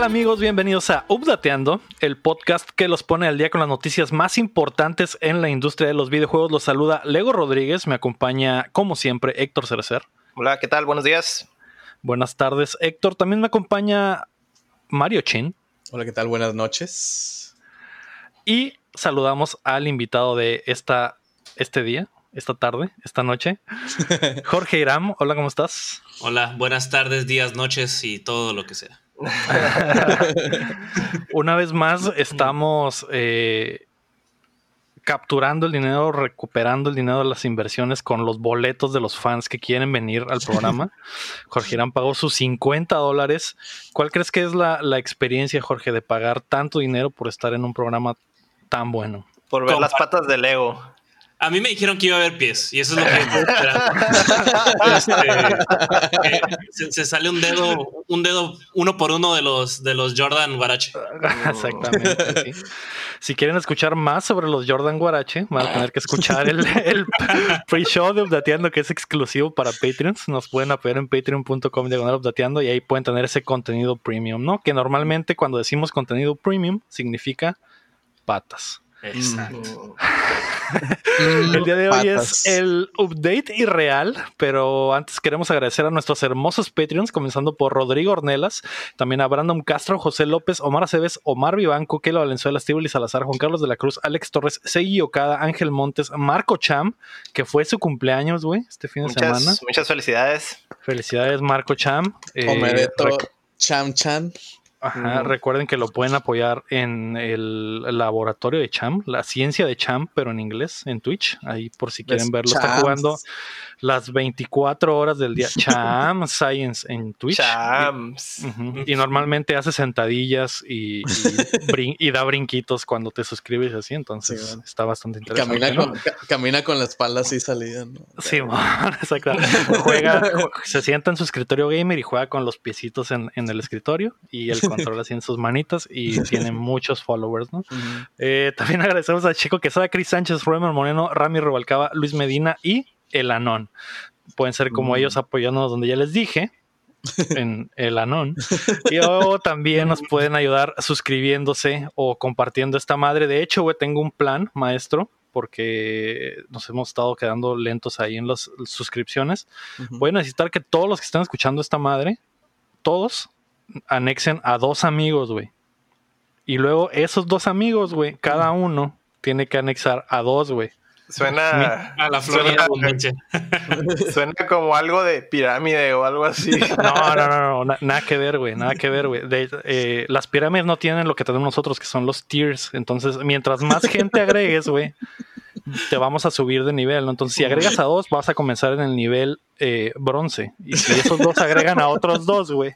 ¿Qué tal amigos? Bienvenidos a Updateando, el podcast que los pone al día con las noticias más importantes en la industria de los videojuegos. Los saluda Lego Rodríguez, me acompaña como siempre Héctor Cerecer. Hola, ¿qué tal? Buenos días. Buenas tardes, Héctor. También me acompaña Mario Chin. Hola, ¿qué tal? Buenas noches. Y saludamos al invitado de esta, este día, esta tarde, esta noche. Jorge Iram, hola, ¿cómo estás? Hola, buenas tardes, días, noches y todo lo que sea. Una vez más, estamos eh, capturando el dinero, recuperando el dinero de las inversiones con los boletos de los fans que quieren venir al programa. Jorge Irán pagó sus 50 dólares. ¿Cuál crees que es la, la, experiencia, Jorge, de pagar tanto dinero por estar en un programa tan bueno? Por ver las patas del ego. A mí me dijeron que iba a haber pies y eso es lo que este, eh, se, se, sale un dedo, un dedo uno por uno de los de los Jordan Guarache. Exactamente. Sí. Si quieren escuchar más sobre los Jordan Guarache, van a tener que escuchar el, el pre-show de Updateando que es exclusivo para Patreons. Nos pueden apoyar en patreon.com diagonal Updateando y ahí pueden tener ese contenido premium, ¿no? Que normalmente cuando decimos contenido premium significa patas. Exacto. el día de hoy es el update irreal, pero antes queremos agradecer a nuestros hermosos Patreons, comenzando por Rodrigo Ornelas, también a Brandon Castro, José López, Omar Aceves, Omar Vivanco, Kelo Valenzuela, Stibuli Salazar, Juan Carlos de la Cruz, Alex Torres, Segui Okada, Ángel Montes, Marco Cham, que fue su cumpleaños, güey, este fin de muchas, semana. Muchas felicidades. Felicidades, Marco Cham. Eh, Cham Chan. Ajá, recuerden que lo pueden apoyar en el laboratorio de Cham, la ciencia de Cham, pero en inglés, en Twitch. Ahí por si quieren verlo. Está jugando las 24 horas del día. Cham Science en Twitch. Chams. Y, uh -huh. y normalmente hace sentadillas y, y, brin y, da brinquitos cuando te suscribes así. Entonces sí, bueno. está bastante interesante. Camina, ¿no? con, ca camina con la espalda así salida. ¿no? Sí, exacto. Juega, se sienta en su escritorio gamer y juega con los piecitos en, en el escritorio y el control así en sus manitas y tiene muchos followers, ¿no? Uh -huh. eh, también agradecemos a Chico Quesada, Cris Sánchez, Romer Moreno, Rami Rubalcaba, Luis Medina y el Anón. Pueden ser como uh -huh. ellos apoyándonos donde ya les dije, en el Anon. Y o también nos pueden ayudar suscribiéndose o compartiendo esta madre. De hecho, tengo un plan, maestro, porque nos hemos estado quedando lentos ahí en las suscripciones. Uh -huh. Voy a necesitar que todos los que están escuchando esta madre, todos anexen a dos amigos, güey. Y luego esos dos amigos, güey, cada uno tiene que anexar a dos, güey. Suena a la Florida suena, suena, como algo de pirámide o algo así. No, no, no, no nada que ver, güey, nada que ver, güey. Eh, las pirámides no tienen lo que tenemos nosotros, que son los tiers. Entonces, mientras más gente agregues, güey, te vamos a subir de nivel, ¿no? Entonces, si agregas a dos, vas a comenzar en el nivel eh, bronce. Y si esos dos agregan a otros dos, güey,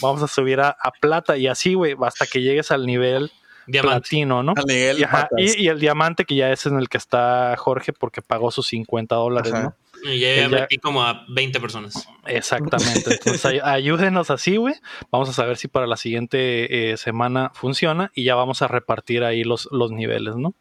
vamos a subir a, a plata y así, güey, hasta que llegues al nivel Diamante. platino, ¿no? Y, ajá, y, y, el diamante, que ya es en el que está Jorge porque pagó sus 50 dólares, ¿no? Y ya metí como a 20 personas. Exactamente. Entonces, ay ayúdenos así, güey. Vamos a saber si para la siguiente eh, semana funciona y ya vamos a repartir ahí los, los niveles, ¿no?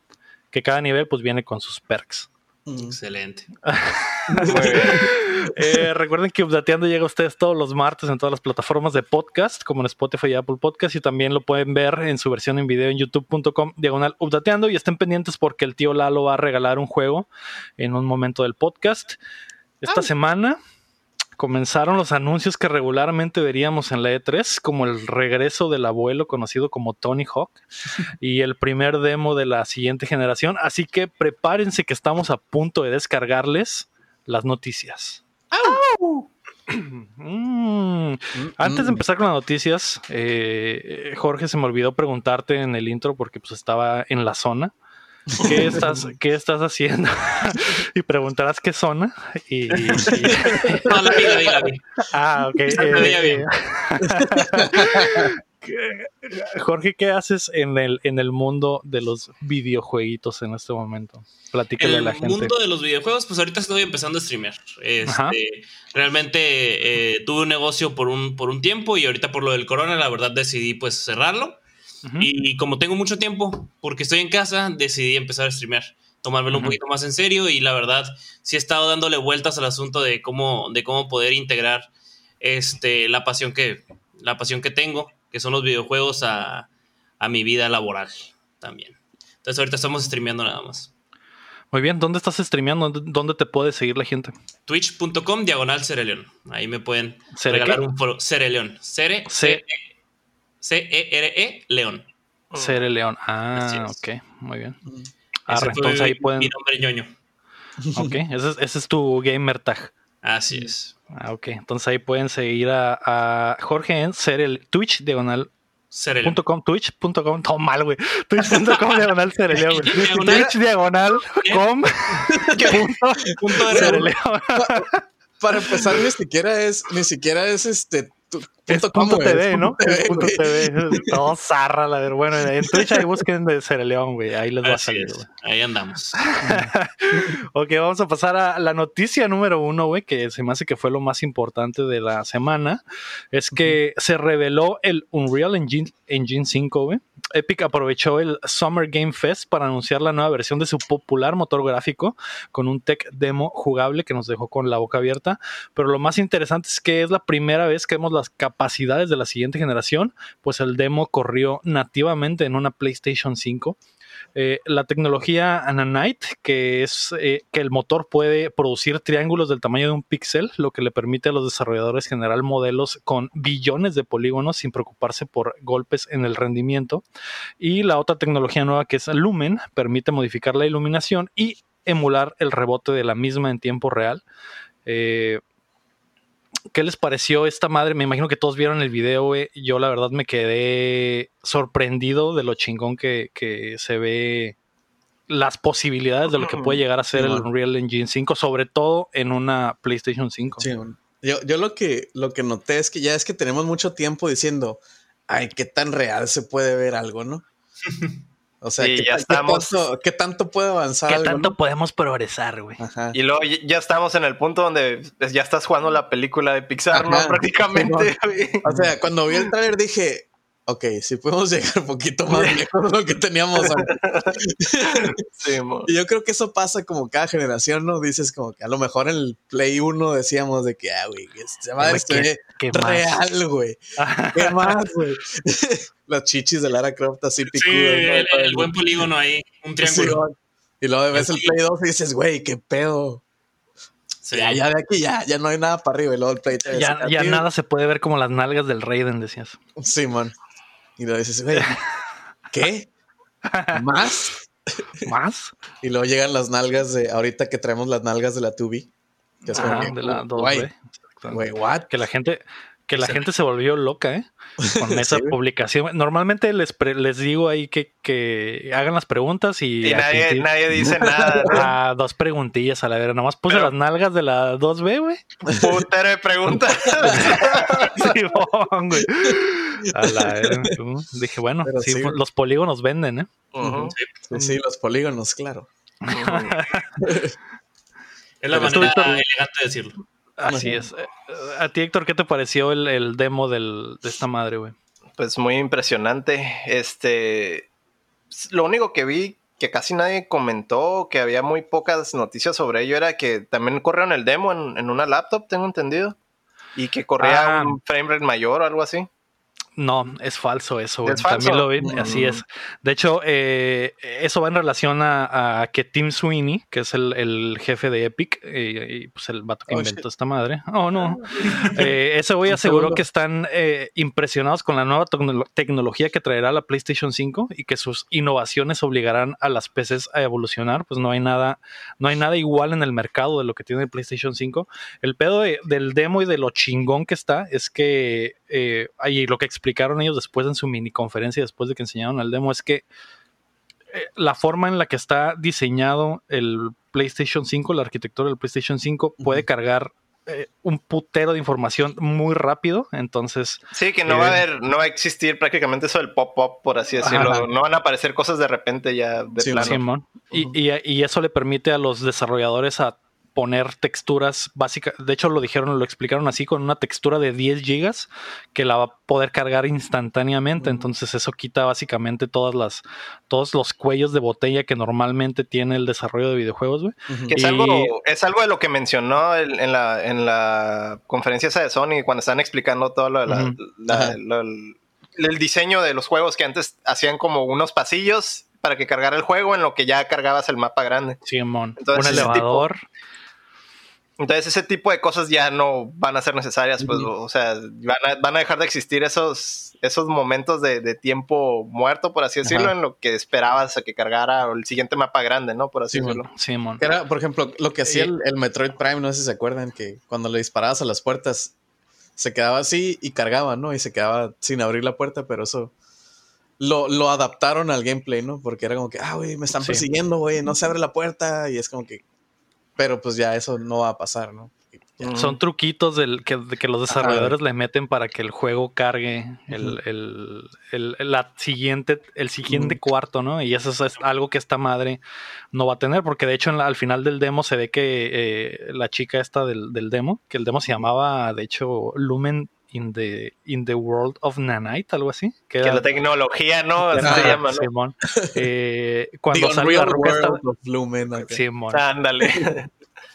Que cada nivel, pues, viene con sus perks. Excelente. eh, recuerden que Updateando llega a ustedes todos los martes en todas las plataformas de podcast, como en Spotify y Apple Podcast, y también lo pueden ver en su versión en video en youtube.com diagonal Updateando. Y estén pendientes porque el tío Lalo va a regalar un juego en un momento del podcast. Esta semana comenzaron los anuncios que regularmente veríamos en la E3, como el regreso del abuelo conocido como Tony Hawk y el primer demo de la siguiente generación. Así que prepárense que estamos a punto de descargarles las noticias. ¡Au! Mm. Antes de empezar con las noticias, eh, Jorge, se me olvidó preguntarte en el intro porque pues estaba en la zona. ¿Qué estás, ¿qué estás haciendo? y preguntarás qué zona. Y, y... No, la vi, la vi, la vi. Ah, ok. Eh, Jorge, ¿qué haces en el, en el mundo de los videojueguitos en este momento? Platícale a la gente. En el mundo de los videojuegos, pues ahorita estoy empezando a streamear. Este, realmente eh, tuve un negocio por un, por un tiempo y ahorita por lo del corona, la verdad decidí pues cerrarlo. Uh -huh. y, como tengo mucho tiempo, porque estoy en casa, decidí empezar a streamear, tomármelo uh -huh. un poquito más en serio y la verdad sí he estado dándole vueltas al asunto de cómo, de cómo poder integrar este, la, pasión que, la pasión que tengo que son los videojuegos, a, a mi vida laboral también. Entonces ahorita estamos streameando nada más. Muy bien, ¿dónde estás streameando? ¿Dónde te puede seguir la gente? Twitch.com diagonal Cereleón. Ahí me pueden ¿Cere regalar qué? un foro. Cereleón. Cere, C- C-E-R-E, León. Cere León. Así Ah, es. ok, muy bien. Arre, fue entonces ahí pueden. Mi nombre ñoño. Ok, ese es, ese es tu gamer tag. Así es. Ah, ok, entonces ahí pueden seguir a, a Jorge en Cerel, Twitch diagonal twitch.com, todo mal, güey. Twitch.com diagonal Cereleo, güey. Twitch diagonal com punto Punto. Para empezar, ni siquiera es, ni siquiera es este punto TV, ¿no? punto TV. Todo zarra, la verdad. Bueno, en Twitch ahí busquen de Cereleón, güey. Ahí les va a salir, güey. Ahí andamos. Ok, vamos a pasar a la noticia número uno, güey, que se me hace que fue lo más importante de la semana. Es que se reveló el Unreal Engine, Engine 5, güey. Epic aprovechó el Summer Game Fest para anunciar la nueva versión de su popular motor gráfico con un tech demo jugable que nos dejó con la boca abierta. Pero lo más interesante es que es la primera vez que vemos las capacidades de la siguiente generación, pues el demo corrió nativamente en una PlayStation 5. Eh, la tecnología Nanite, que es eh, que el motor puede producir triángulos del tamaño de un píxel, lo que le permite a los desarrolladores generar modelos con billones de polígonos sin preocuparse por golpes en el rendimiento. Y la otra tecnología nueva que es Lumen, permite modificar la iluminación y emular el rebote de la misma en tiempo real. Eh, ¿Qué les pareció esta madre? Me imagino que todos vieron el video, güey. Yo la verdad me quedé sorprendido de lo chingón que, que se ve las posibilidades de lo que puede llegar a ser Sí, el. Unreal Engine 5, sobre todo en una PlayStation 5. Sí. Yo, yo lo que lo que noté es que ya es que tenemos mucho tiempo diciendo, ay, qué tan real se puede ver algo, ¿no? O sea, Sí, ¿qué, ya qué estamos. tanto, qué tanto puede avanzar ¿Qué algo, tanto no? podemos progresar, güey? Y luego ya- estamos en el punto donde ya estás jugando la película de Pixar, ¿no? Prácticamente. O sea, cuando vi el trailer dije, ok, si podemos llegar un poquito más lejos de lo que teníamos antes. Sí, mo. Y yo creo que eso pasa como cada generación, ¿no? Dices como que a lo mejor en el Play 1 decíamos de que, ah, güey, esta madre Güey, se ve ¿qué- qué más? real, güey. ¿Qué más, güey? Las chichis de Lara Croft así Sí, picudas. ¿no? el, el buen polígono ahí. Un Sí, triángulo. güey. y luego ves el Play 2 y dices, güey, qué pedo. Sí. Ya, ya de aquí ya, ya no hay nada para arriba. Y luego el Play 3. Ya, ya nada se puede ver como las nalgas del Raiden, decías. Sí, man. Y luego dices, güey, ¿qué? ¿Más? ¿Más? Y luego llegan las nalgas de, ahorita que traemos las nalgas de la Tubi. Que es como Ajá, que, de la 2 güey, güey, what? Que la gente, que la gente se volvió loca, ¿eh? Con esa publicación. Normalmente les, pre- les digo ahí que, que hagan las preguntas y, nadie, nadie dice nada. ¿no? a dos preguntillas a la vera. Nomás puse Pero- las nalgas de la 2B, güey. Putero de preguntas. Güey. A la vera. Dije, bueno, sí, sí, güey. los polígonos venden, ¿eh? Ujú. Sí, sí, los polígonos, claro. Es la manera elegante de decirlo. Así es. Eh, A ti, Héctor, ¿qué te pareció el, el demo del, de esta madre, güey? Pues muy impresionante. Este, lo único que vi que casi nadie comentó, que había muy pocas noticias sobre ello, era que también corrieron el demo en, en una laptop, tengo entendido. Y que corría Ah. un frame rate mayor o algo así. No, es falso eso. ¿Es falso? También lo vi, Mm. así es. De hecho, eh, eso va en relación a, a que Tim Sweeney, que es el, el jefe de Epic, eh, y pues el vato que Oh, inventó shit. esta madre. Oh, no. Eh, ese güey aseguró que están impresionados con la nueva tecno- tecnología que traerá la PlayStation 5 y que sus innovaciones obligarán a las PCs a evolucionar. Pues no hay nada, no hay nada igual en el mercado de lo que tiene el PlayStation 5. El pedo de- del demo y de lo chingón que está es que ahí lo que explicaron ellos después en su mini conferencia, después de que enseñaron el demo, es que eh, la forma en la que está diseñado el PlayStation 5, la arquitectura del PlayStation 5, puede cargar eh, un putero de información muy rápido. Entonces, Sí, que no va a Eh. haber, no va a existir prácticamente eso del pop-up, por así decirlo. Ajá. No van a aparecer cosas de repente ya de Sí, plano. Simón. Y, Ujú. y- y eso le permite a los desarrolladores a poner texturas básicas. De hecho, lo dijeron, lo explicaron así, con una textura de 10 gigas que la va a poder cargar instantáneamente. Entonces, eso quita básicamente todas las, todos los cuellos de botella que normalmente tiene el desarrollo de videojuegos, güey. Que es, algo, es algo de lo que mencionó el- en, la, en la conferencia esa de Sony cuando están explicando todo lo de la, Ujú. la- Ajá. lo- el- el diseño de los juegos que antes hacían como unos pasillos para que cargara el juego en lo que ya cargabas el mapa grande. Simón. un elevador. Entonces ese tipo de cosas ya no van a ser necesarias, pues, o sea, van a, dejar de existir esos, esos momentos de, tiempo muerto, por así decirlo, en lo que esperabas a que cargara el siguiente mapa grande, ¿no? Por así decirlo. Simón. Era, por ejemplo, lo que hacía el, el, Metroid Prime, no sé si se acuerdan, que cuando le disparabas a las puertas, se quedaba así y cargaba, ¿no? Y se quedaba sin abrir la puerta, pero eso lo, lo, adaptaron al gameplay, ¿no? Porque era como que, ah, güey, me están persiguiendo, güey, no se abre la puerta y es como que... Pero pues ya eso no va a pasar, ¿no? Son truquitos del, que, que los desarrolladores le meten para que el juego cargue el, el, el la siguiente, el siguiente cuarto, ¿no? Y eso es algo que esta madre no va a tener, porque de hecho al final del demo se ve que eh, la chica esta del, del, demo, que el demo se llamaba, de hecho, Lumen in the, in the World of Nanite, algo así. Que, la tecnología, ¿no? Así se llama, ¿no? Simón. Eh, cuando sale la ruca esta... Lumen, Simón. Ándale.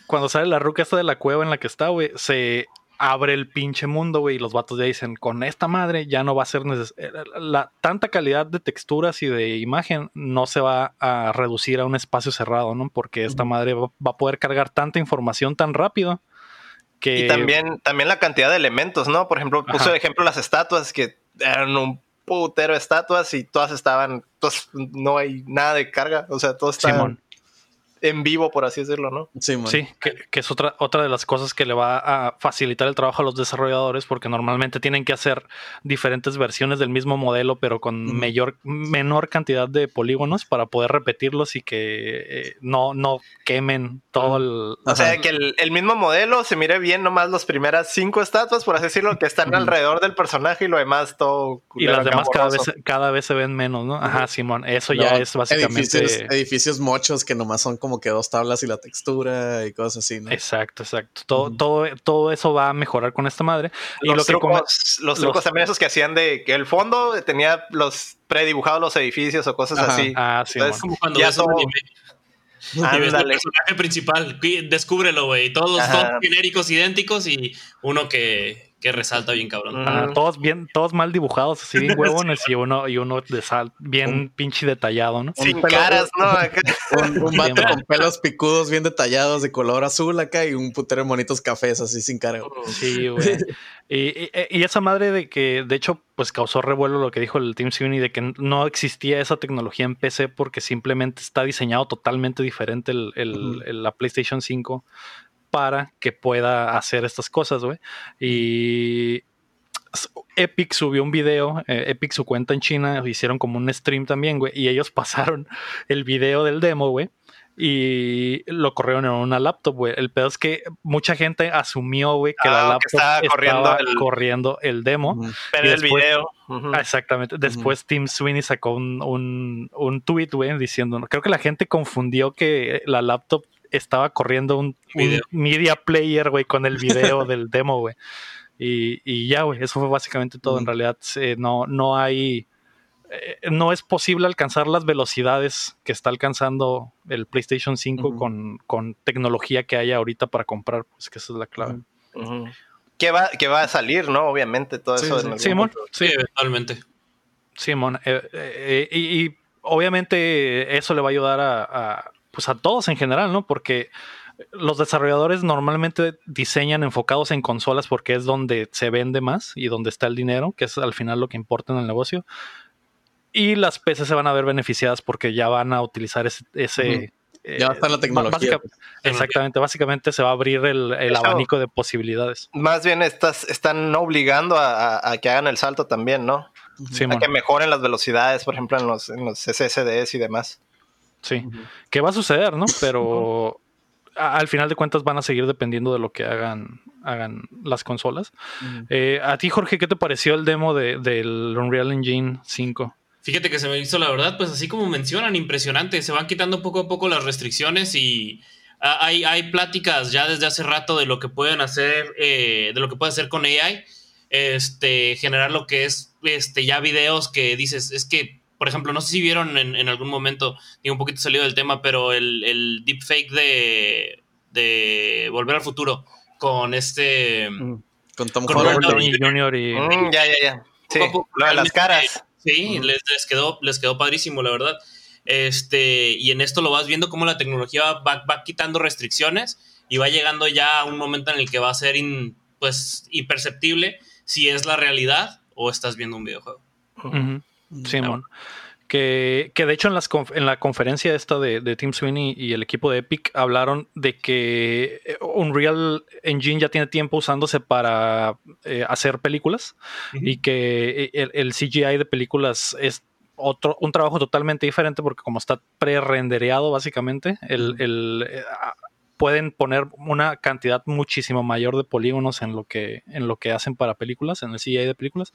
cuando sale la ruca esta de la cueva en la que está, güey, se abre el pinche mundo, güey, y los vatos ya dicen, con esta madre ya no va a ser necesario, la tanta calidad de texturas y de imagen no se va a reducir a un espacio cerrado, ¿no? Porque esta madre va, a poder cargar tanta información tan rápido que... Y también, también la cantidad de elementos, ¿no? Por ejemplo, puse de ejemplo las estatuas que eran un putero de estatuas y todas estaban, todas, no hay nada de carga, o sea, todo está... Simón en vivo, por así decirlo, ¿no? Sí, sí que, es otra, otra de las cosas que le va a facilitar el trabajo a los desarrolladores, porque normalmente tienen que hacer diferentes versiones del mismo modelo, pero con mayor, menor cantidad de polígonos para poder repetirlos y que eh, no, no quemen todo el. O sea, que el, mismo modelo se mire bien nomás las primeras cinco estatuas, por así decirlo, que están alrededor del personaje y lo demás todo. Y las demás cada vez, cada vez se ven menos, ¿no? Ajá, Simón. Eso ya es básicamente. Edificios, edificios mochos que nomás son como como que dos tablas y la textura y cosas así, ¿no? Exacto, exacto. Todo, todo, todo eso va a mejorar con esta madre. Y los, trucos, los trucos también esos que hacían de que el fondo tenía los predibujados los edificios o cosas así. Ah, sí. Entonces, como cuando ya todo... el personaje principal, descúbrelo, güey. Todos, todos genéricos idénticos y uno que, que resalta bien cabrón. todos bien, todos mal dibujados, así bien huevones y uno, y uno de sal, bien pinche detallado, ¿no? Sin caras, ¿no? un, un vato con pelos picudos bien detallados de color azul acá y un putero de monitos cafés así sin cara. Sí, güey. y, y, esa madre de que, de hecho, pues causó revuelo lo que dijo el Team Sweeney de que no existía esa tecnología en PC porque simplemente está diseñado totalmente diferente el, el, la PlayStation 5 para que pueda hacer estas cosas, güey. Y Epic subió un video, eh, Epic su cuenta en China, hicieron como un stream también, güey, y ellos pasaron el video del demo, güey, y lo corrieron en una laptop, güey. El pedo es que mucha gente asumió, güey, que la ah, laptop estaba, corriendo, el... demo. Pero el video. Exactamente. Después Tim Sweeney sacó un, un, un tweet, güey, diciendo, creo que la gente confundió que la laptop estaba corriendo un, media player, güey, con el video del demo, güey. Y, ya, güey, eso fue básicamente todo. En realidad, no, no hay. Eh, no es posible alcanzar las velocidades que está alcanzando el PlayStation 5 con, tecnología que hay ahorita para comprar, pues que esa es la clave. ¿Qué va, que va a salir, ¿no? Obviamente, todo eso. Sí, Simón, sí, eventualmente. Simón, eh, eh, y, obviamente eso le va a ayudar a pues a todos en general, ¿no? Porque los desarrolladores normalmente diseñan enfocados en consolas porque es donde se vende más y donde está el dinero, que es al final lo que importa en el negocio. Y las PC se van a ver beneficiadas porque ya van a utilizar ese... ese eh, ya está la tecnología. Pues. exactamente, básicamente se va a abrir el, abanico de posibilidades. Más bien estas, están obligando a, que hagan el salto también, ¿no? Sí, a que mejoren las velocidades, por ejemplo, en los, en los SSDs y demás. Sí, ¿Qué va a suceder, ¿no? Pero al final de cuentas van a seguir dependiendo de lo que hagan, hagan las consolas. Eh, a ti, Jorge, ¿qué te pareció el demo de, del Unreal Engine 5? Fíjate que se me hizo la verdad, pues así como mencionan, impresionante. Se van quitando poco a poco las restricciones y hay, hay pláticas ya desde hace rato de lo que pueden hacer, eh, de lo que puede hacer con AI. Este, generar lo que es este, ya videos que dices, es que por ejemplo, no sé si vieron en, algún momento, digo un poquito salido del tema, pero el, el deepfake de, de Volver al Futuro con este. Mm, con Tom Holland Jr. y. Mm, ya, ya, ya. Sí, lo de las caras. Sí, les, quedó, les quedó padrísimo, la verdad. Este, y en esto lo vas viendo cómo la tecnología va, va quitando restricciones y va llegando ya a un momento en el que va a ser pues imperceptible si es la realidad o estás viendo un videojuego. Simón. Que, de hecho en, las en la conferencia esta de, de, Tim Sweeney y el equipo de Epic hablaron de que eh, Unreal Engine ya tiene tiempo usándose para eh, hacer películas y que eh, el, CGI de películas es otro, un trabajo totalmente diferente porque como está pre-rendereado básicamente, el, pueden poner una cantidad muchísimo mayor de polígonos en lo que, en lo que hacen para películas, en el CGI de películas.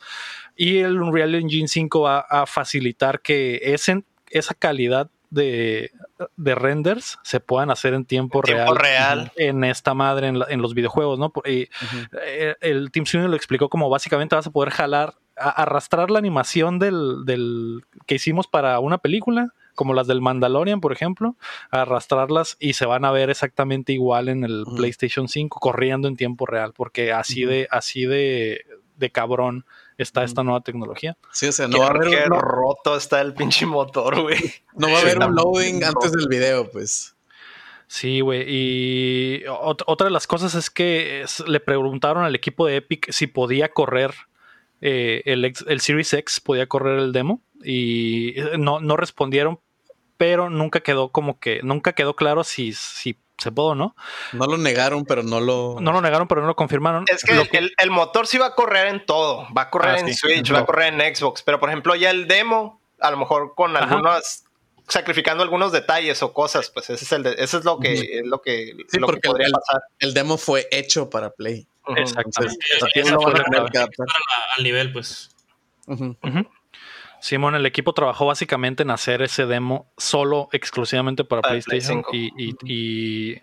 Y el Unreal Engine 5 va a facilitar que esa calidad de, renders se puedan hacer en tiempo, real, en esta madre en, los videojuegos, ¿no? Y, eh, el Team Sweeney lo explicó como básicamente vas a poder jalar, arrastrar la animación del, del que hicimos para una película como las del Mandalorian, por ejemplo, arrastrarlas y se van a ver exactamente igual en el PlayStation 5 corriendo en tiempo real, porque así de así de, de cabrón está esta nueva tecnología. Sí, o sea, no va a haber un... roto está el pinche motor, güey. No va a haber un loading antes del video, pues. Sí, güey. Y otra de las cosas es que le preguntaron al equipo de Epic si podía correr eh, el, el, Series X, podía correr el demo. Y no, no respondieron pero nunca quedó como que, nunca quedó claro si, si se pudo o no. No lo negaron, pero no lo... No lo negaron, pero no lo confirmaron. Es que, El, motor sí va a correr en todo, va a correr ah, en Switch, va a correr en Xbox, pero por ejemplo ya el demo, a lo mejor con algunas sacrificando algunos detalles o cosas, pues ese es el eso es lo que es lo que, lo que podría el, pasar. El demo fue hecho para Play. Exactamente. al nivel, pues. Simón, el equipo trabajó básicamente en hacer ese demo solo, exclusivamente para PlayStation y,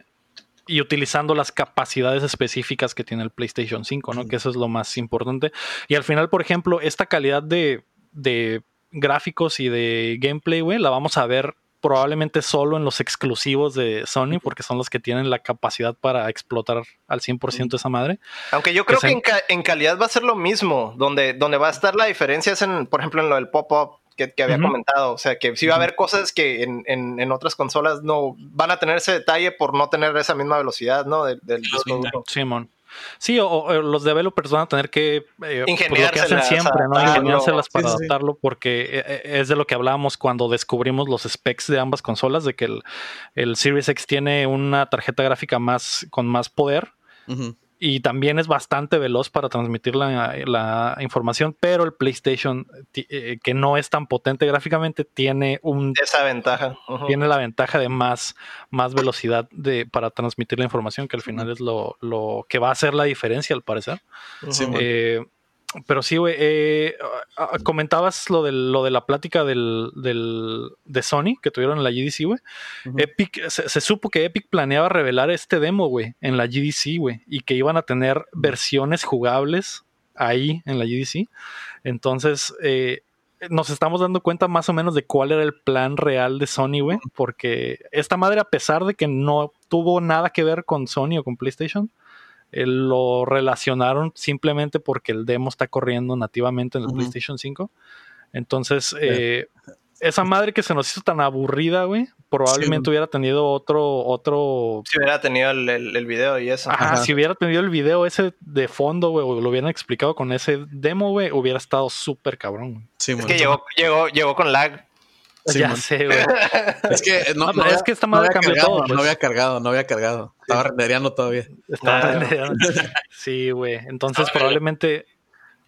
utilizando las capacidades específicas que tiene el PlayStation 5, ¿no? Que eso es lo más importante. Y al final, por ejemplo, esta calidad de, de gráficos y de gameplay, güey, la vamos a ver probablemente solo en los exclusivos de Sony, porque son los que tienen la capacidad para explotar al 100% esa madre. Aunque yo creo que, en, calidad va a ser lo mismo, donde, donde va a estar la diferencia es en, por ejemplo, en lo del pop-up que, había comentado, o sea, que sí va a haber cosas que en, en, otras consolas no van a tener ese detalle por no tener esa misma velocidad, ¿no? Del, del Simón. Sí, o, los developers van a tener que eh, pues, lo que hacen siempre, ¿no? Ingeniárselas para adaptarlo, porque eh, eh, es de lo que hablábamos cuando descubrimos los specs de ambas consolas, de que el, el Series X tiene una tarjeta gráfica más con más poder y también es bastante veloz para transmitir la, información, pero el PlayStation, eh, que no es tan potente gráficamente, tiene un... Esa ventaja. Tiene la ventaja de más, más velocidad de, para transmitir la información, que al final es lo, lo, que va a hacer la diferencia, al parecer. Sí, pero sí, güey, eh, comentabas lo de, lo de la plática del, de Sony que tuvieron en la GDC, güey. Epic, se, supo que Epic planeaba revelar este demo, güey, en la GDC, güey, y que iban a tener versiones jugables ahí en la GDC. Entonces, eh, nos estamos dando cuenta más o menos de cuál era el plan real de Sony, güey, porque esta madre, a pesar de que no tuvo nada que ver con Sony o con PlayStation, eh, lo relacionaron simplemente porque el demo está corriendo nativamente en el PlayStation 5. Entonces, eh, esa madre que se nos hizo tan aburrida, güey, probablemente hubiera tenido otro, otro. Si hubiera tenido el, el, video y eso. Ajá, si hubiera tenido el video ese de fondo, güey, o lo hubieran explicado con ese demo, güey, hubiera estado súper cabrón. Sí, es que llegó, llegó, llegó con lag ya sé, güey. es que no, es que esta madre cambió todo. No pues. había cargado, no había cargado. Estaba rendereando todavía. Estaba ah. Sí, güey. Entonces probablemente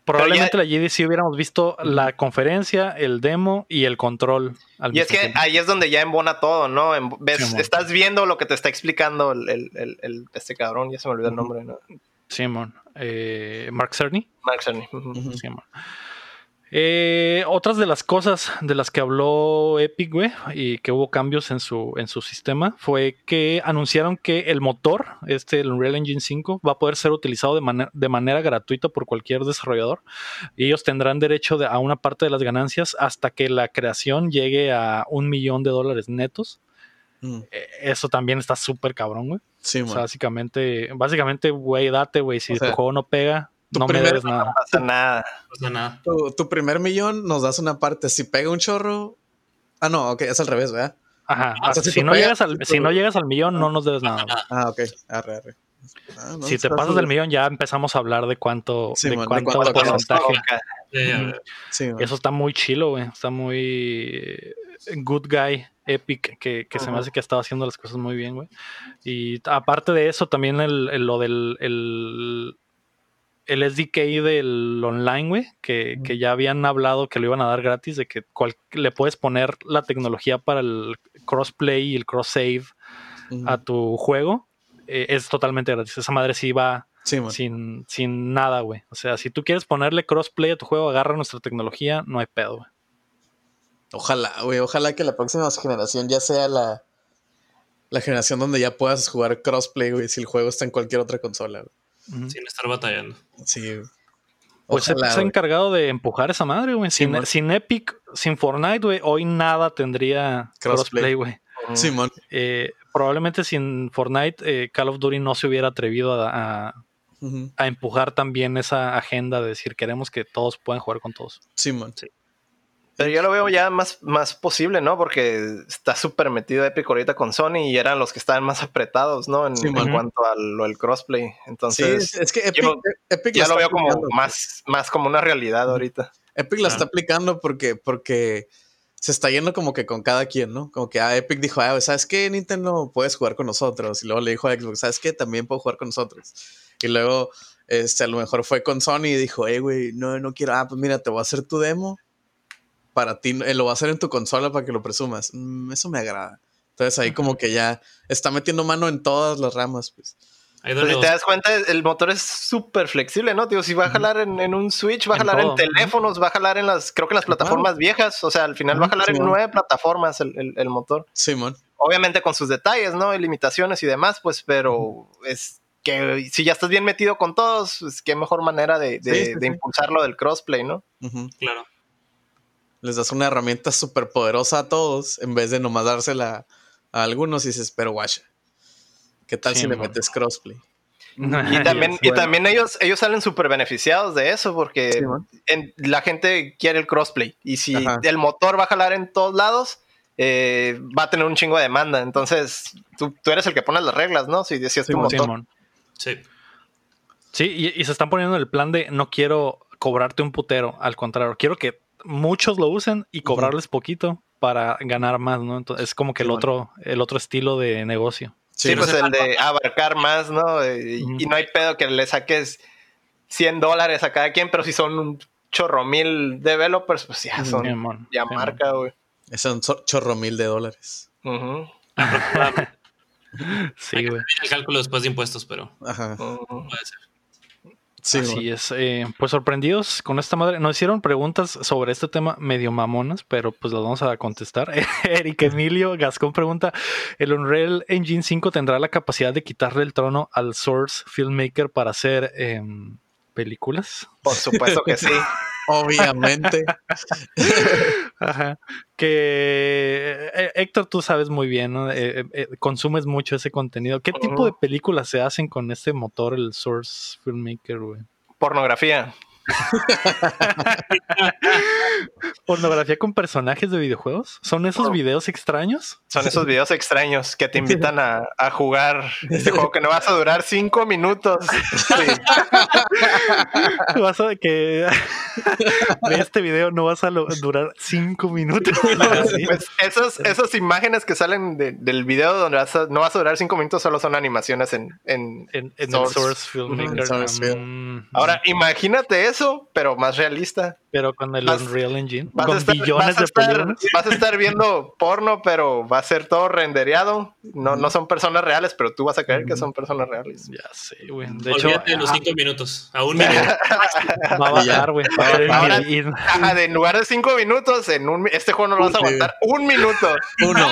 probablemente la GDC hubiéramos visto la conferencia, el demo y el control. y es que ahí es donde ya embona todo, ¿no? Ves, estás viendo lo que te está explicando el, el, el, este cabrón, ya se me olvidó el nombre, ¿no? Simón. Eh, Mark Cerny. Mark Cerny. Simón. Eh, otras de las cosas de las que habló Epic, güey, y que hubo cambios en su, en su sistema, fue que anunciaron que el motor, este, el Unreal Engine 5, va a poder ser utilizado de, de manera gratuita por cualquier desarrollador. Y ellos tendrán derecho a una parte de las ganancias hasta que la creación llegue a un millón de dólares netos. Mm. E, eso también está súper cabrón, güey. Sí, o sea, básicamente, básicamente, güey, date, güey, si tu juego no pega, no me debes nada. No pasa nada. No pasa nada. Tu, tu primer millón nos das una parte. Si pega un chorro. Ah, no, ok, es al revés, ¿verdad? Ajá. O sea, si no llegas al, tú- si no llegas al millón, no nos debes nada. Ah, ok. Arre, arre. Ah, no, si te pasas del millón, ya empezamos a hablar de cuánto, Sí, de man, de cuánto porcentaje. Sí. Eso está muy chilo, güey. Está muy eh, good guy, epic, que, que se me hace que estaba haciendo las cosas muy bien, güey. Y aparte de eso, también el, el- lo del el, el SDK del online, güey, que, que ya habían hablado que lo iban a dar gratis, de que cual- le puedes poner la tecnología para el crossplay y el cross save a tu juego. eh, es totalmente gratis. Esa madre sí va Sí, sin, sin nada, güey. O sea, si tú quieres ponerle crossplay a tu juego, agarra nuestra tecnología, no hay pedo, güey. Ojalá, güey. Ojalá que la próxima generación ya sea la, la generación donde ya puedas jugar crossplay, güey, si el juego está en cualquier otra consola. güey. Sin estar batallando. Sí. Pues Epic se ha encargado de empujar esa madre, güey. Sin, sin Epic, sin Fortnite, güey, hoy nada tendría Crossplay. güey. Ujú. Simón. Eh, probablemente sin Fortnite, eh, Call of Duty no se hubiera atrevido a, a- empujar también esa agenda de decir queremos que todos puedan jugar con todos. Simón. Pero yo lo veo ya más, más posible, ¿no? Porque está súper metido Epic ahorita con Sony y eran los que estaban más apretados, ¿no? En, Sí, cuanto a lo del crossplay. Sí, Entonces, es, es que Epic, yo Epic ya lo está veo como aplicando, más, más como una realidad ahorita. Epic la Ah. está aplicando porque, porque se está yendo como que con cada quien, ¿no? Como que ah, Epic dijo, ah, ¿sabes qué? Nintendo puedes jugar con nosotros. Y luego le dijo a Xbox, ¿sabes qué? También puedo jugar con nosotros. Y luego, este, a lo mejor fue con Sony y dijo, hey, güey, no, no quiero. Ah, pues mira, te voy a hacer tu demo para ti. eh, lo voy a hacer en tu consola para que lo presumas. Mm, eso me agrada. Entonces ahí como que ya está metiendo mano en todas las ramas, pues. Pues si te das cuenta, el motor es súper flexible, ¿no? Tío, si va a jalar en, en un Switch, va a jalar en teléfonos, va a jalar en las, creo que en las plataformas viejas. O sea, al final va a jalar en nueve plataformas el, el- el motor. Simón. Obviamente con sus detalles, ¿no? Y limitaciones y demás, pues, pero es que si ya estás bien metido con todos, pues qué mejor manera de, de- Sí, sí, de sí. impulsarlo del crossplay, ¿no? Claro. Les das una herramienta súper poderosa a todos en vez de nomás dársela a algunos y dices, pero guacha, ¿qué tal Sí, si le mon. metes crossplay? Y también, y bueno. también ellos, ellos salen súper beneficiados de eso porque Sí, man. en- la gente quiere el crossplay y si Ajá. el motor va a jalar en todos lados, eh, va a tener un chingo de demanda. Entonces, tú, tú eres el que pone las reglas, ¿no? Si decías tu Simón, motor. Sí. Sí, y, y se están poniendo en el plan de no quiero cobrarte un putero, al contrario, quiero que muchos lo usen y cobrarles poquito para ganar más, ¿no? Entonces es como que el otro, el otro estilo de negocio. Sí, Sí, pues el de abarcar más, ¿no? Eh, y, no hay pedo que le saques 100 dólares a cada quien, pero si son un chorro mil developers, pues ya son, ya marca, güey. Son so- chorro mil de dólares. Ujú, Sí, güey. El cálculo después de impuestos, pero Ajá. puede ser. Sí, Así es. eh, pues sorprendidos con esta madre. Nos hicieron preguntas sobre este tema medio mamonas, pero pues las vamos a contestar. Eric Emilio Gascón pregunta: ¿El Unreal Engine 5 tendrá la capacidad de quitarle el trono al Source Filmmaker para hacer em, películas? Por supuesto que sí. Obviamente. Ajá. Que eh, Héctor, tú sabes muy bien, ¿no? Eh, eh, consumes mucho ese contenido. ¿Qué tipo de películas se hacen con este motor, el Source Filmmaker, güey? Pornografía. ¿Pornografía con personajes de videojuegos? ¿Son esos Oh. videos extraños? Son esos videos extraños que te invitan a, a jugar este juego que no vas a durar cinco minutos. Sí. Vas a que de este video no vas a lo- durar cinco minutos. Sí. Pues esos, esas imágenes que salen de- del video donde vas a- no vas a durar cinco minutos solo son animaciones en, en- En, en Source. el Source Filmmaker. Source Film. Mm, Ahora, imagínate eso, pero más realista. pero con el vas- Unreal Engine. Vas a, con estar, billones vas, a de estar, polígonos. vas a estar viendo porno, pero va a ser todo rendereado. No, no son personas reales, pero tú vas a creer que son personas reales. Ya sé, güey. De hecho, Olvídate de los ah, cinco minutos. A un minuto. va a bajar, güey. De en lugar de cinco minutos, en un, este juego no lo vas a aguantar un minuto. Uno.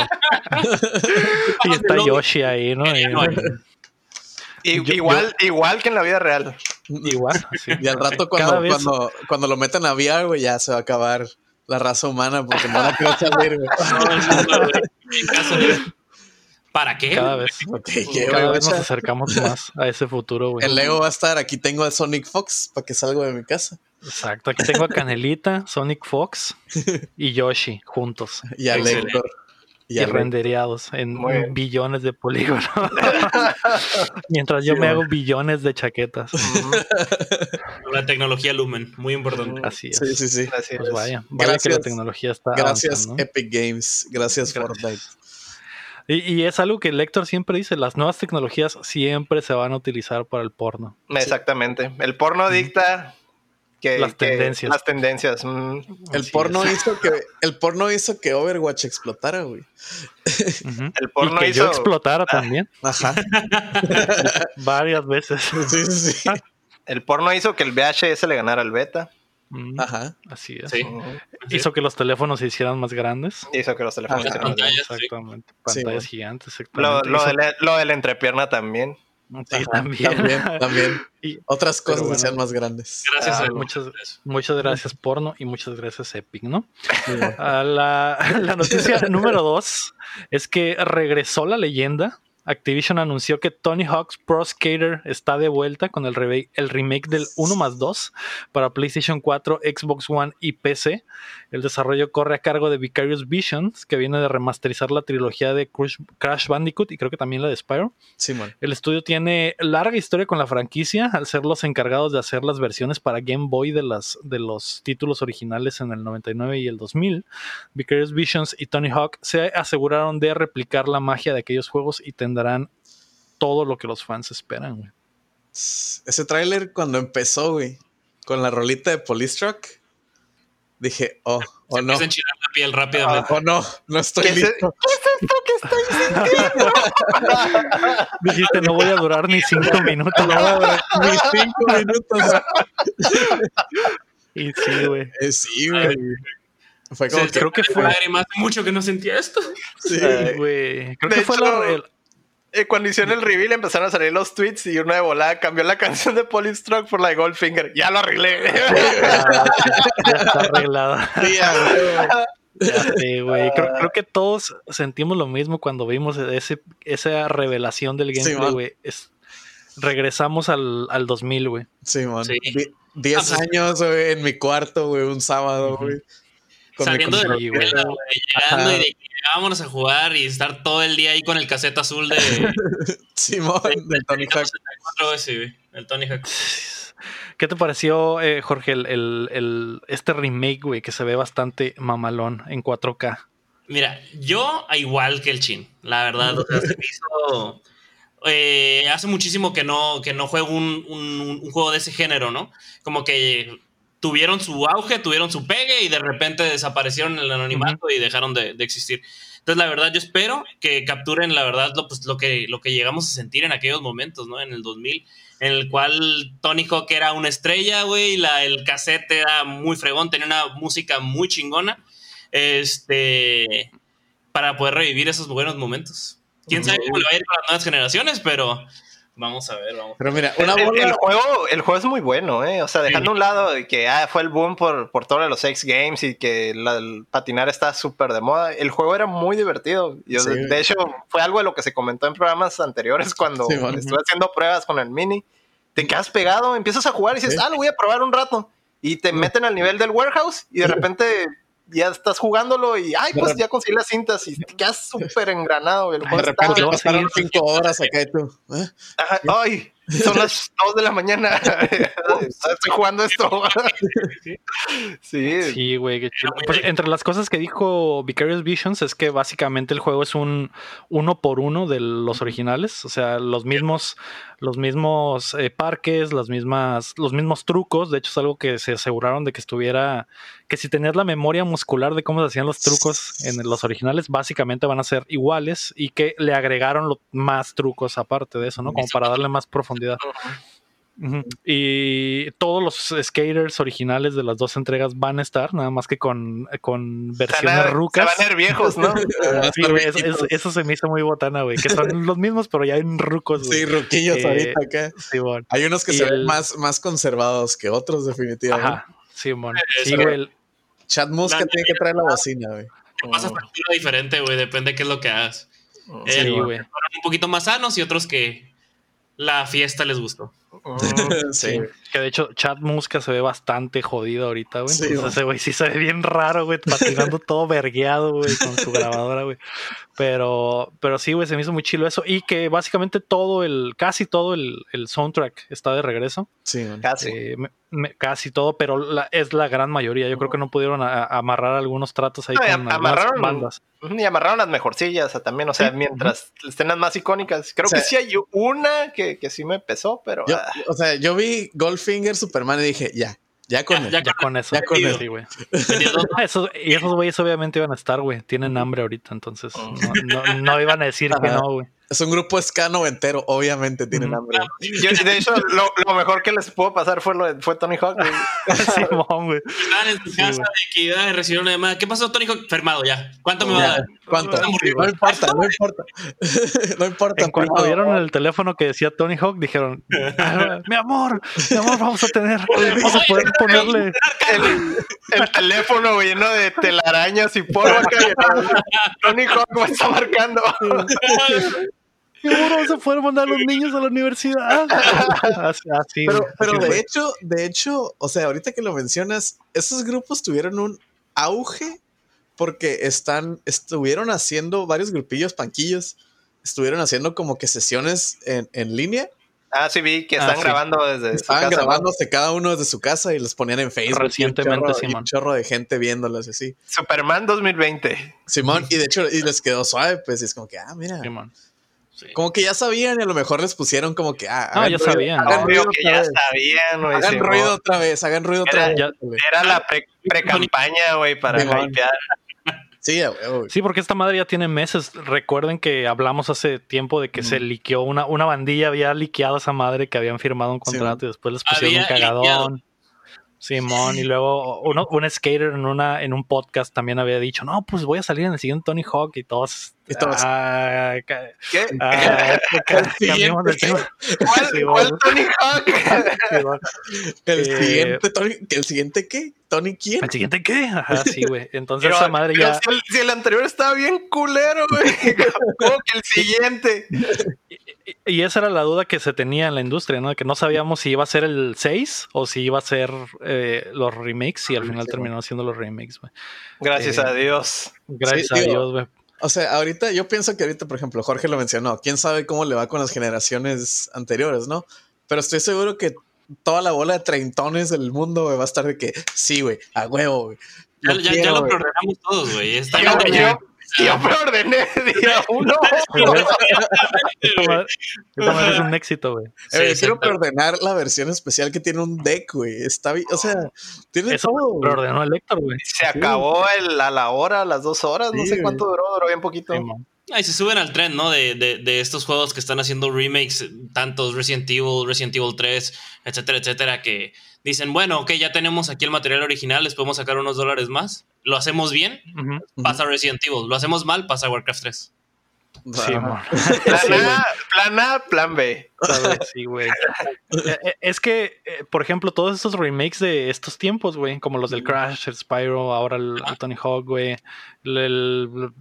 y está Yoshi ahí, ¿no? Yo- igual, igual que en la vida real. Igual. sí. Y al rato cuando, vez- cuando, cuando lo metan a VR, güey, ya se va a acabar la raza humana porque no la quiero salir, güey. No, no, no, ¿Para qué? Cada vez, cada vez nos acercamos más a ese futuro, güey. El Lego va a estar, aquí tengo a Sonic Fox para que salga de mi casa. Exacto, aquí tengo a Canelita, Sonic Fox y Yoshi juntos. Y a Lector. Y, rendereados en billones de polígonos. Mientras yo me hago billones de chaquetas. La tecnología Lumen, muy importante. Así es. Sí, sí, sí. pues vaya, vaya que la tecnología está. Gracias, Epic Games. Gracias, Fortnite. Y, es algo que Lector siempre dice, las nuevas tecnologías siempre se van a utilizar para el porno. Exactamente. El porno dicta que, las tendencias. Las tendencias. Mm. el porno hizo que el porno hizo que Overwatch explotara, güey. El porno y que hizo... yo explotara también. Ajá. Varias veces. Sí, sí, sí. El porno hizo que el VHS le ganara al beta. Ajá. Así es. Hizo que los teléfonos se hicieran más grandes. Hizo que los teléfonos se hicieran más grandes. Exactamente. Pantallas gigantes. Lo, lo, de la, lo, de la, entrepierna también. Sí, también. También, también. Y, Otras cosas bueno, sean más grandes. Gracias. Ah, muchas, muchas gracias, porno, y muchas gracias, Epic, ¿no? Ah, la, la noticia número dos es que regresó la leyenda Activision anunció que Tony Hawk's Pro Skater está de vuelta con el, remake del 1 más 2 para PlayStation 4, Xbox One y PC. El desarrollo corre a cargo de Vicarious Visions, que viene de remasterizar la trilogía de Crash Bandicoot y creo que también la de Spyro. Sí, el estudio tiene larga historia con la franquicia, al ser los encargados de hacer las versiones para Game Boy de, las, de los títulos originales en el 99 y el 2000. Vicarious Visions y Tony Hawk se aseguraron de replicar la magia de aquellos juegos y tendrán todo lo que los fans esperan, güey. Ese tráiler cuando empezó, güey, con la rolita de Polistruck, dije, oh, oh no. Se enchilar la piel rápidamente. Oh, oh, no, no estoy ¿Qué listo. ¿Qué es esto que estoy sintiendo? Dijiste, no voy a durar ni cinco minutos. No voy a durar ni cinco minutos. y sí, güey. Eh, sí, güey. Fue como sí, que, creo que fue. Lágrimas, mucho que no sentía esto. Sí, güey. Creo de que hecho, fue la, eh, cuando hicieron el reveal empezaron a salir los tweets y una de volada cambió la canción de Polystruck por la de Goldfinger. Ya lo arreglé. ya, está arreglado. Sí, güey. Creo, creo, que todos sentimos lo mismo cuando vimos ese, esa revelación del gameplay, güey. regresamos al, al 2000, güey. Sí, man. Sí. Diez años, güey, en mi cuarto, güey, un sábado, güey. Saliendo de la güey, llegando y de vámonos a jugar y estar todo el día ahí con el cassette azul de Simón, del Tony Hawk. el Tony Hawk. ¿Qué te pareció, eh, Jorge, el, el, este remake, güey, que se ve bastante mamalón en 4K? Mira, yo igual que el Chin, la verdad. O sea, se hizo, eh, hace muchísimo que no, que no juego un, un, un, juego de ese género, ¿no? Como que tuvieron su auge, tuvieron su pegue y de repente desaparecieron en el anonimato y dejaron de, existir. Entonces, la verdad, yo espero que capturen, la verdad, lo, pues, lo, que, lo que llegamos a sentir en aquellos momentos, ¿no? En el 2000, en el cual Tony Hawk era una estrella, güey, la, el cassette era muy fregón, tenía una música muy chingona, este, para poder revivir esos buenos momentos. Quién sabe cómo le va a ir para las nuevas generaciones, pero Vamos a ver, vamos. Pero mira, una el, el, juego, el juego es muy bueno, ¿eh? O sea, dejando a un lado que ah, fue el boom por, por todos los X Games y que el patinar está súper de moda, el juego era muy divertido. Yo, De hecho, fue algo de lo que se comentó en programas anteriores cuando estuve haciendo pruebas con el mini. Te quedas pegado, empiezas a jugar y dices, ah, lo voy a probar un rato. Y te meten al nivel del warehouse y de repente ya estás jugándolo y, ay, pues ya conseguí las cintas y te quedas súper engranado. El de repente pasaron cinco horas acá y tú. ¿eh? ay, son las dos de la mañana. Estoy jugando esto. sí. Sí, güey. Pues, entre las cosas que dijo Vicarious Visions es que básicamente el juego es un uno por uno de los originales. O sea, los mismos, los mismos eh, parques, las mismas, los mismos trucos. De hecho, es algo que se aseguraron de que estuviera. Que si tenías la memoria muscular de cómo se hacían los trucos en los originales, básicamente van a ser iguales. Y que le agregaron más trucos aparte de eso, ¿no? Como para darle más profundidad y todos los skaters originales de las dos entregas van a estar, nada más que con, con versiones rucas. van a ver viejos, ¿no? eso, se me hizo muy botana, güey. Que son los mismos, pero ya en rucos. Sí, ruquillos eh, ahorita acá. Hay unos que se ven más, más conservados que otros, definitivamente. Ajá, sí, mon. Sí, güey. Chad Muska tiene que traer la bocina, güey. Pasa factura diferente, güey. Depende de qué es lo que hagas. Sí, güey. un poquito más sanos y otros que la fiesta les gustó. sí. Que de hecho, Chad Muska se ve bastante jodido ahorita, güey. Sí, ese güey sí se ve bien raro, güey, patinando todo vergueado, güey, con su grabadora, güey. Pero, pero sí, güey, se me hizo muy chilo eso. Y que básicamente todo el, casi todo el, el soundtrack está de regreso. Sí, casi. Eh, casi todo, pero es la gran mayoría. Yo creo que no pudieron amarrar algunos tratos ahí con amarraron, bandas. Y amarraron las mejorcillas también, o sea, mientras estén las más icónicas. Creo que sí hay una que, que sí me pesó, pero. Ah. O sea, yo vi Goldfinger, Superman y dije, ya, ya con, ya, con eso. Ya con eso. güey. y esos güeyes obviamente iban a estar, güey. Tienen hambre ahorita, entonces oh. no, no, iban a decir que no, güey. Es un grupo escano entero, obviamente tienen hambre. de hecho, lo, mejor que les pudo pasar fue, lo, fue Tony Hawk. Simón, güey. Estaban en su casa de que recibir una llamada. ¿Qué pasó, Tony Hawk? Enfermado ya. ¿Cuánto me va a dar? ¿Cuánto? No, importa, no importa. no importa. En cuanto vieron el teléfono que decía Tony Hawk, dijeron: ah, Mi amor, mi amor, vamos a tener, vamos a poder ponerle el, teléfono lleno de telarañas y polvo. Tony Hawk me está marcando. Seguro se fueron a mandar los niños a la universidad. Así, pero, pero de hecho, de hecho, o sea, ahorita que lo mencionas, esos grupos tuvieron un auge porque están, estuvieron haciendo varios grupillos, panquillos, estuvieron haciendo como que sesiones en, en línea. Ah, sí, vi que están ah, grabando desde Estaban grabándose cada uno desde su casa y los ponían en Facebook. Recientemente, Simón. un chorro de gente viéndolos así. Superman 2020. Simón, y de hecho, y les quedó suave, pues, es como que, ah, mira. Simón. Como que ya sabían y a lo mejor les pusieron como que. Ah, no, ya sabían. Hagan ruido que ya sabían, güey. Hagan ruido otra vez, hagan ruido otra vez. Era la pre-campaña, güey, para hypear. Sí, sí, porque esta madre ya tiene meses. Recuerden que hablamos hace tiempo de que se liqueó una, una bandilla, había liqueado a esa madre que habían firmado un contrato y después les pusieron un cagadón. Simón, y luego uno, un skater en una en un podcast también había dicho, no, pues voy a salir en el siguiente Tony Hawk y todos. Y todos ah, ¿Qué? Ah, cambiamos de tema. ¿Cuál, Tony Hawk? el eh, siguiente Tony, ¿el siguiente qué? ¿Tony quién? ¿El siguiente qué? Ajá, sí, güey. Entonces esa madre ya. Si el, si el, anterior estaba bien culero, güey. ¿Cómo que el siguiente? Y esa era la duda que se tenía en la industria, ¿no? Que no sabíamos si iba a ser el 6 o si iba a ser eh, los remakes y al final terminó siendo los remakes, güey. Gracias a Dios. Gracias a Dios, güey. O sea, ahorita yo pienso que ahorita, por ejemplo, Jorge lo mencionó, quién sabe cómo le va con las generaciones anteriores, ¿no? Pero estoy seguro que toda la bola de treintones del mundo va a estar de que sí, güey, a huevo, güey. Ya, ya, lo programamos todos, güey. Está yo preordené día uno. es un éxito, güey. Quiero preordenar la versión especial que tiene un deck, güey. Está bien, o sea, tiene Eso todo. Preordenó el Héctor, güey. Se acabó el, a la hora, a las dos horas, no sé cuánto duró, duró bien poquito. Ahí se suben al tren, ¿no? De, de, de, estos juegos que están haciendo remakes, tantos Resident Evil, Resident Evil 3, etcétera, etcétera, que dicen, bueno, ok, ya tenemos aquí el material original, les podemos sacar unos dólares más. Lo hacemos bien, pasa Resident Evil. Lo hacemos mal, pasa Warcraft 3. Sí, plan, A, plan A, plan B. Sí, güey. Eh, eh, es que, eh, por ejemplo, todos estos remakes de estos tiempos, güey, como los del Crash, el Spyro, ahora el, Tony Hawk, güey, el,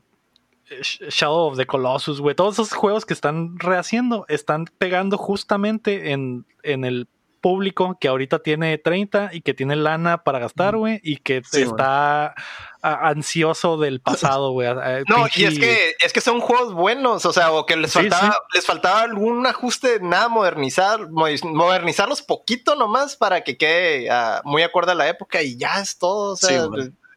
Shadow of the Colossus, güey, todos esos juegos que están rehaciendo están pegando justamente en, en el público que ahorita tiene 30 y que tiene lana para gastar, güey, y que está ansioso del pasado, güey. No, y es que, es que son juegos buenos, o sea, o que les faltaba, les faltaba algún ajuste, nada modernizar, modernizarlos poquito nomás para que quede ah, muy acorde a la época y ya es todo, o sea,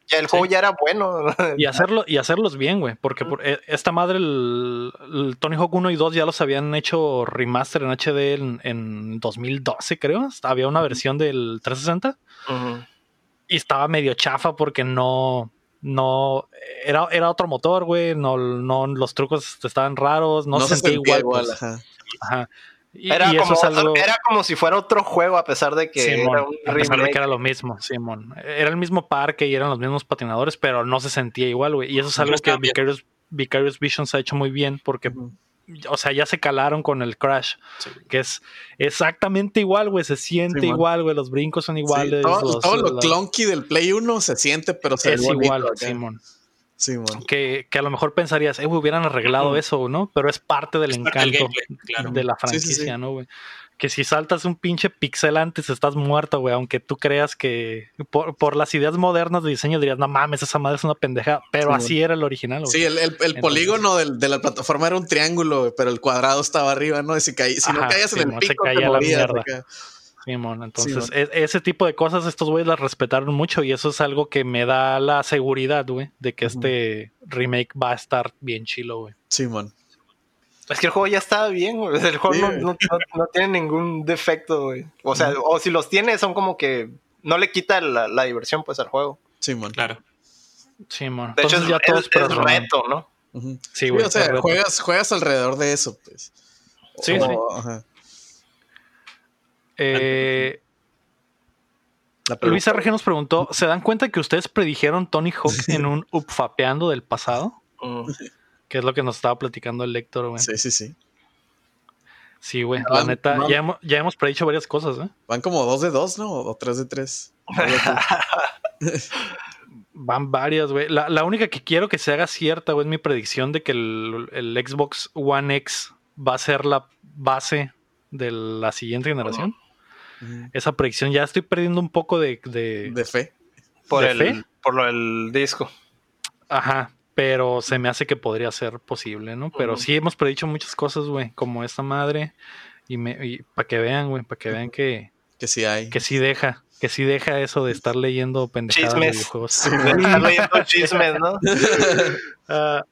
ya el juego ya era bueno. Y hacerlo, y hacerlos bien, güey. Porque por, eh, esta madre, el, Tony Hawk 1 y 2 ya los habían hecho remaster en HD en, en 2012, creo. Había una versión del 360. Y estaba medio chafa porque no. No. Era, era otro motor, güey. No, no, los trucos estaban raros. No, se, sentía igual. Pues. ajá era, como, era como si fuera otro juego, a pesar de que era un a pesar de que era lo mismo, Simón. Era el mismo parque y eran los mismos patinadores, pero no se sentía igual, güey. Y eso es algo que Vicarious, Vicarious Visions ha hecho muy bien, porque, o sea, ya se calaron con el Crash, que es exactamente igual, güey. Se siente igual, güey. Los brincos son iguales. todo, lo clunky del Play 1 se siente, pero se es igual, Simón. Sí. Que, que a lo mejor pensarías, eh, hubieran arreglado eso, ¿no? Pero es parte del Es parte del encanto gameplay, claro. de la Sí, sí, sí. franquicia, ¿no, güey? Que si saltas un pinche pixel antes estás muerto, güey, aunque tú creas que por, por las ideas modernas de diseño dirías, no mames, esa madre es una pendeja, pero Sí, así era el original, güey. Sí, el, el- el Entonces- polígono del- de la plataforma era un triángulo, pero el cuadrado estaba arriba, ¿no? Y si, caí- si no caías en el no, se pico, caía te la morías mierda. Simón, entonces Sí, e- ese tipo de cosas estos güeyes las respetaron mucho y eso es algo que me da la seguridad, güey, de que este remake va a estar bien chilo, güey. Sí, man. Es que el juego ya estaba bien, güey. El juego Sí, no, güey. no- no- no tiene ningún defecto, güey. O sea, o si los tiene, son como que no le quita la, la diversión, pues, al juego. Sí, man. Claro. Simón. De hecho, es, ya todos es- es reto, ¿no? Sí, Sí, güey. o sea, juegas, juegas alrededor de eso, pues. Sí, O- sí. ajá. Eh, Luis RG nos preguntó, ¿se dan cuenta que ustedes predijeron Tony Hawk en un upfapeando del pasado? Mm. Que es lo que nos estaba platicando el lector, güey. Sí, sí, sí. Sí, güey. La Van- neta, van- ya hemos, ya hemos predicho varias cosas, ¿eh? Van como dos de dos, ¿no? O tres de tres. Van varias, güey. La, la única que quiero que se haga cierta, güey, es mi predicción de que el, el Xbox One X va a ser la base de la siguiente generación. Esa predicción ya estoy perdiendo un poco de... de- De fe. Por, ¿De el, fe? por lo del disco. Ajá, pero se me hace que podría ser posible, ¿no? Pero sí hemos predicho muchas cosas, güey, como esta madre. Y, me, para que vean, güey, para que vean que, Que sí hay. que sí deja, que sí deja eso de estar leyendo pendejadas de videojuegos. Estar leyendo chismes, ¿no? Ah,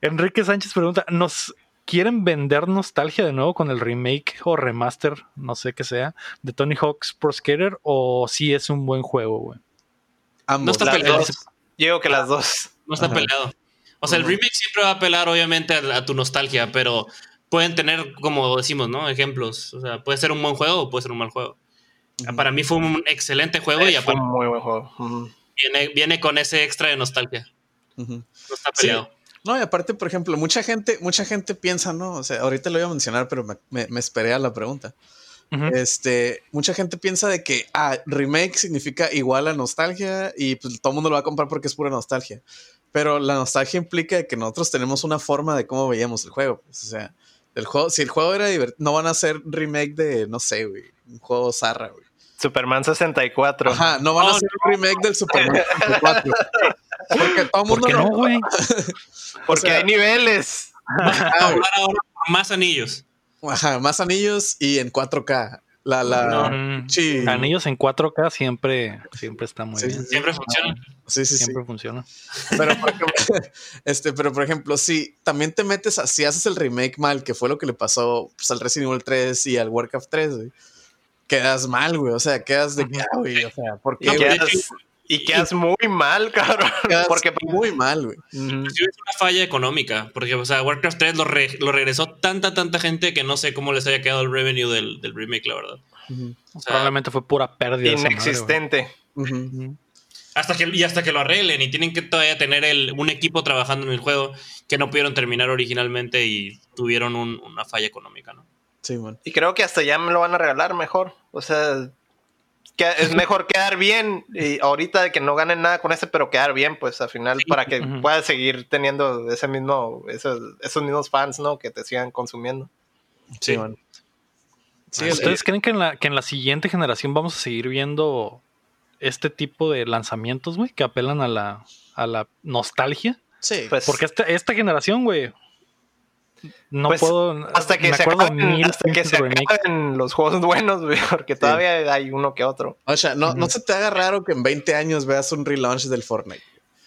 Enrique Sánchez pregunta, ¿nos quieren vender nostalgia de nuevo con el remake o remaster, no sé qué sea, de Tony Hawk's Pro Skater o si es un buen juego, güey? Ambos. No está peleado. digo que las dos. No está Ajá. peleado. O sea, el remake siempre va a apelar, obviamente, a, a tu nostalgia, pero pueden tener, como decimos, ¿no? Ejemplos. O sea, puede ser un buen juego o puede ser un mal juego. Para mí fue un excelente juego y Eh, fue aparte un muy buen juego. Viene, viene con ese extra de nostalgia. No está Sí. No, y aparte, por ejemplo, mucha gente, mucha gente piensa, ¿no? O sea, ahorita lo voy a mencionar, pero me, me- me esperé a la pregunta. Este, mucha gente piensa de que ah, remake significa igual a nostalgia y pues todo el mundo lo va a comprar porque es pura nostalgia. Pero la nostalgia implica que nosotros tenemos una forma de cómo veíamos el juego. pues, o sea, el juego, si el juego era divertido, no van a hacer remake de, no sé, güey, un juego zarra, güey. Superman 64. Ajá, no van a No, hacer un remake del Superman 64. Porque todo el ¿Por mundo qué lo- no, güey? Porque o sea- hay niveles. Ah, ahora por más anillos. Ajá, más anillos y en 4K. La, la, sí. Anillos en 4K siempre, siempre está muy Sí, bien. Siempre funciona. Sí, sí, sí. Siempre funciona. Pero por, ejemplo, este, pero por ejemplo, si también te metes a, si haces el remake mal, que fue lo que le pasó pues, al Resident Evil 3 y al Warcraft 3, güey, quedas mal, güey. O sea, quedas de que, ah, güey, o sea, ¿por Y qué, No, güey? de quedas, y quedas muy mal, cabrón. Quedas Porque muy mal, güey. Inclusive es una falla económica, porque, o sea, Warcraft 3 lo, re- lo regresó tanta, tanta gente que no sé cómo les haya quedado el revenue del, del remake, la verdad. O sea, Probablemente fue pura pérdida. madre, inexistente. hasta que, y hasta que lo arreglen y tienen que todavía tener el, un equipo trabajando en el juego que no pudieron terminar originalmente y tuvieron un- una falla económica, ¿no? Sí, man. Y creo que hasta ya me lo van a regalar mejor. O sea, que es mejor quedar bien. Y ahorita de que no ganen nada con ese, pero quedar bien, pues al final, para que puedas seguir teniendo ese mismo, esos, esos mismos fans, ¿no? Que te sigan consumiendo. Sí, man. Sí, el- ¿Ustedes creen que en, la, que en la siguiente generación vamos a seguir viendo este tipo de lanzamientos, güey, que apelan a la, a la nostalgia? sí. Pues, Porque esta, esta generación, güey, no Pues, puedo. hasta que me se acaben, mil hasta que se acaben los juegos buenos, güey, porque todavía hay uno que otro. o sea, no, no se te haga raro que en 20 años veas un relaunch del Fortnite.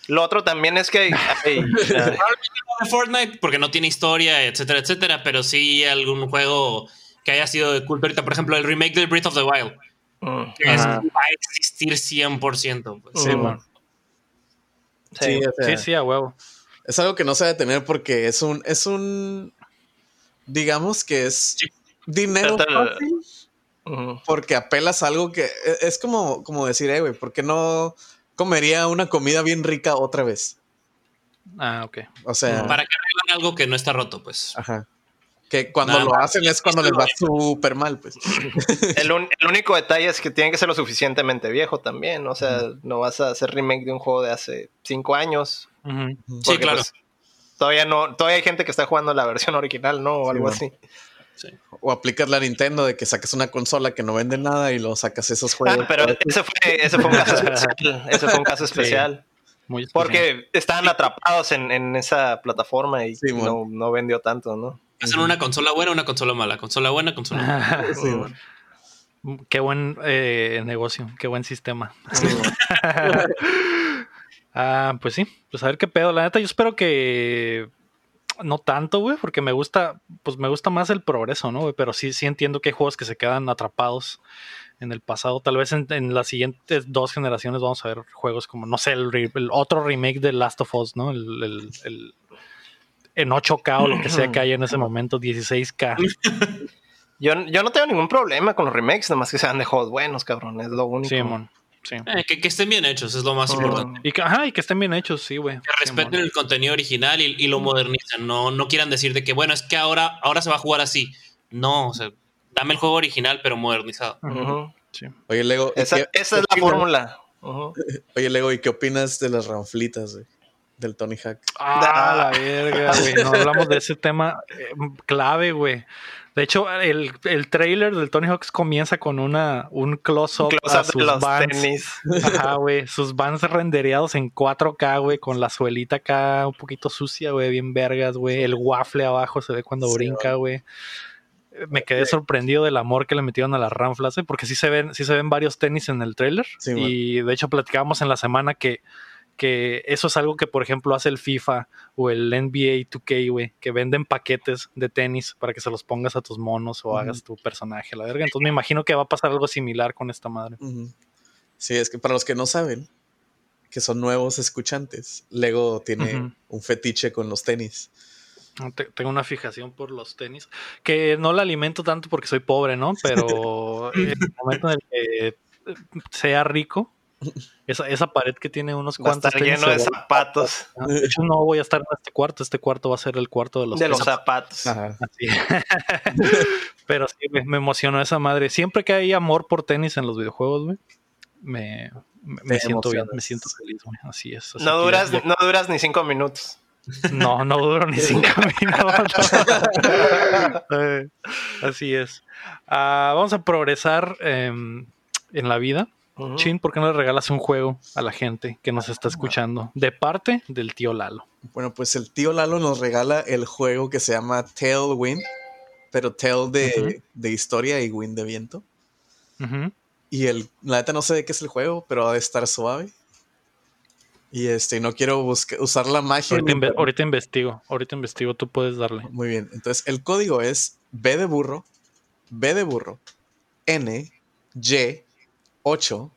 Lo otro también es que hay- hay- Probablemente no de Fortnite porque no tiene historia, etcétera, etcétera, pero sí algún juego que haya sido de culto ahorita. Por ejemplo, el remake del Breath of the Wild, Mm, que es- va a existir 100%. Pues. Sí, Mm. sí. Sí, o sea, Sí, sí, a huevo. Es algo que no se debe tener porque es un, es un, digamos que es Sí. dinero fácil porque apelas a algo que e- es como, como decir, eh, güey, ¿por qué no comería una comida bien rica otra vez? Ah, ok. O sea, ¿Para qué arreglar algo que no está roto? Pues ajá. Que cuando lo hacen es cuando les va súper mal, pues. El, único detalle es que tiene que ser lo suficientemente viejo también. O sea, no vas a hacer remake de un juego de hace cinco años. Sí, claro. Pues, todavía no, todavía hay gente que está jugando la versión original, ¿no? O algo así. O aplicas la Nintendo de que saques una consola que no vende nada y lo sacas esos juegos. pero ese fue, ese fue un caso especial. Ese fue un caso especial. Porque estaban atrapados en, esa plataforma y no, vendió tanto, ¿no? Hacen una consola buena, una consola mala. Consola buena, consola mala. Qué buen eh, negocio, qué buen sistema. ah, pues sí, pues a ver qué pedo. La neta, yo espero que no tanto, güey, porque me gusta, pues me gusta más el progreso, ¿no? Pero sí, sí entiendo que hay juegos que se quedan atrapados en el pasado. Tal vez en, las siguientes dos generaciones vamos a ver juegos como, no sé, el, otro remake de Last of Us, ¿no? El, en 8K o lo que sea que haya en ese momento, 16K. Yo, yo no tengo ningún problema con los remakes, nomás que sean de juegos buenos, cabrón, es lo único. Sí, mon. Eh, que, estén bien hechos, es lo más importante. Y que, ajá, y que estén bien hechos, sí, güey. Que respeten el contenido original y, lo modernizan. No, no quieran decir de que, bueno, es que ahora, ahora se va a jugar así. No, o sea, dame el juego original, pero modernizado. Oye, Lego. Esa, es la fórmula. Oye, Lego, ¿y qué opinas de las ranflitas, güey? Del Tony Hawk. Ah, la verga, güey. No hablamos de ese tema eh, clave, güey. De hecho, el, el trailer del Tony Hawk comienza con una, un close-up close a sus Tenis. Ajá, güey. Sus vans rendereados en 4K, güey, con la suelita acá un poquito sucia, güey, bien vergas, güey. El waffle abajo se ve cuando brinca, güey. Me quedé sorprendido del amor que le metieron a las ranflas, ¿eh? porque sí se ven, sí se ven varios tenis en el trailer. y de hecho platicábamos en la semana que que eso es algo que, por ejemplo, hace el FIFA o el NBA 2K, güey, que venden paquetes de tenis para que se los pongas a tus monos o hagas tu personaje, la verga. Entonces me imagino que va a pasar algo similar con esta madre. Sí, es que para los que no saben, que son nuevos escuchantes, Lego tiene un fetiche con los tenis. Tengo una fijación por los tenis, que no la alimento tanto porque soy pobre, ¿no? Pero en el momento en el que sea rico, esa, esa pared que tiene unos cuantos. estar lleno de zapatos. De hecho, no voy a estar en este cuarto. Este cuarto va a ser el cuarto de los, de los zapatos. Pero sí, me, emocionó esa madre. Siempre que hay amor por tenis en los videojuegos, güey, me, me, siento bien, me siento feliz, güey. Así es. no, duras, no duras ni cinco minutos. No, no duro ni cinco minutos. Eh, así es. Ah, vamos a progresar em, en la vida. Chin, ¿por qué no le regalas un juego a la gente que nos está escuchando? De parte del tío Lalo. Bueno, pues el tío Lalo nos regala el juego que se llama Tailwind, pero Tail de, historia y Wind de viento. Y el, la neta no sé de qué es el juego, pero ha de estar suave. Y este, no quiero usar la magia. Ahorita, ahorita, investigo, ahorita investigo, tú puedes darle. Muy bien, entonces el código es B de burro, B de burro, N, Y, 8,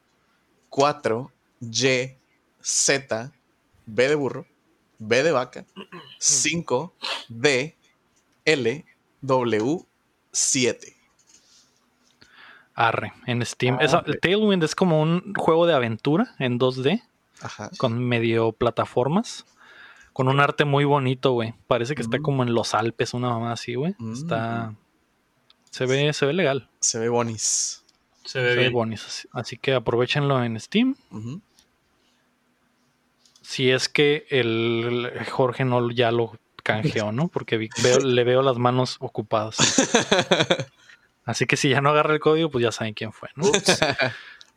4, Y, Z, B de burro, B de vaca, 5, D, L, W, 7. Arre, en Steam. Tailwind es como un juego de aventura en 2D. Con medio plataformas. Con un arte muy bonito, güey. Parece que está mm. como en los Alpes, una mamá así, güey. Está. Mm. Se ve, se ve legal. Se ve bonis. Se ve, bien. Así, que aprovechenlo en Steam. Si es que el Jorge no ya lo canjeó, ¿no? Porque le veo las manos ocupadas. Así que si ya no agarra el código, pues ya saben quién fue, ¿no?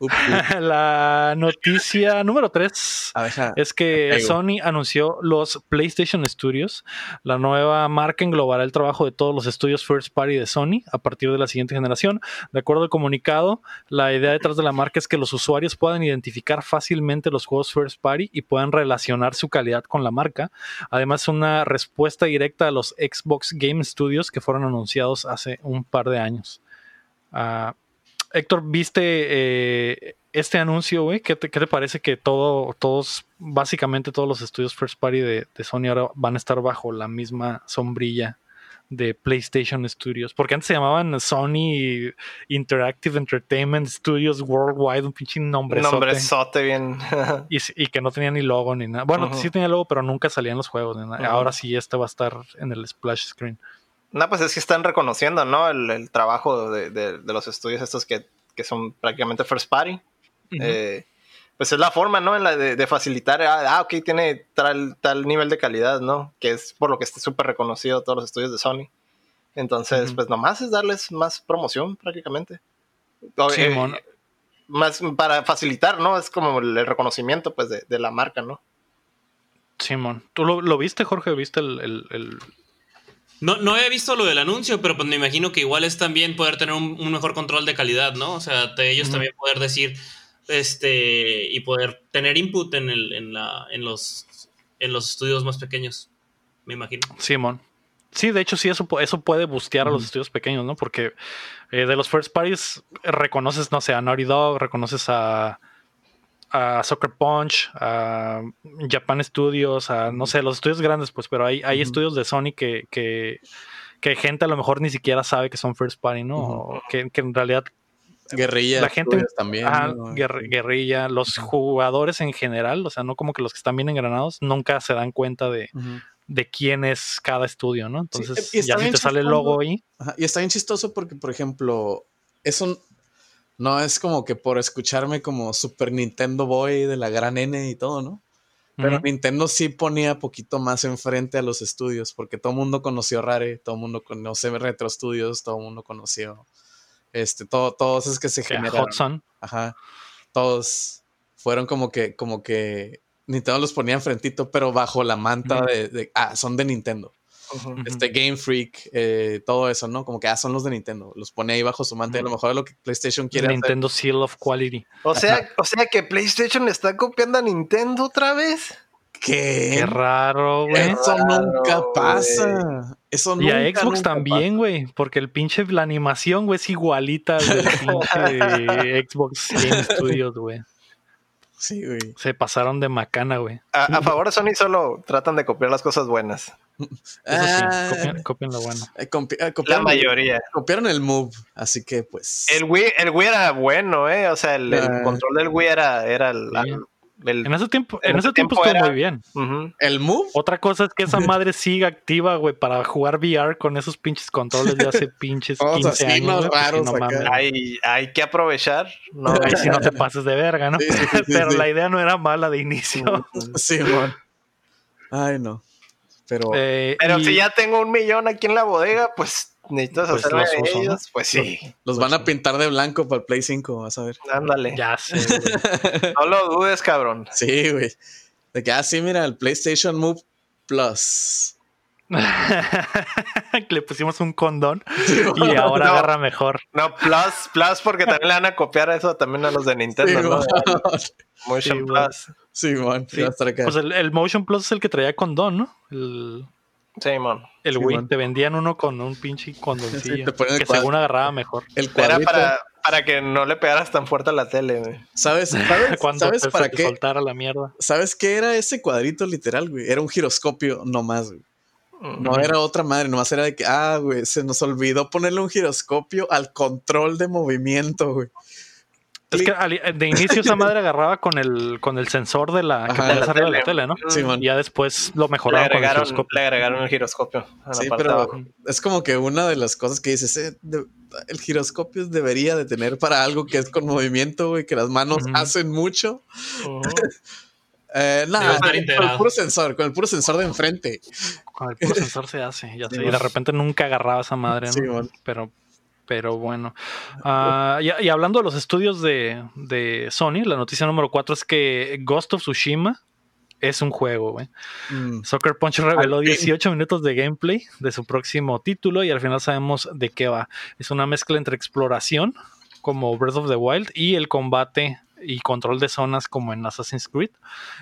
la noticia número 3 es que Sony anunció los PlayStation Studios. La nueva marca englobará el trabajo de todos los estudios first party de Sony a partir de la siguiente generación. De acuerdo al comunicado, la idea detrás de la marca es que los usuarios puedan identificar fácilmente los juegos first party y puedan relacionar su calidad con la marca. Además, una respuesta directa a los Xbox Game Studios que fueron anunciados hace un par de años. Uh, Héctor, ¿viste eh, este anuncio, güey? ¿Qué te, parece que todo, todos, básicamente todos los estudios First Party de, Sony ahora van a estar bajo la misma sombrilla de PlayStation Studios? Porque antes se llamaban Sony Interactive Entertainment Studios Worldwide, un pinche nombre. Nombrezote bien. y, y, que no tenía ni logo ni nada. Bueno, sí tenía logo, pero nunca salían los juegos. Ahora sí, este va a estar en el splash screen. No, pues es que están reconociendo, ¿no? El, trabajo de, los estudios estos que, son prácticamente first party. Eh, pues es la forma, ¿no? En la de, facilitar, ah, ah, ok, tiene tal, tal nivel de calidad, ¿no? Que es por lo que está súper reconocido todos los estudios de Sony. Entonces, pues nomás es darles más promoción prácticamente. Sí, eh, más para facilitar, ¿no? Es como el reconocimiento, pues, de, la marca, ¿no? Simón, ¿tú lo, viste, Jorge? ¿Viste el, No, no he visto lo del anuncio, pero pues me imagino que igual es también poder tener un, mejor control de calidad, ¿no? O sea, de ellos también poder decir, este, y poder tener input en, el, en, la, en, los, en los estudios más pequeños, me imagino. Simón. Sí, de hecho, sí, eso, eso puede bustear a los estudios pequeños, ¿no? Porque eh, de los first parties reconoces, no sé, a Naughty Dog, reconoces a, a Soccer Punch, a Japan Studios, a no sé, los estudios grandes, pues, pero hay, hay estudios de Sony que, que, que, gente a lo mejor ni siquiera sabe que son first party, ¿no? que, en realidad. Guerrilla, la gente también. guerrilla, los jugadores en general, o sea, no como que los que están bien engranados, nunca se dan cuenta de, de quién es cada estudio, ¿no? Entonces, ya si te sale el logo ahí. y está bien chistoso porque, por ejemplo, eso no es como que por escucharme como Super Nintendo Boy de la gran N y todo, ¿no? Pero Nintendo sí ponía poquito más enfrente a los estudios, porque todo el mundo conoció Rare, todo el mundo conoce Retro Studios, todo el mundo conoció este, todo, todos es que se generaron. Ajá. Todos fueron como que, como que Nintendo los ponía enfrentito, pero bajo la manta de, ah, son de Nintendo. Este Game Freak, eh, todo eso, ¿no? Como que ah, son los de Nintendo. Los pone ahí bajo su manta y a lo mejor es lo que PlayStation quiere Nintendo Seal of Quality. O sea, o sea que PlayStation está copiando a Nintendo otra vez. ¿Qué? Qué raro, güey. Eso nunca pasa. Eso y a Xbox también, güey. Porque el pinche, la animación, güey, es igualita del pinche Xbox Game Studios, güey. Sí, güey. Se pasaron de macana, güey. A, favor de Sony solo tratan de copiar las cosas buenas. Eso sí, ah. copian, lo bueno. Eh, eh, la mayoría. Copiaron el Move, así que pues. El Wii, el Wii era bueno, ¿eh? O sea, el, ah. control del Wii era, era el, en ese tiempo, en, ese tiempo, estuvo muy bien. El Move. Otra cosa es que esa madre sigue activa, güey, para jugar VR con esos pinches controles de hace pinches 15 años. hay, que aprovechar. No, Ahí sí no te pases de verga, ¿no? Pero la idea no era mala de inicio. Sí, bueno. Ay, no. Pero, eh, pero si ya tengo un millón aquí en la bodega, pues necesitas pues hacerlo de ellos, pues sí. Los, van a pintar de blanco para el Play 5, vas a ver. Ándale. Ya sé. no lo dudes, cabrón. Sí, güey. De que, así, ah, mira, el PlayStation Move Plus. le pusimos un condón y ahora agarra mejor. No, Plus, Plus, porque también le van a copiar eso también a los de Nintendo, Motion Plus. Sí, man. Pues el, el, Motion Plus es el que traía condón, ¿no? El... Sí, man. El Wii, te vendían uno con un pinche condoncillo. que según agarraba mejor. El Era para, para que no le pegaras tan fuerte a la tele, güey. ¿Sabes? ¿Sabes, Cuando ¿sabes para qué? soltara la mierda. ¿Sabes qué era ese cuadrito literal, güey? Era un giroscopio nomás, güey. No era otra madre, nomás era de que, ah, güey, se nos olvidó ponerle un giroscopio al control de movimiento, güey. Es que de inicio esa madre agarraba con el, con el sensor de la que arriba de la tele, ¿no? Sí, y ya después lo mejoraba con el giroscopio. Le agregaron el giroscopio. sí, pero es como que una de las cosas que dices, eh, el giroscopio debería de tener para algo que es con movimiento, y que las manos hacen mucho. Eh, nada, con el puro sensor, con el puro sensor de enfrente. Con el puro sensor se hace, ya sé. Y de repente nunca agarraba esa madre, ¿no? Sí, pero pero bueno. Ah, y, hablando de los estudios de, Sony, la noticia número 4 es que Ghost of Tsushima es un juego, güey. Mm. Soccer Punch reveló 18 minutos de gameplay de su próximo título y al final sabemos de qué va. Es una mezcla entre exploración, como Breath of the Wild, y el combate y control de zonas como en Assassin's Creed.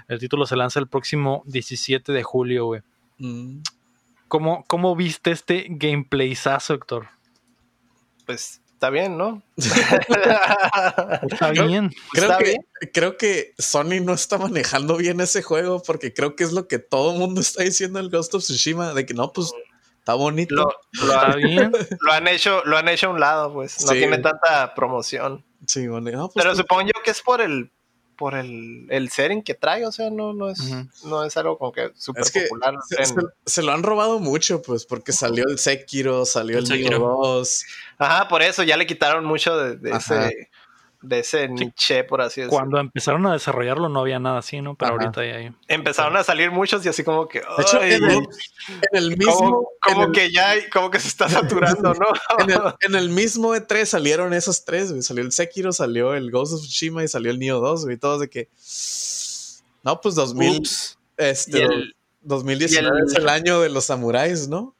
El título se lanza el próximo 17 de julio, güey. Mm. ¿Cómo, ¿Cómo, viste este gameplayzazo, Héctor? pues está bien, ¿no? está bien. Creo, que, creo que Sony no está manejando bien ese juego porque creo que es lo que todo el mundo está diciendo el Ghost of Tsushima, de que no, pues está bonito. Lo, está bien. Lo han hecho, lo han hecho a un lado, pues. No tiene tanta promoción. Sí, pues Pero supongo yo que es por el por el, el setting que trae, o sea, no, no, es, no es algo como que súper popular. Se, lo han robado mucho, pues, porque salió el Sekiro, salió el, Sekiro 2. Ajá, por eso ya le quitaron mucho de, ese de ese niche, por así decirlo. Cuando empezaron a desarrollarlo no había nada así, ¿no? Pero ahorita ya hay. Empezaron a salir muchos y así como que. en, el, mismo. Como, que ya como que se está saturando, ¿no? en, el, mismo E3 salieron esos tres, güey. Salió el Sekiro, salió el Ghost of Tsushima y salió el Neo 2, güey. Todos de que. No, pues 2000. Este. El, 2019 es el año de los samuráis, ¿no?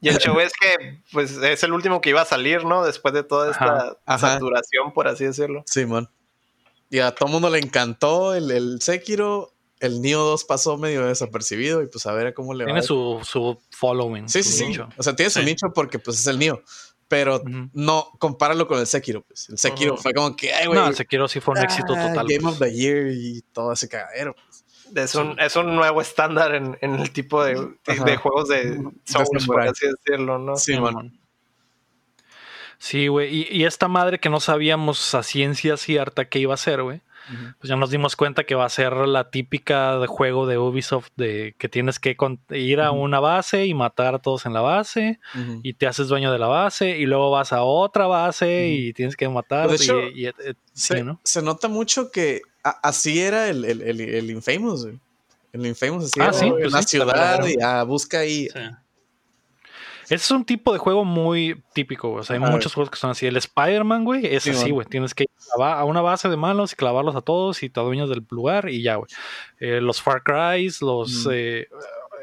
Y el show es que, pues, es el último que iba a salir, ¿no? Después de toda esta saturación, por así decirlo. Simón. y a todo el mundo le encantó el, el Sekiro. El Neo 2 pasó medio desapercibido y pues a ver cómo le va. Tiene su, su following. Sí, sí, sí. O sea, tiene su nicho porque pues es el Neo. Pero no, compáralo con el Sekiro, pues. El Sekiro fue como que, ay, güey. No, el Sekiro sí fue un éxito ah, total. Game of the Year y todo ese cagadero. Es un, es un nuevo estándar en, el tipo de, juegos de Souls, por así decirlo, ¿no? Sí, Sí, güey. Y, esta madre que no sabíamos a ciencia cierta qué iba a ser, güey. Pues ya nos dimos cuenta que va a ser la típica de juego de Ubisoft de que tienes que ir a una base y matar a todos en la base y te haces dueño de la base y luego vas a otra base y tienes que matar. Pues y, se, nota mucho que así era el, el, el, Infamous, El Infamous así ah, en pues la ciudad y ah, busca ahí. Es un tipo de juego muy típico, O sea, hay muchos juegos que son así. El Spider-Man, güey, es así, güey. Tienes que ir a una base de malos y clavarlos a todos y te adueñas del lugar y ya, güey. Eh, los Far Cry, los. Mm. Eh,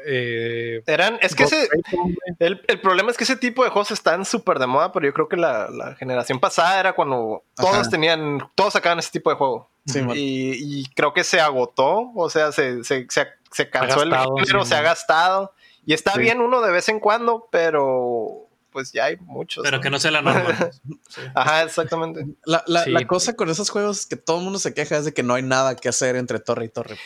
eh, Eran, es que ese, el, problema es que ese tipo de juegos están súper de moda, pero yo creo que la, generación pasada era cuando todos tenían, todos sacaban ese tipo de juego. y, creo que se agotó, o sea, se, se, se, cansó el género, se ha gastado. Y está bien uno de vez en cuando, pero pues ya hay muchos. Pero que no sea la norma. Ajá, exactamente. La, la, cosa con esos juegos es que todo el mundo se queja es de que no hay nada que hacer entre torre y torre.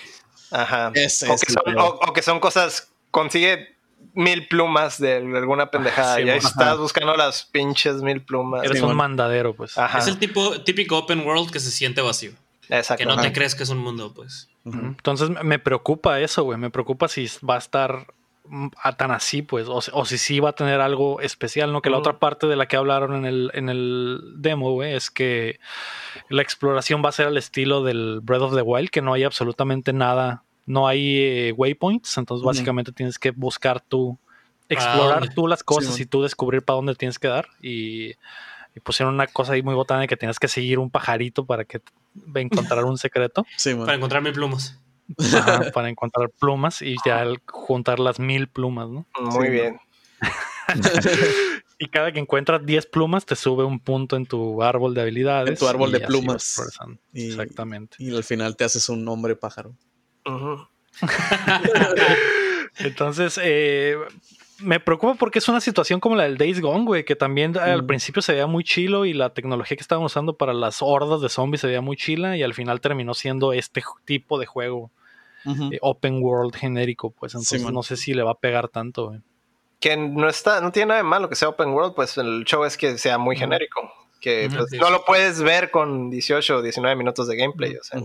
Ajá. o, que son, o, que son, cosas, consigue mil plumas de alguna pendejada y ahí estás buscando las pinches mil plumas. Eres un mandadero, pues. Es el tipo, típico open world que se siente vacío. Exacto. Que no te crees que es un mundo, pues. Entonces me preocupa eso, güey. Me preocupa si va a estar tan así, pues, o, si sí va a tener algo especial, ¿no? Que la otra parte de la que hablaron en el, en el demo, es que la exploración va a ser al estilo del Breath of the Wild, que no hay absolutamente nada, no hay eh, waypoints, entonces básicamente tienes que buscar tú, explorar tú las cosas y tú descubrir para dónde tienes que dar y, pusieron una cosa ahí muy botana de que tienes que seguir un pajarito para que encontrar un secreto. para encontrar mis plumas. Para encontrar plumas y ya juntar las mil plumas, ¿no? Muy bien. y cada que encuentras 10 plumas te sube un punto en tu árbol de habilidades. En tu árbol de plumas. Exactamente. Y al final te haces un hombre pájaro. Entonces, eh, me preocupa porque es una situación como la del Days Gone, güey, que también al mm. principio se veía muy chilo y la tecnología que estaban usando para las hordas de zombies se veía muy chila y al final terminó siendo este tipo de juego eh, open world genérico, pues entonces no sé si le va a pegar tanto. Que no está, no tiene nada de malo que sea open world, pues el show es que sea muy genérico, que pues, no lo puedes ver con 18 o 19 minutos de gameplay, o sea,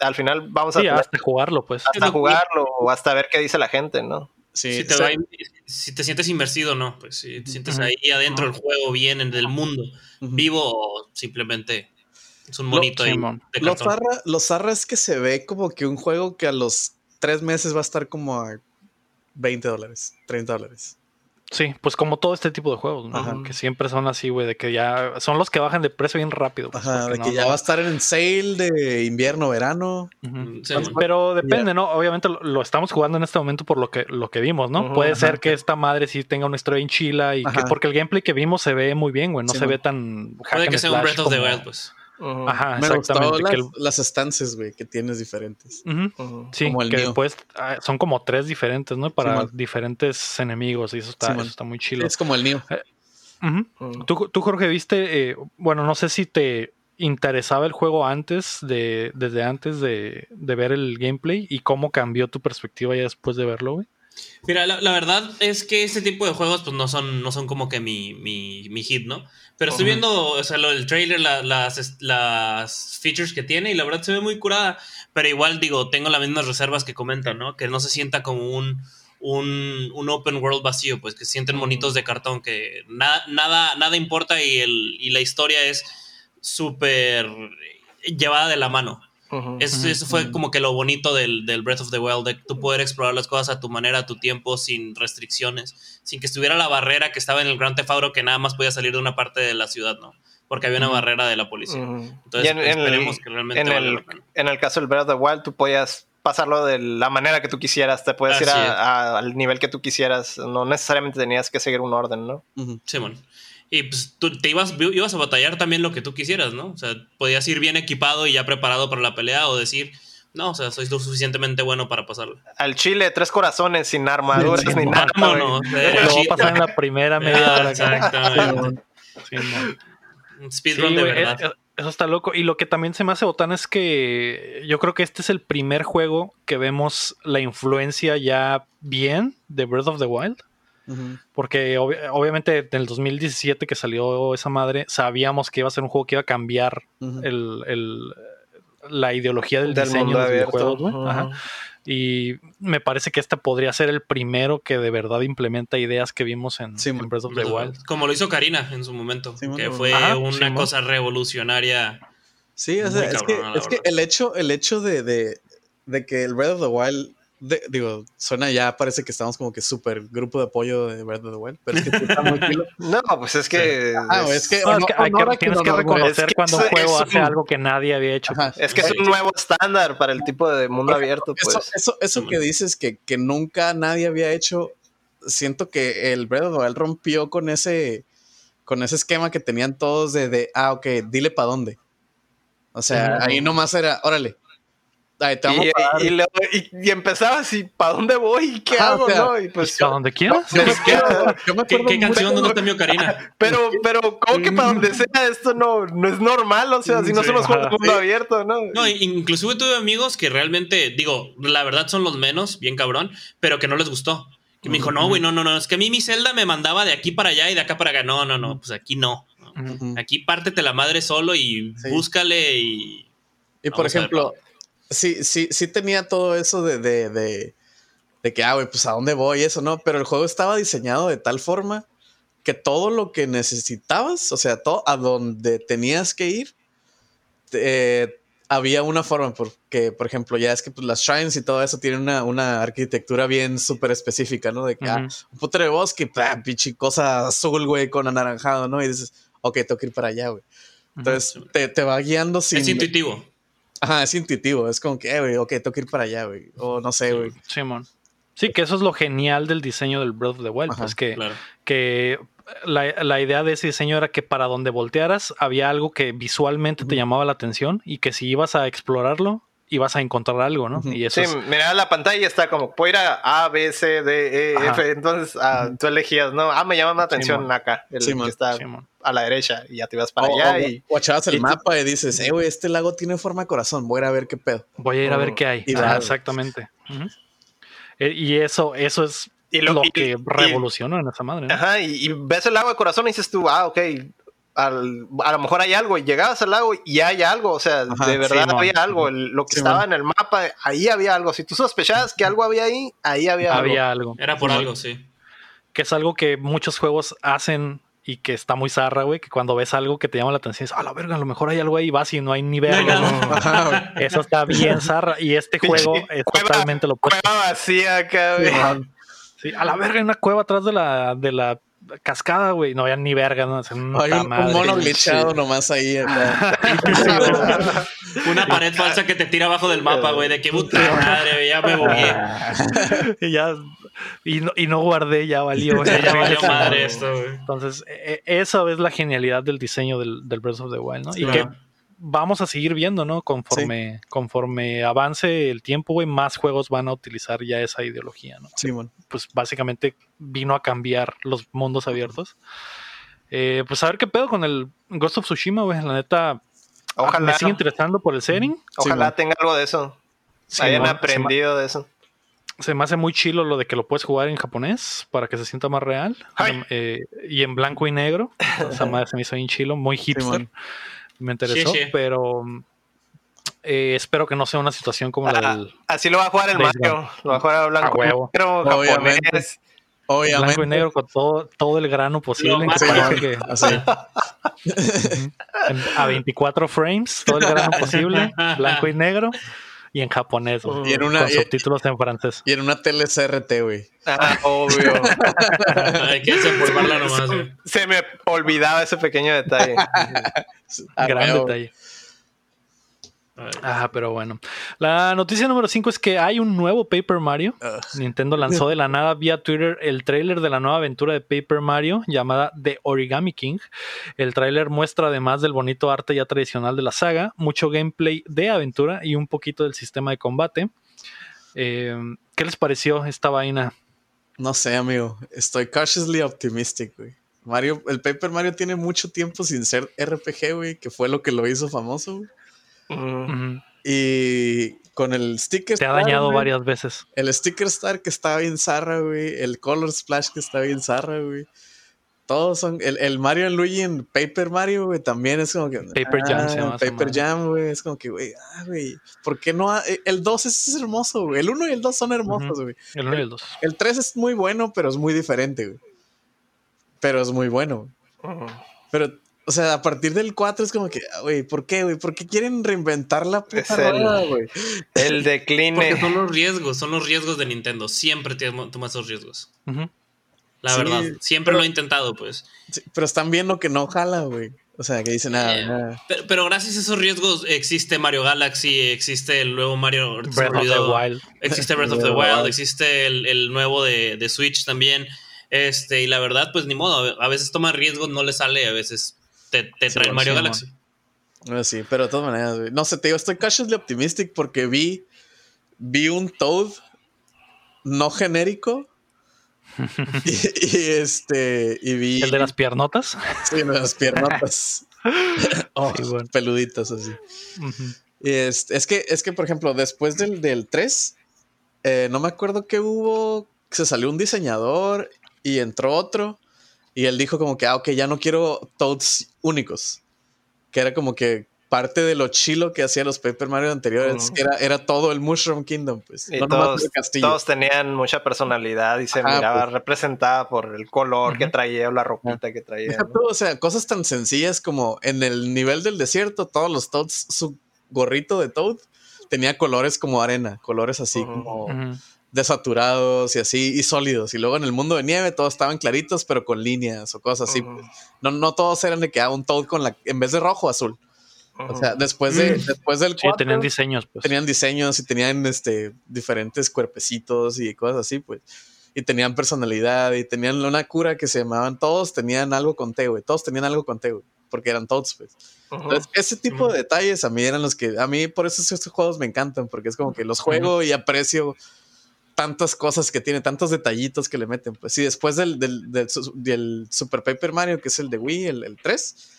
al final vamos a hasta jugarlo, pues. Hasta jugarlo o hasta ver qué dice la gente, ¿no? si, te sientes inmersido no, pues si te sientes ahí adentro del juego, bien en el mundo, vivo o simplemente es un monito ahí. lo, zarra, lo zarra es que se ve como que un juego que a los tres meses va a estar como a 20 dólares, 30 dólares. Sí, pues como todo este tipo de juegos, ¿no? que siempre son así, güey, de que ya son los que bajan de precio bien rápido. Pues, Ajá, de que ya va a estar en sale de invierno, verano. pero depende, ¿no? Obviamente lo, estamos jugando en este momento por lo que, lo que vimos, ¿no? Puede ser que esta madre sí tenga una historia en chila y que porque el gameplay que vimos se ve muy bien, güey, no se ve tan... Puede que sea un Breath of the Wild, pues. Ajá, exactamente. las, estancias, güey, que tienes diferentes. Sí, que después ah, son como tres diferentes, ¿no? Para diferentes enemigos y eso está, está muy chido. Es como el Neo. Eh, ¿Tú, ¿Tú, Jorge, viste, eh, bueno, no sé si te interesaba el juego antes de, desde antes de, ver el gameplay y cómo cambió tu perspectiva ya después de verlo, güey. Mira, la, verdad es que ese tipo de juegos pues no son, no son como que mi, mi, mi hit, ¿no? Pero estoy viendo, o sea, lo del trailer, las, las features que tiene y la verdad se ve muy curada. Pero igual digo, tengo las mismas reservas que comentan, ¿no? Que no se sienta como un, un, un open world vacío, pues que se sienten monitos de cartón, que nada, nada, nada importa y, el, y la historia es súper llevada de la mano eso, fue como que lo bonito del, Breath of the Wild, de tú poder explorar las cosas a tu manera, a tu tiempo, sin restricciones, sin que estuviera la barrera que estaba en el Gran Theft que nada más podía salir de una parte de la ciudad, ¿no? Porque había una barrera de la policía. Entonces, esperemos que realmente en el, en el caso del Breath of the Wild, tú podías pasarlo de la manera que tú quisieras, te puedes ir al nivel que tú quisieras, no necesariamente tenías que seguir un orden, ¿no? Sí, bueno. Y pues tú te ibas, ibas a batallar también lo que tú quisieras, ¿no? O sea, podías ir bien equipado y ya preparado para la pelea o decir, no, o sea, soy lo suficientemente bueno para pasarlo. Al chile, tres corazones sin armaduras ni nada. No, no, lo va a pasar en la primera media hora. Exactamente. Speedrun de verdad. Eso está loco. Y lo que también se me hace botán es que yo creo que este es el primer juego que vemos la influencia ya bien de Breath of the Wild. Porque obviamente en el 2017 que salió esa madre, sabíamos que iba a ser un juego que iba a cambiar el, la ideología del, diseño de juegos, Y me parece que este podría ser el primero que de verdad implementa ideas que vimos en, Breath of the Wild. Como lo hizo Karina en su momento, que fue una cosa revolucionaria. Sí, es, que, el hecho, el hecho de, de, que el Breath of the Wild digo, suena ya, parece que estamos como que súper grupo de apoyo de Breath of the Wild, pero es que está muy No, pues es que. Ah, es, que, hay que, tienes que reconocer cuando un juego hace algo que nadie había hecho. es que es un nuevo estándar para el tipo de mundo abierto. Pues. Eso, eso, eso que dices que, que nunca nadie había hecho, siento que el Breath of the Wild rompió con ese, con ese esquema que tenían todos de, de ah, ok, dile para dónde. O sea, ahí nomás era, órale, y, empezaba así, ¿para dónde voy? ¿Qué hago? ¿no? Y pues, ¿Para dónde quieras? ¿Qué, canción no te Karina? Pero, pero, ¿cómo que para donde sea esto no, no es normal? O sea, si no somos juegos mundo abierto, ¿no? No, inclusive tuve amigos que realmente, digo, la verdad son los menos, bien cabrón, pero que no les gustó. Que me dijo, no, güey, no, no, no, es que a mí mi celda me mandaba de aquí para allá y de acá para acá. No, no, no, pues aquí no. Aquí pártete la madre solo y búscale y... Y por ejemplo, sí, sí, sí tenía todo eso de, de, de, de que, ah, güey, pues a dónde voy, eso, ¿no? Pero el juego estaba diseñado de tal forma que todo lo que necesitabas, o sea, todo a donde tenías que ir, eh, había una forma, porque, por ejemplo, ya es que pues, las shrines y todo eso tienen una, una arquitectura bien súper específica, ¿no? De que, ah, un putre de bosque, pinche cosa azul, güey, con anaranjado, ¿no? Y dices, ok, tengo que ir para allá, güey. Entonces, te, te, va guiando sin... Es intuitivo. Ajá, es intuitivo. Es como que, eh, güey, ok, tengo que ir para allá, güey. O no sé, güey. Simón. Sí, que eso es lo genial del diseño del Breath of the Wild. pues que, que la, idea de ese diseño era que para donde voltearas había algo que visualmente te llamaba la atención y que si ibas a explorarlo, y vas a encontrar algo, ¿no? Y eso sí, mira la pantalla y está como, puedo ir a A, B, C, D, E, F. Entonces ah, tú elegías, ¿no? Ah, me llama la atención acá, el que está a la derecha y ya te vas para allá. y, o echabas el mapa y dices, eh, güey, este lago tiene forma de corazón, voy a ir a ver qué pedo. Voy a ir a ver qué hay. exactamente. Eh, y eso, eso es lo, que revolucionó en esa madre. Ajá, y, ves el lago de corazón y dices tú, ah, ok, a lo mejor hay algo, y llegabas al lago y hay algo, o sea, de verdad había algo, lo que estaba en el mapa, ahí había algo, si tú sospechabas que algo había ahí, ahí había, había algo. Era por algo, sí. Que es algo que muchos juegos hacen y que está muy zarra, güey, que cuando ves algo que te llama la atención es, a la verga, a lo mejor hay algo ahí, vas y no hay ni verga. Eso está bien zarra y este juego es totalmente lo opuesto. Cueva vacía, cabrón. Sí, a la verga, hay una cueva atrás de la, de la cascada, güey. No había ni verga, ¿no? Hay un, mono glitchado nomás ahí. Una pared falsa que te tira abajo del mapa, güey. De qué puta madre, ya me voy. y ya. Y no, y no guardé, ya valió. ya, valió madre esto, güey. Entonces, e, e, esa es la genialidad del diseño del, del Breath of the Wild, ¿no? y que vamos a seguir viendo, ¿no? Conforme, conforme avance el tiempo, güey, más juegos van a utilizar ya esa ideología, ¿no? Sí, bueno. Pues básicamente vino a cambiar los mundos abiertos. Eh, pues a ver qué pedo con el Ghost of Tsushima, güey. La neta, Ojalá, me sigue interesando por el setting. Ojalá tenga algo de eso. Hayan aprendido de eso. se me hace muy chilo lo de que lo puedes jugar en japonés para que se sienta más real. Eh, y en blanco y negro. Esa madre se me hizo bien chilo, muy hipster. Me interesó, pero eh, espero que no sea una situación como la ah, del. Así lo va a jugar el Mario. Lo va a jugar a blanco y negro, japonés. Obviamente. Blanco y negro con todo, todo el grano posible. Que a 24 frames, todo el grano posible, blanco y negro y en japonés, y en una, con subtítulos en francés. Y en una tele CRT, güey. Ah, obvio. Hay que desempolvarla nomás, güey. Se me olvidaba ese pequeño detalle. Gran detalle. Ah, pero bueno. La noticia número 5 es que hay un nuevo Paper Mario. Nintendo lanzó de la nada vía Twitter el trailer de la nueva aventura de Paper Mario llamada The Origami King. El trailer muestra, además del bonito arte ya tradicional de la saga, mucho gameplay de aventura y un poquito del sistema de combate. Eh, ¿Qué les pareció esta vaina? No sé, amigo. Estoy cautiously optimistic, güey. Mario, el Paper Mario tiene mucho tiempo sin ser RPG, güey, que fue lo que lo hizo famoso, güey. Y con el sticker. Te ha dañado varias veces. El sticker star que está bien zarra, güey. El color splash que está bien zarra, güey. Todos son. El, Mario and Luigi en Paper Mario, güey, también es como que. Paper Jam se ah, llama. Paper Jam, güey. Es como que, güey, ah, güey. ¿Por qué no? Eh, el 2 es, hermoso, güey. El 1 y el 2 son hermosos, güey. El 1 y el 2. El 3 es muy bueno, pero es muy diferente, güey. Pero es muy bueno. Pero o sea, a partir del 4 es como que, ah, güey, ¿por qué, güey? ¿Por qué quieren reinventar la puta el, güey? El decline. Porque son los riesgos, son los riesgos de Nintendo. Siempre tomas esos riesgos. La verdad, siempre lo he intentado, pues. pero están viendo que no jala, güey. O sea, que dicen nada. nada. Pero, gracias a esos riesgos existe Mario Galaxy, existe el nuevo Mario Breath of the Wild. Existe Breath of the Wild, existe el, el nuevo de, de, Switch también. Este, y la verdad, pues ni modo. A veces toma riesgos, no le sale, a veces te, trae Mario Galaxy. Ah, sí, pero de todas maneras, No sé, te digo, estoy cautiously optimistic porque vi, vi un Toad no genérico. y, este, y vi. ¿El de las piernotas? Sí, el de las piernotas. oh, Peluditas así. y es, es, que, es que, por ejemplo, después del, del 3, eh, no me acuerdo que hubo. Se salió un diseñador y entró otro. Y él dijo como que, ah, ok, ya no quiero Toads únicos. Que era como que parte de lo chilo que hacía los Paper Mario anteriores, era, era todo el Mushroom Kingdom, pues. no todos, todos, tenían mucha personalidad y se miraba pues. representada por el color que traía o la ropita que traía. O sea, cosas tan sencillas como en el nivel del desierto, todos los Toads, su gorrito de Toad tenía colores como arena, colores así como desaturados y así, y sólidos. Y luego en el mundo de nieve todos estaban claritos, pero con líneas o cosas así. Pues. No, no todos eran de que ah, un Toad con la, en vez de rojo, azul. O sea, después, de, mm. después del 4, tenían diseños, pues. Tenían diseños y tenían este, diferentes cuerpecitos y cosas así, pues. Y tenían personalidad y tenían una cura que se llamaban, todos tenían algo con té, güey. Todos tenían algo con té, güey. Porque eran todos, pues. Entonces, ese tipo de detalles a mí eran los que, a mí por eso estos juegos me encantan, porque es como que los juego y aprecio tantas cosas que tiene, tantos detallitos que le meten. Pues sí, después del, del, Super Paper Mario, que es el de Wii, el, 3,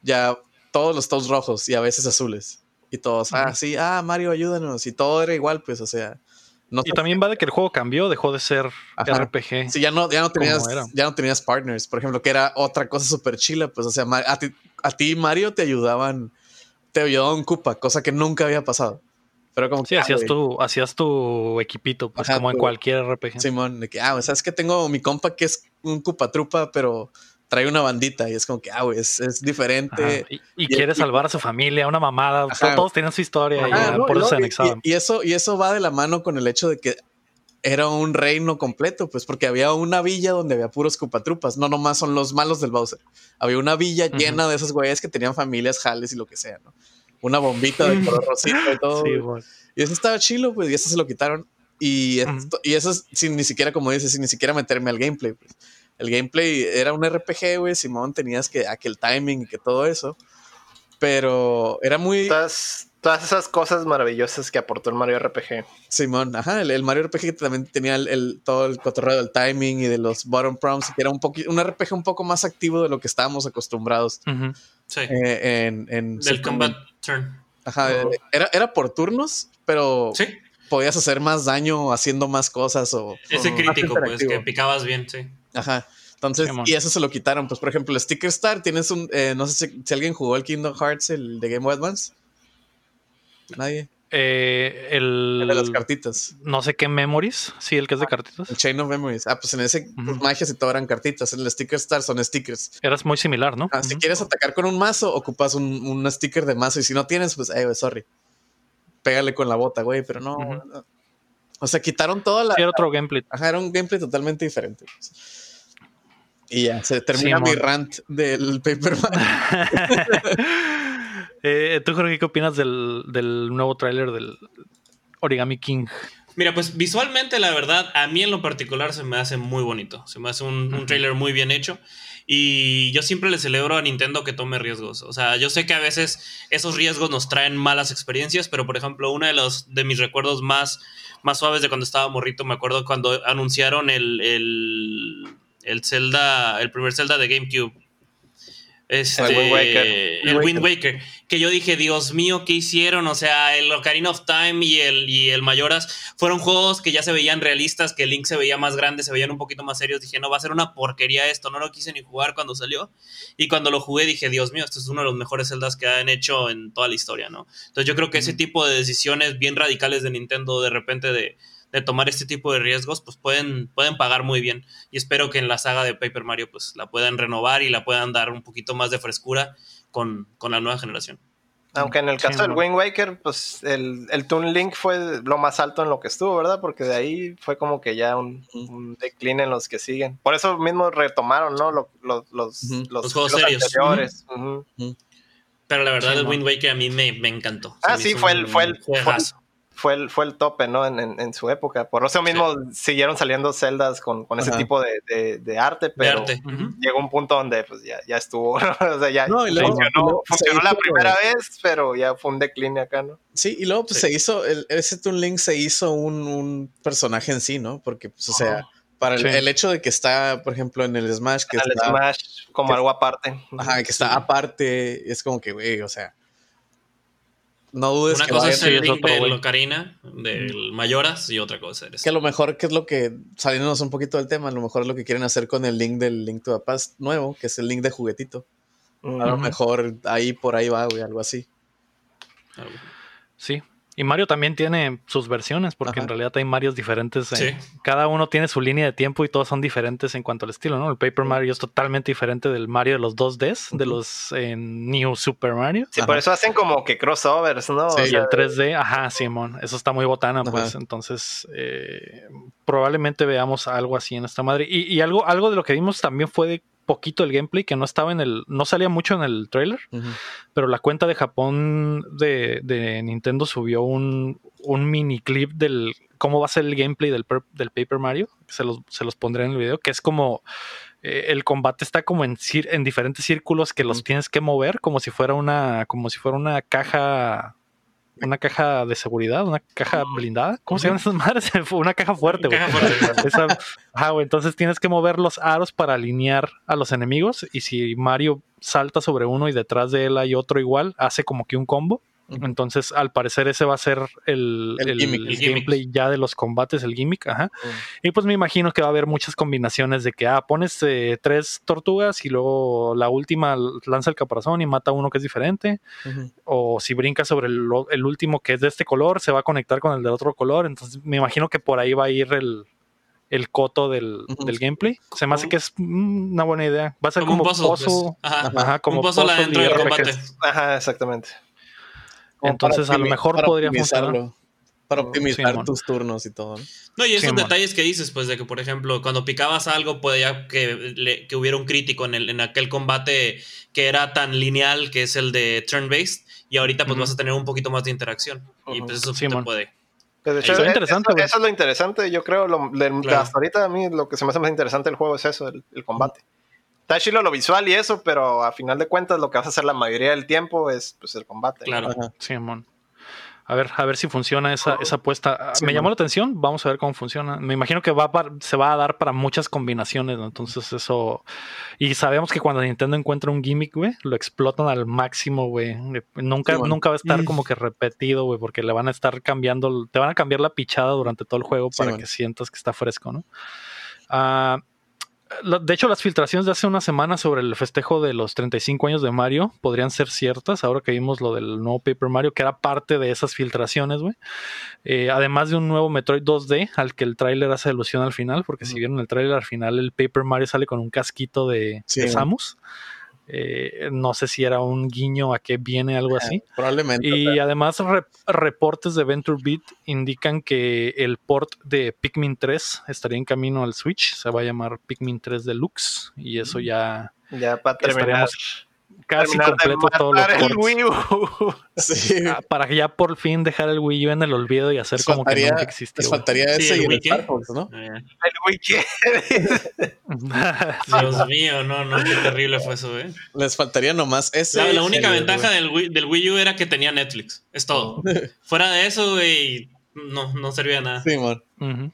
ya todos los todos rojos y a veces azules. Y todos, ah, sí, ah, Mario, ayúdanos. Y todo era igual, pues, o sea. No y también va de que el juego cambió, dejó de ser RPG. Sí, ya no, ya no tenías, ya no tenías partners, por ejemplo, que era otra cosa súper chila, pues, o sea, a ti, a ti, Mario, te ayudaban, te ayudaba un Koopa, cosa que nunca había pasado. Pero como sí, hacías, tu, hacías tu equipito, pues como en cualquier RPG. Simón, de que, ah, sabes que tengo mi compa que es un cupatrupa, pero trae una bandita y es como que, ah, güey, es, es, diferente. Y, quiere salvar a su familia, una mamada. Todos tienen su historia y por eso se anexaban. Y, eso, y eso va de la mano con el hecho de que era un reino completo, pues porque había una villa donde había puros cupatrupas, no nomás son los malos del Bowser. Había una villa llena de esos güeyes que tenían familias, jales y lo que sea, ¿no? Una bombita de color rosita y todo. Y eso estaba chilo, pues, y eso se lo quitaron. Y, y eso sin ni siquiera, como dices, sin ni siquiera meterme al gameplay, pues. El gameplay era un RPG, güey, Simón, tenías que aquel timing y que todo eso. Pero era muy... Todas, todas esas cosas maravillosas que aportó el Mario RPG. Simón, ajá, el, Mario RPG también tenía el, todo el cotorreo del timing y de los bottom prompts, que era un un RPG un poco más activo de lo que estábamos acostumbrados. Sí. Eh, en, Del combat turn. Ajá, era, era por turnos, pero. Sí. podías hacer más daño haciendo más cosas o... Ese crítico, pues, que picabas bien, sí. Ajá. Entonces, y eso se lo quitaron. Pues, por ejemplo, el Sticker Star, tienes un. Eh, no sé si, alguien jugó el Kingdom Hearts, el de Game Boy Advance. Nadie. Eh, el, de las cartitas. No sé qué Memories. Sí, el que es de cartitas. El Chain of Memories. Ah, pues en ese pues, magias y todo eran cartitas. En el Sticker Star son stickers. Eras muy similar, ¿no? Ah, si quieres atacar con un mazo, ocupas un, un, sticker de mazo. Y si no tienes, pues, eh, sorry. Pégale con la bota, güey. Pero no, O sea, quitaron toda la. era otro gameplay. Ajá, era un gameplay totalmente diferente. Y ya, se termina mi rant del Paper eh, ¿Tú, Jorge, qué opinas del, nuevo tráiler del Origami King? Mira, pues visualmente, la verdad, a mí en lo particular se me hace muy bonito. Se me hace un, un tráiler muy bien hecho. Y yo siempre le celebro a Nintendo que tome riesgos. O sea, yo sé que a veces esos riesgos nos traen malas experiencias, pero por ejemplo, uno de los de mis recuerdos más, más suaves de cuando estaba morrito, me acuerdo cuando anunciaron el el Zelda, el primer Zelda de GameCube. Este, el Wind Waker. El Wind Waker. Que yo dije, Dios mío, ¿qué hicieron? O sea, el Ocarina of Time y el, y el Mayoras fueron juegos que ya se veían realistas, que Link se veía más grande, se veían un poquito más serios. Dije, no, va a ser una porquería esto. No lo quise ni jugar cuando salió. Y cuando lo jugué dije, Dios mío, este es uno de los mejores Zeldas que han hecho en toda la historia, ¿no? Entonces yo creo que ese tipo de decisiones bien radicales de Nintendo de repente de de tomar este tipo de riesgos, pues pueden, pueden pagar muy bien. Y espero que en la saga de Paper Mario, pues la puedan renovar y la puedan dar un poquito más de frescura con, la nueva generación. Aunque en el caso del Wind Waker, pues el, el Toon Link fue lo más alto en lo que estuvo, ¿verdad? Porque de ahí fue como que ya un, un decline en los que siguen. Por eso mismo retomaron, ¿no? Los, los, los, juegos serios. Anteriores. Pero la verdad, el Wind Waker a mí me, encantó. Ah, sí, fue el, fue el, fue el, fue el tope, ¿no? En, su época. Por eso mismo siguieron saliendo celdas con, ese tipo de, arte, pero llegó un punto donde pues ya, ya estuvo, o sea, ya funcionó, funcionó la primera vez, pero ya fue un decline acá, ¿no? Sí, y luego pues se hizo, ese Toon Link se hizo un, personaje en sí, ¿no? Porque, pues, o sea, para el, hecho de que está, por ejemplo, en el Smash, que el Smash como algo aparte. Ajá, que está aparte, es como que, güey, o sea no dudes Una cosa es el link del Ocarina, del Mayoras, y otra cosa es. Que a lo mejor, que es lo que, saliéndonos un poquito del tema, a lo mejor es lo que quieren hacer con el link del Link to the Past nuevo, que es el link de juguetito. A lo mejor ahí por ahí va, güey, algo así. Sí, y Mario también tiene sus versiones, porque en realidad hay Marios diferentes. Cada uno tiene su línea de tiempo y todos son diferentes en cuanto al estilo, ¿no? El Paper Mario es totalmente diferente del Mario de los 2Ds, de los New Super Mario. Sí, por eso hacen como que crossovers, ¿no? Sí, y el 3D, ajá, Simón, eso está muy botana, pues. Entonces, eh, probablemente veamos algo así en esta madre. Y, y, algo, algo de lo que vimos también fue de poquito el gameplay que no estaba en el, no salía mucho en el trailer, pero la cuenta de Japón de, Nintendo subió un, un, mini clip del cómo va a ser el gameplay del, del Paper Mario, se los, se los pondré en el video, que es como eh, el combate está como en, en diferentes círculos que los tienes que mover como si fuera una, como si fuera una caja una caja de seguridad, una caja blindada. ¿Cómo se llaman esas madres? una caja fuerte, güey. Entonces tienes que mover los aros para alinear a los enemigos. Y si Mario salta sobre uno y detrás de él hay otro igual, hace como que un combo. Entonces, al parecer, ese va a ser el, gameplay ya de los combates, el gimmick. Ajá. Y pues me imagino que va a haber muchas combinaciones de que, ah, pones eh, tres tortugas y luego la última lanza el caparazón y mata uno que es diferente. O si brinca sobre el, último que es de este color, se va a conectar con el del otro color. Entonces, me imagino que por ahí va a ir el, coto del, gameplay. Se me hace que es una buena idea. Va a ser como, un pozo. Pues. Ajá. como un pozo dentro del combate. Ajá, exactamente. Entonces a lo mejor podría funcionar. Para optimizar tus turnos y todo. No, y esos detalles que dices, pues de que, por ejemplo, cuando picabas algo, podía que, que hubiera un crítico en, el, en aquel combate que era tan lineal, que es el de turn-based, y ahorita pues vas a tener un poquito más de interacción. Y pues eso te puede. Pues, eso, es interesante, eso, es lo interesante, yo creo. Lo, Hasta ahorita a mí lo que se me hace más interesante del juego es eso, el, combate. Está chido lo visual y eso, pero a final de cuentas lo que vas a hacer la mayoría del tiempo es pues, el combate. Claro. Simón. a ver, a ver si funciona esa, esa apuesta. Me llamó la atención, vamos a ver cómo funciona. Me imagino que va se va a dar para muchas combinaciones, entonces eso. Y sabemos que cuando Nintendo encuentra un gimmick, güey, lo explotan al máximo, güey. Nunca, nunca va a estar como que repetido, güey, porque le van a estar cambiando, te van a cambiar la pichada durante todo el juego para que sientas que está fresco, ¿no? Ah de hecho, las filtraciones de hace una semana sobre el festejo de los 35 años de Mario podrían ser ciertas, ahora que vimos lo del nuevo Paper Mario, que era parte de esas filtraciones, güey. Eh, además de un nuevo Metroid 2D, al que el tráiler hace alusión al final, porque si vieron el tráiler al final, el Paper Mario sale con un casquito de, Samus. Eh, no sé si era un guiño a que viene algo así. probablemente. Y además reportes de Venture Beat indican que el port de Pikmin 3 estaría en camino al Switch. Se va a llamar Pikmin 3 Deluxe y eso ya... Ya para terminar casi completo todos los Wii ah, para ya por fin dejar el Wii U en el olvido y hacer como que nunca existió. Les faltaría ese y el, el ¿no? El Wii Dios mío, no, no, qué terrible fue eso, ¿eh? Les faltaría nomás ese. La, única ventaja del Wii, del Wii U era que tenía Netflix. Es todo. Fuera de eso, güey, no, no servía nada. Sí, man.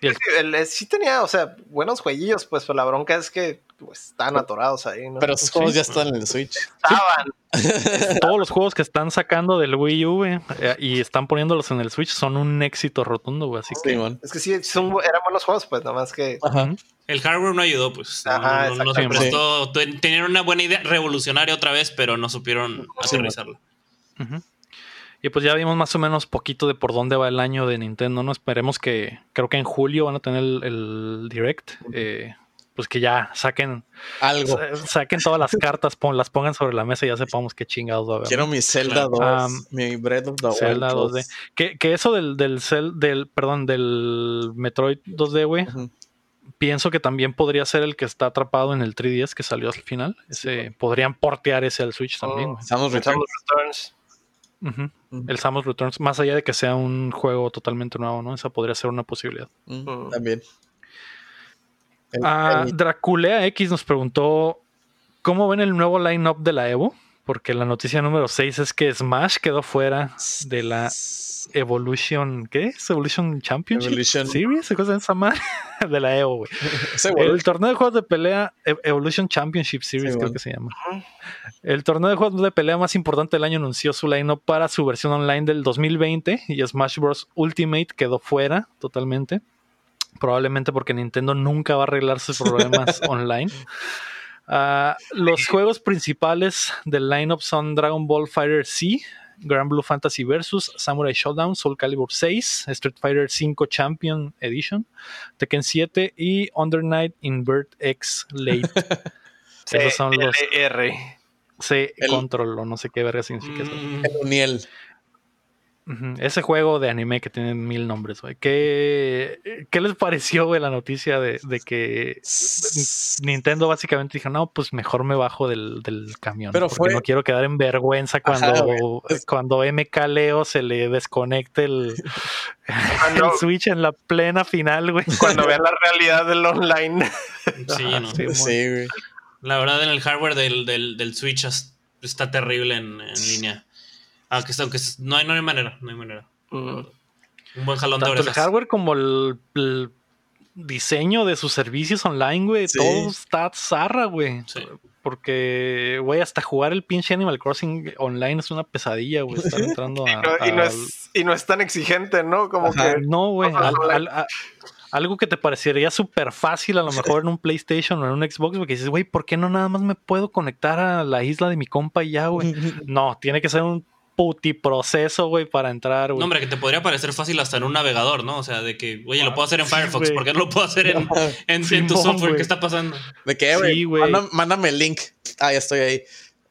Pero sí tenía, o sea, buenos jueguillos, pues, pero la bronca es que pues, están atorados ahí, ¿no? Pero esos juegos ya están en el Switch. Estaban. Todos los juegos que están sacando del Wii U eh, y están poniéndolos en el Switch son un éxito rotundo, güey. Así que. Es que sí, son, eran buenos juegos, pues, nada más que. El hardware no ayudó, pues. Ajá, no, se prestó. Tenían una buena idea revolucionaria otra vez, pero no supieron aterrizarla. Y pues ya vimos más o menos poquito de por dónde va el año de Nintendo, ¿no? Esperemos que, creo que en julio van a tener el, Direct. Eh, pues que ya saquen algo. Saquen todas las cartas, las pongan sobre la mesa y ya sepamos qué chingados va a haber. Quiero mi Zelda 2, mi Breath of the Wild. Zelda 2D. Que, que, eso del, del, del, perdón, del Metroid 2D, güey. Pienso que también podría ser el que está atrapado en el 3DS que salió al final. Ese, podrían portear ese al Switch también. Oh, Samus Returns. El Samus Returns, más allá de que sea un juego totalmente nuevo, ¿no? Esa podría ser una posibilidad. También. Ah, Draculea X nos preguntó cómo ven el nuevo line-up de la Evo, porque la noticia número 6 es que Smash quedó fuera de la Evolution, ¿qué es? Evolution Championship Evolution. Series, cosa esa madre de la Evo, güey. el torneo de juegos de pelea e-, Evolution Championship Series, creo que se llama. El torneo de juegos de pelea más importante del año anunció su line-up para su versión online del 2020 y Smash Bros. Ultimate quedó fuera totalmente probablemente porque Nintendo nunca va a arreglar sus problemas online. Ah, los juegos principales del lineup son Dragon Ball Fighter C, Grand Blue Fantasy Versus, Samurai Showdown, Soul Calibur 6, Street Fighter 5 Champion Edition, Tekken 7 y Under Night Invert X Late. Esos son los. R. C, Control, o no sé qué verga significa eso. Mm. El Uniel. Ese juego de anime que tiene mil nombres, güey. ¿Qué, ¿Qué, les pareció, güey, la noticia de, que Nintendo básicamente dijo, no, pues mejor me bajo del, camión. Pero porque no quiero quedar en vergüenza cuando, cuando MK Leo se le desconecte el, Switch en la plena final, güey. Cuando vean la realidad del online. Sí, ¿no? sí, güey. La verdad, en el hardware del, del, Switch está terrible en, en línea. Aunque, aunque no, hay, no hay manera, no hay manera. Mm. Un buen jalón de orejas. el hardware como el, diseño de sus servicios online, güey, todo está zarra, güey. Porque, güey, hasta jugar el pinche Animal Crossing online es una pesadilla, güey. Estar entrando a. y, no, es, y no es tan exigente, ¿no? Como que. No, güey. algo que te parecería súper fácil, a lo mejor en un PlayStation o en un Xbox, porque dices, güey, ¿por qué no nada más me puedo conectar a la isla de mi compa y ya, güey? no, tiene que ser un puti proceso, güey, para entrar, güey. No, hombre, que te podría parecer fácil hasta en un navegador, ¿no? O sea, de que, oye, lo puedo hacer en Firefox, ¿por qué no lo puedo hacer en, en, tu software? ¿Qué está pasando? ¿De qué, güey? mándame, el link. Ah, ya estoy ahí.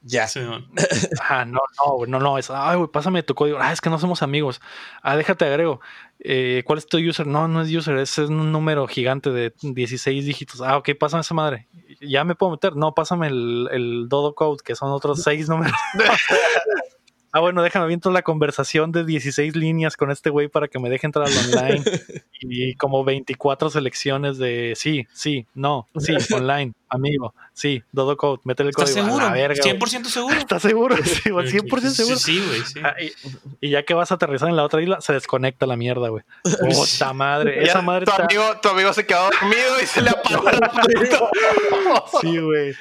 Ya. ah, no, no, no, no. Es, ay, güey, pásame tu código. Ah, es que no somos amigos. Ah, déjate agrego. Eh, ¿Cuál es tu user? No, no es user, es un número gigante de 16 dígitos. Ah, ok, pásame esa madre. ¿Ya me puedo meter? No, pásame el, el Dodo Code, que son otros 6 números. ah, bueno, déjame viento la conversación de 16 líneas con este güey para que me deje entrar al online. y como 24 selecciones de sí, sí, no, sí, online, amigo, sí, Dodo Code, métele el ¿Estás código. seguro? A la verga, güey. ¿100% seguro? ¿Estás seguro? Sí, güey, 100% seguro. Sí, güey, sí. Ah, y, y ya que vas a aterrizar en la otra isla, se desconecta la mierda, güey. Puta madre. Esa madre tu, está. amigo, tu amigo se quedó dormido y se le apagó la. Sí, güey.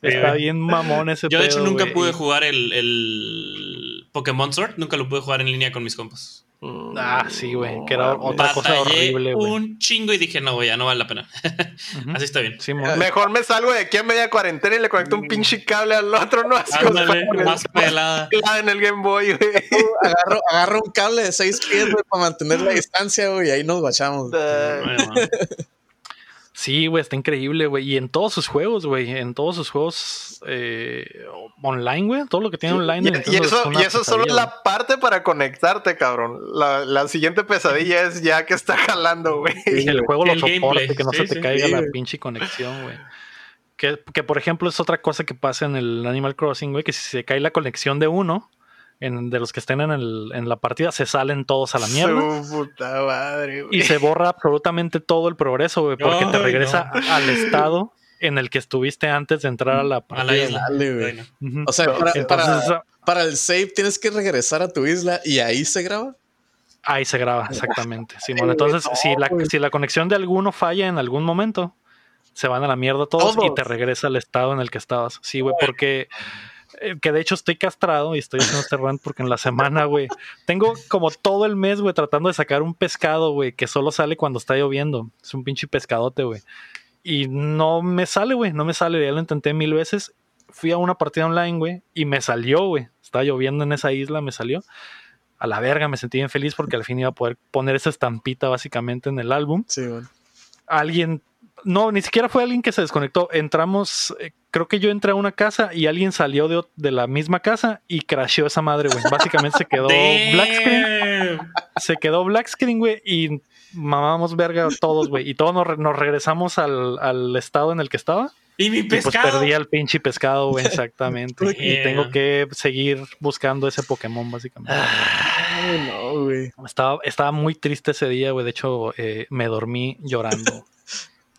Está bien mamón ese Yo, de hecho, pedo, nunca pude jugar el, el Pokémon Sword. Nunca lo pude jugar en línea con mis compas. Ah, sí, güey. Que era otra cosa horrible, güey. un chingo y dije, no, güey, ya no vale la pena. Así está bien. Sí, Mejor me salgo de aquí a media cuarentena y le conecto un pinche cable al otro, ¿no? Así Ándale, más pelada. en el Game Boy, güey. agarro, agarro un cable de seis pies, güey, para mantener la distancia, güey, y ahí nos guachamos. Bueno, Sí, güey, está increíble, güey. Y en todos sus juegos, güey. En todos sus juegos eh, online, güey. Todo lo que tiene online. Y, y Nintendo es eso, y eso solo es la parte para conectarte, cabrón. La, la siguiente pesadilla es ya que está jalando, güey. Que el juego lo El soporte, gameplay, que no sí, se te sí. caiga Sí, la pinche conexión, güey. Que, que, por ejemplo, es otra cosa que pasa en el Animal Crossing, güey. Que si se cae la conexión de uno, en, de los que estén en, el, en la partida, se salen todos a la mierda. Su puta madre, güey. y se borra absolutamente todo el progreso, güey, porque te Ay, regresa al estado en el que estuviste antes de entrar a la a partida. la isla. Dale, güey. Bueno. Ujú. O sea, para, Entonces, para, para el save tienes que regresar a tu isla y ahí se graba. ahí se graba, exactamente. Simón. Entonces, si, la, si la conexión de alguno falla en algún momento, se van a la mierda todos, y te regresa al estado en el que estabas. Sí, güey, porque eh, que de hecho estoy castrado y estoy haciendo este rant porque en la semana, güey, tengo como todo el mes, güey, tratando de sacar un pescado, güey, que solo sale cuando está lloviendo. Es un pinche pescadote, güey. Y no me sale, güey, no me sale. Ya lo intenté mil veces. Fui a una partida online, güey, y me salió, güey. Estaba lloviendo en esa isla, me salió. A la verga, me sentí bien feliz porque al fin iba a poder poner esa estampita básicamente en el álbum. Sí, güey. Alguien, no, ni siquiera fue alguien que se desconectó. Entramos, eh, creo que yo entré a una casa y alguien salió de, de la misma casa y crasheó esa madre, güey. Básicamente se quedó black screen se quedó black screen, güey, y mamamos verga todos, güey. Y todos nos, re- nos regresamos al, al estado en el que estaba. Y mi Y pues pescado. perdí al pinche pescado, güey, exactamente. y tengo que seguir buscando ese Pokémon, básicamente. Ay, no, güey. Estaba, estaba muy triste ese día, güey. De hecho, eh, me dormí llorando.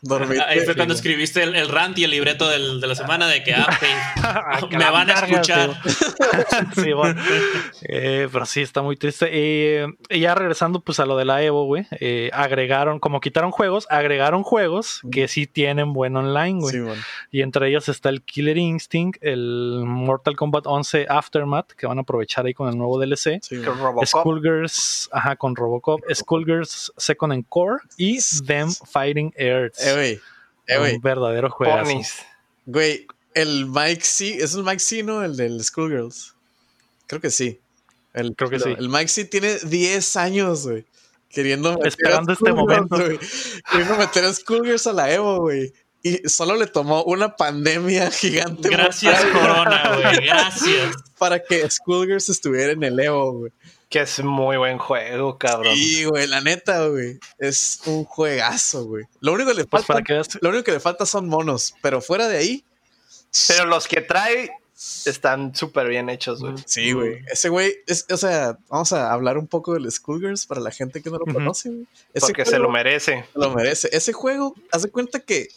Dormiste. Ahí fue cuando escribiste el, el rant y el libreto del- de la semana de que ah, Que me van a escuchar. sí, bueno. Eh, pero sí, está muy triste. Eh, y ya regresando pues a lo de la Evo, güey. eh, agregaron, como quitaron juegos, agregaron juegos que sí tienen buen online, güey. Sí, güey. Y entre ellos está el Killer Instinct, el Mortal Kombat 11 Aftermath, que van a aprovechar ahí con el nuevo DLC. Sí, Que güey. Robocop. Skullgirls, ajá, con Robocop, Skullgirls Second and Core y Them Fighting Earths. Eh, güey. Eh, güey. un verdadero juego. Ponies. Güey, el Mike C. ¿Es el Mike C, no? El del Schoolgirls. Creo que sí. El, Creo que sí. El Mike C tiene 10 años, güey. Queriendo meter a Esperando este momento. güey. Queriendo meter a Schoolgirls a la Evo, güey. Y solo le tomó una pandemia gigante Gracias, Corona, güey. Gracias. para que Schoolgirls estuviera en el Evo, güey. Que es muy buen juego, cabrón. Sí, güey, la neta, güey. Es un juegazo, güey. Lo único que le Pues falta, para que veas, lo único que le falta son monos, pero fuera de ahí, Pero los que trae están súper bien hechos, güey. Sí, güey. Ese güey, es, o sea, vamos a hablar un poco del Schoolgirls para la gente que no lo conoce, güey. Porque se lo merece. lo merece. Ese juego, haz de cuenta que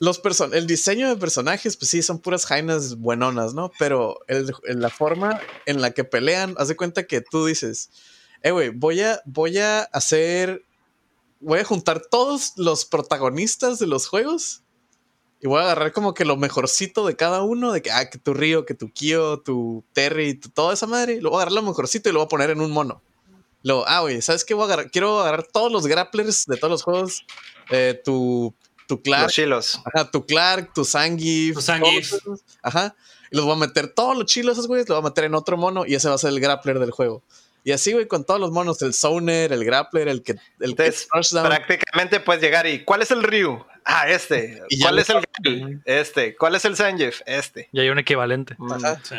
los person el diseño de personajes, pues sí, son puras jainas buenonas, ¿no? Pero el- la forma en la que pelean, haz de cuenta que tú dices, eh, güey, voy a, voy a hacer, voy a juntar todos los protagonistas de los juegos y voy a agarrar como que lo mejorcito de cada uno, de que, ah, que tu Río, que tu Kyo, tu Terry, tu, toda esa madre, lo voy a agarrar lo mejorcito y lo voy a poner en un mono. Luego, ah, güey, ¿sabes qué? Voy a agarrar, quiero agarrar todos los grapplers de todos los juegos, eh, tu, tu Clark, Los chilos. Ajá, tu Clark, tu Zangief. Tu Zangief. todos esos. Ajá. Y los voy a meter todos los chilos esos güeyes, los voy a meter en otro mono y ese va a ser el grappler del juego. Y así, güey, con todos los monos, el Zoner, el Grappler, el que, el que Entonces, Touchdown. prácticamente puedes llegar y ¿cuál es el Ryu? Ah, este. Y ¿Cuál es el? Este. ¿Cuál es el Sanjef? Este. ya hay un equivalente. Mm. Ajá. Sí.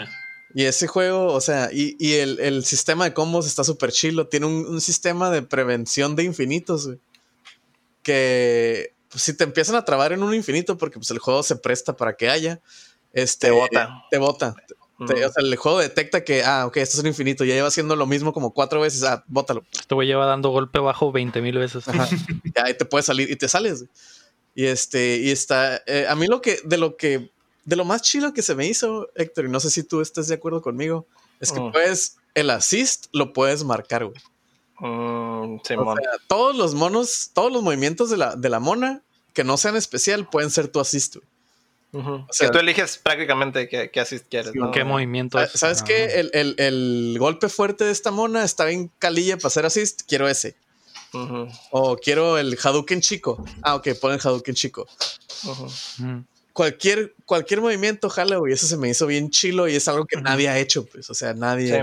Y ese juego, o sea, y, y el, el sistema de combos está súper chilo. Tiene un, un sistema de prevención de infinitos, güey. Que pues, si te empiezan a trabar en un infinito, porque pues el juego se presta para que haya, este, Te bota. Te bota. o sea, el juego detecta que, ah, ok, esto es un infinito, ya lleva haciendo lo mismo como cuatro veces, ah, bótalo. Este güey lleva dando golpe bajo 20 mil veces. Ajá. ya ahí te puedes salir y te sales. Y este, y está, eh, a mí lo que, de lo que, de lo más chido que se me hizo, Héctor, y no sé si tú estás de acuerdo conmigo, es que puedes, el assist lo puedes marcar, güey. Mm, sí, O sea, todos los monos, todos los movimientos de la, de la mona que no sean especial pueden ser tu assist, güey. o sea, tú eliges prácticamente qué, qué assist quieres. ¿no? ¿Qué movimiento es? ¿Sabes Ah. qué? El, el- el golpe fuerte de esta mona está bien calilla para hacer assist. Quiero ese. O quiero el Hadouken chico. Ah, ok, ponen Hadouken chico. Mm. Cualquier, cualquier movimiento, jala, güey. Eso se me hizo bien chilo y es algo que nadie ha hecho, pues. O sea, nadie. Sí.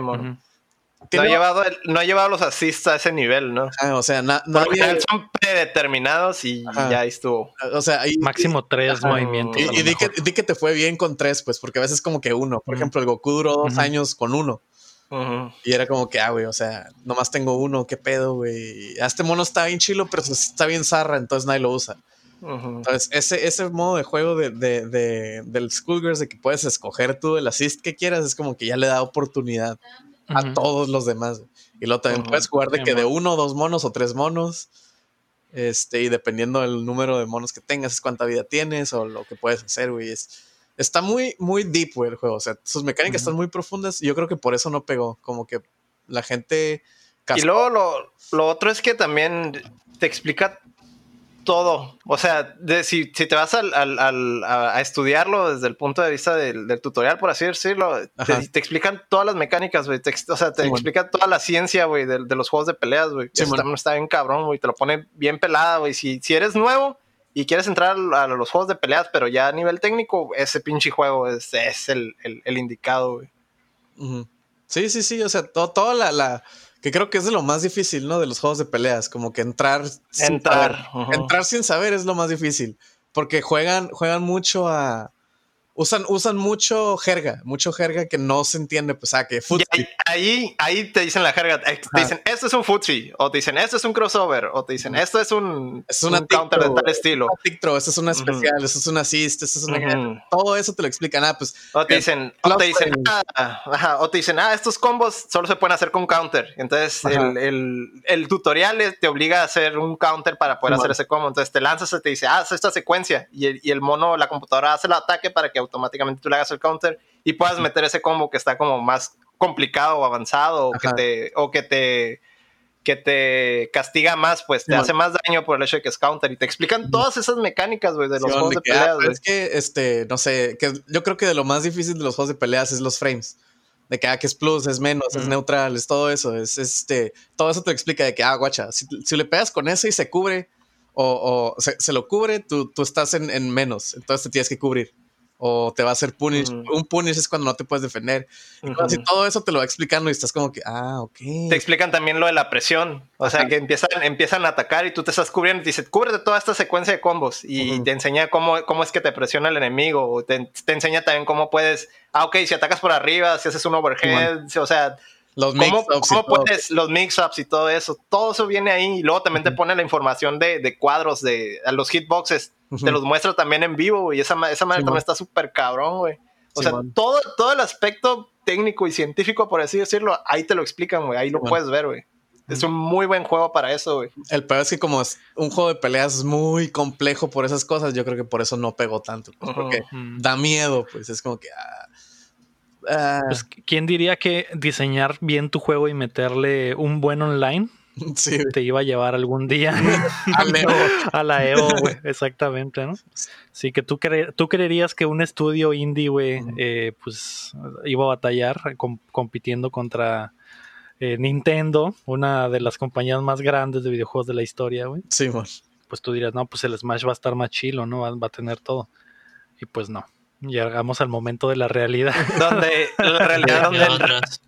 No ha, llevado el- no ha llevado los assists a ese nivel, ¿no? Ah, o sea, na- nadie. general son predeterminados y Ajá. ya ahí estuvo. O sea, y, Máximo tres Ajá. movimientos. y, di, que, mejor. di que te fue bien con tres, pues, porque a veces como que uno. Por ejemplo, el Goku duró dos años con uno. Y era como que, ah, güey, o sea, nomás tengo uno, qué pedo, güey. Este mono está bien chilo, pero está bien zarra, entonces nadie lo usa. Entonces, ese, ese modo de juego de, de, de- del Skullgirls de que puedes escoger tú el assist que quieras, es como que ya le da oportunidad a todos los demás. Y luego también puedes jugar de que de uno, dos monos o tres monos. Este, y dependiendo del número de monos que tengas, es cuánta vida tienes o lo que puedes hacer, güey. Es, está muy, muy deep, güey, el juego. O sea, sus mecánicas están muy profundas y yo creo que por eso no pegó. Como que la gente. Y luego lo, lo otro es que también te explica todo. O sea, de, si, si te vas al, al- al- a, estudiarlo desde el punto de vista del, del tutorial, por así decirlo, te, te explican todas las mecánicas, güey. O sea, te Sí, bueno. explica toda la ciencia, güey, de, de los juegos de peleas, güey. Sí, bueno. está bien cabrón, güey. Te lo pone bien pelada, güey. Si, si eres nuevo y quieres entrar a, a los juegos de peleas, pero ya a nivel técnico, ese pinche juego es, es el, el- el indicado, güey. Sí, sí, sí. O sea, to- toda la, la- Que creo que es de lo más difícil, ¿no? De los juegos de peleas. Como que entrar. sin Entrar, saber. ujú. Entrar sin saber es lo más difícil. Porque juegan, juegan mucho a. Usan, usan mucho jerga, mucho jerga que no se entiende, pues, ah, que fútbol. ahí, ahí, ahí te dicen la jerga, eh, te dicen, esto es un footsie, o te dicen, esto es un crossover, o te dicen, esto es un, Es una un counter de tal estilo. Esto es una especial, esto es una assist, esto es una. Ujú. Todo eso te lo explican. Ah, pues. O te Eh, dicen, o te dicen, ah, ajá, o te dicen, ah, estos combos solo se pueden hacer con counter. Entonces, el, el, el tutorial te obliga a hacer un counter para poder Simón. hacer ese combo. Entonces, te lanzas y te dice, ah, haz esta secuencia. Y el, y el mono, la computadora hace el ataque para que automáticamente tú le hagas el counter y puedas meter ese combo que está como más complicado o avanzado o que te, o que te que te castiga más, pues te hace más daño por el hecho de que es counter y te explican todas esas mecánicas, güey, de los Sí, juegos de ah, peleas, es que, este, no sé, que yo creo que de lo más difícil de los juegos de peleas es los frames. De que, ah, que es plus, es menos, es neutral, es todo eso. Es este, todo eso te explica de que, ah, guacha, si, si le pegas con ese y se cubre, o, o se, se lo cubre, tú, tú estás en, en menos, entonces te tienes que cubrir. O te va a hacer punish. Un punish es cuando no te puedes defender. Y Ujú. si todo eso te lo va explicando y estás como que, ah, ok. Te explican también lo de la presión. O sea, Ajá. que empiezan, empiezan a atacar y tú te estás cubriendo y te dice, cúbrete toda esta secuencia de combos. Y Ujú. te enseña cómo, cómo es que te presiona el enemigo. O te, te enseña también cómo puedes. Ah, ok, si atacas por arriba, si haces un overhead. o sea, Los cómo, mix-ups y cómo todo. puedes. Los mix-ups y todo eso. Todo eso viene ahí. Y luego también te pone la información de, de cuadros, de a los hitboxes. Te los muestra también en vivo, güey. Y esa, esa madre Simón. también está súper cabrón, güey. O sea, todo, todo el aspecto técnico y científico, por así decirlo, ahí te lo explican, güey. Ahí lo puedes ver, güey. Es un muy buen juego para eso, güey. El peor es que como es un juego de peleas es muy complejo por esas cosas, yo creo que por eso no pegó tanto. pues. Porque da miedo, pues es como que... ah, ah, Pues, ¿quién diría que diseñar bien tu juego y meterle un buen online sí, te iba a llevar algún día a la Evo, güey? Exactamente, ¿no? Sí, que tú, cre- tú creerías que un estudio indie, güey, eh, pues iba a batallar com- compitiendo contra eh, Nintendo, una de las compañías más grandes de videojuegos de la historia, güey. Sí, mon. Pues tú dirías, no, pues el Smash va a estar más chilo, ¿no? Va, va a tener todo. Y pues no. Llegamos al momento de la realidad. Donde la realidad donde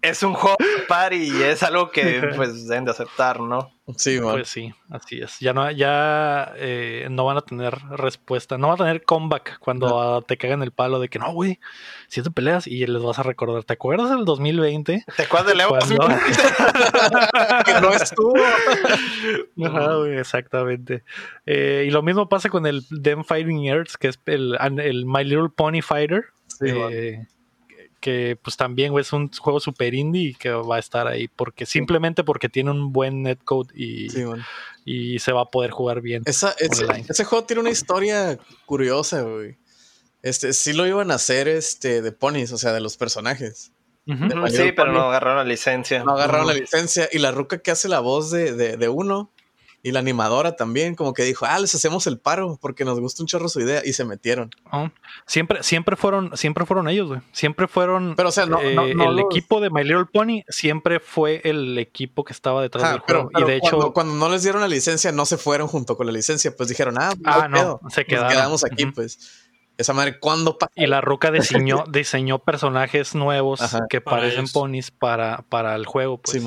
es un juego party y es algo que pues deben de aceptar, ¿no? Sí. Pues sí, así es. Ya no, ya eh, no van a tener respuesta, no van a tener comeback cuando te cagan el palo de que no, güey, si te peleas y les vas a recordar. ¿Te acuerdas del 2020? ¿Te acuerdas de Leo? Cuando- que no estuvo. Güey, exactamente. Eh, y lo mismo pasa con el Them Fighting Earths, que es el, el My Little Pony Fighter. Sí, eh, que pues también güey, es un juego super indie y que va a estar ahí porque simplemente porque tiene un buen netcode y, y se va a poder jugar bien. ese, ese, juego tiene una historia curiosa, güey. Este, sí lo iban a hacer este, de ponies, o sea, de los personajes. Sí, pero no agarraron la licencia. No agarraron la licencia. Y la ruca que hace la voz de, de, de uno y la animadora también, como que dijo, ah, les hacemos el paro porque nos gusta un chorro su idea y se metieron. Oh, siempre, siempre fueron, siempre fueron ellos, güey. Siempre fueron. Pero, o sea, no, eh, el equipo de My Little Pony siempre fue el equipo que estaba detrás del juego. y de cuando, hecho, cuando no les dieron la licencia, no se fueron junto con la licencia, pues dijeron, ah, ah no, se quedamos aquí, pues. Esa madre, ¿cuándo pasa? Y la Ruca diseñó, diseñó personajes nuevos que parecen ponis para, para el juego. Pues.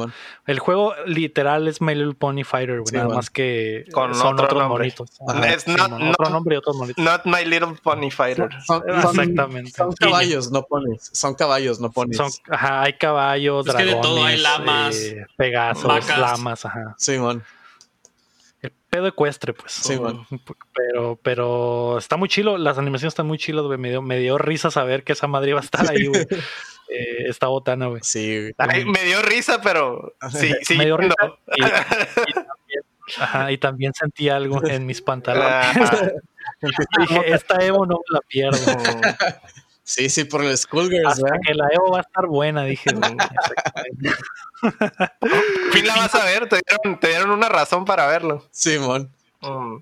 el juego literal es My Little Pony Fighter, nada más que Con son otros monitos. Es not, otro nombre y otros monitos. Not My Little Pony Fighter. Exactamente. Son caballos, no ponis. Son caballos, no ponis. ajá, hay caballos, es dragones. Que de todo hay lamas. Eh, pegasos, lamas, ajá. Simón pedo ecuestre, pues. Sí, bueno. Pero, pero está muy chilo, las animaciones están muy chilas, güey. Me dio, me dio risa saber que esa madre iba a estar ahí, güey. eh, esta botana, güey. Sí, güey. me dio risa, pero sí, sí. Me dio risa. Y, también, ajá, y también sentí algo en mis pantalones. Ah. Dije, esta Evo no me la pierdo. Sí, sí, por el Skullgirls, Hasta que la Evo va a estar buena, dije. fin la vas a ver, te dieron, una razón para verlo. Simón. Mm.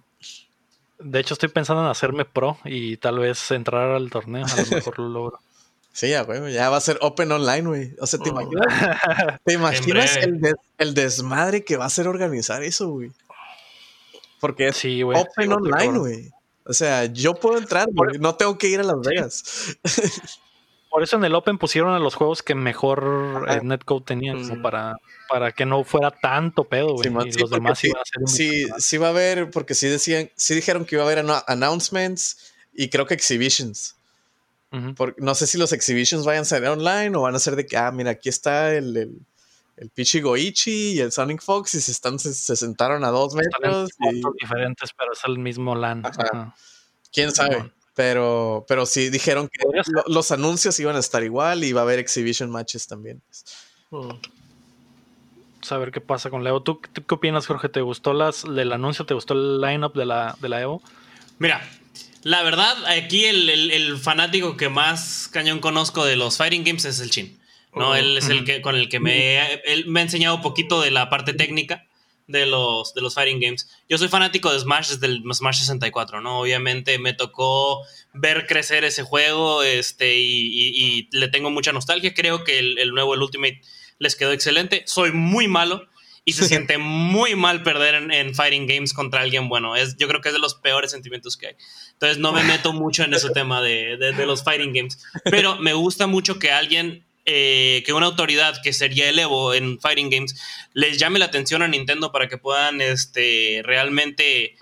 De hecho, estoy pensando en hacerme pro y tal vez entrar al torneo. A lo mejor lo logro. Sí, ya, güey, ya va a ser open online, güey. O sea, ¿te mm. imaginas, ¿te imaginas el, desmadre que va a ser organizar eso, güey? Porque es open online, güey. O sea, yo puedo entrar, no tengo que ir a Las Vegas. Por eso en el Open pusieron a los juegos que mejor eh, netcode tenían, para, para que no fuera tanto pedo, güey. y los demás iban a ser Sí, sí va a haber, porque sí decían, sí dijeron que iba a haber announcements y creo que exhibitions. no sé si los exhibitions vayan a ser online o van a ser de que, ah, mira, aquí está el, el, el Pichi Goichi y el Sonic Fox y se, están, se, sentaron a dos metros. y... diferentes, pero es el mismo LAN. ¿Quién sabe? Pero, pero sí dijeron que los anuncios iban a estar igual y va a haber exhibition matches también. Hmm. Saber qué pasa con la Evo. ¿Tú, qué opinas, Jorge? ¿Te gustó las, el anuncio? ¿Te gustó el lineup de la, de la Evo? Mira, la verdad, aquí el, fanático que más cañón conozco de los Fighting Games es el Chin. ¿No? Oh. Él es el que con el que me, me ha enseñado un poquito de la parte técnica de los, de los fighting games. Yo soy fanático de Smash desde el Smash 64, ¿no? Obviamente me tocó ver crecer ese juego este, y, le tengo mucha nostalgia. Creo que el, nuevo, el Ultimate, les quedó excelente. Soy muy malo y se siente muy mal perder en, fighting games contra alguien bueno. Es, yo creo que es de los peores sentimientos que hay. Entonces no me meto mucho en ese tema de, de los fighting games. Pero me gusta mucho que alguien eh, que una autoridad que sería el Evo en Fighting Games les llame la atención a Nintendo para que puedan este, realmente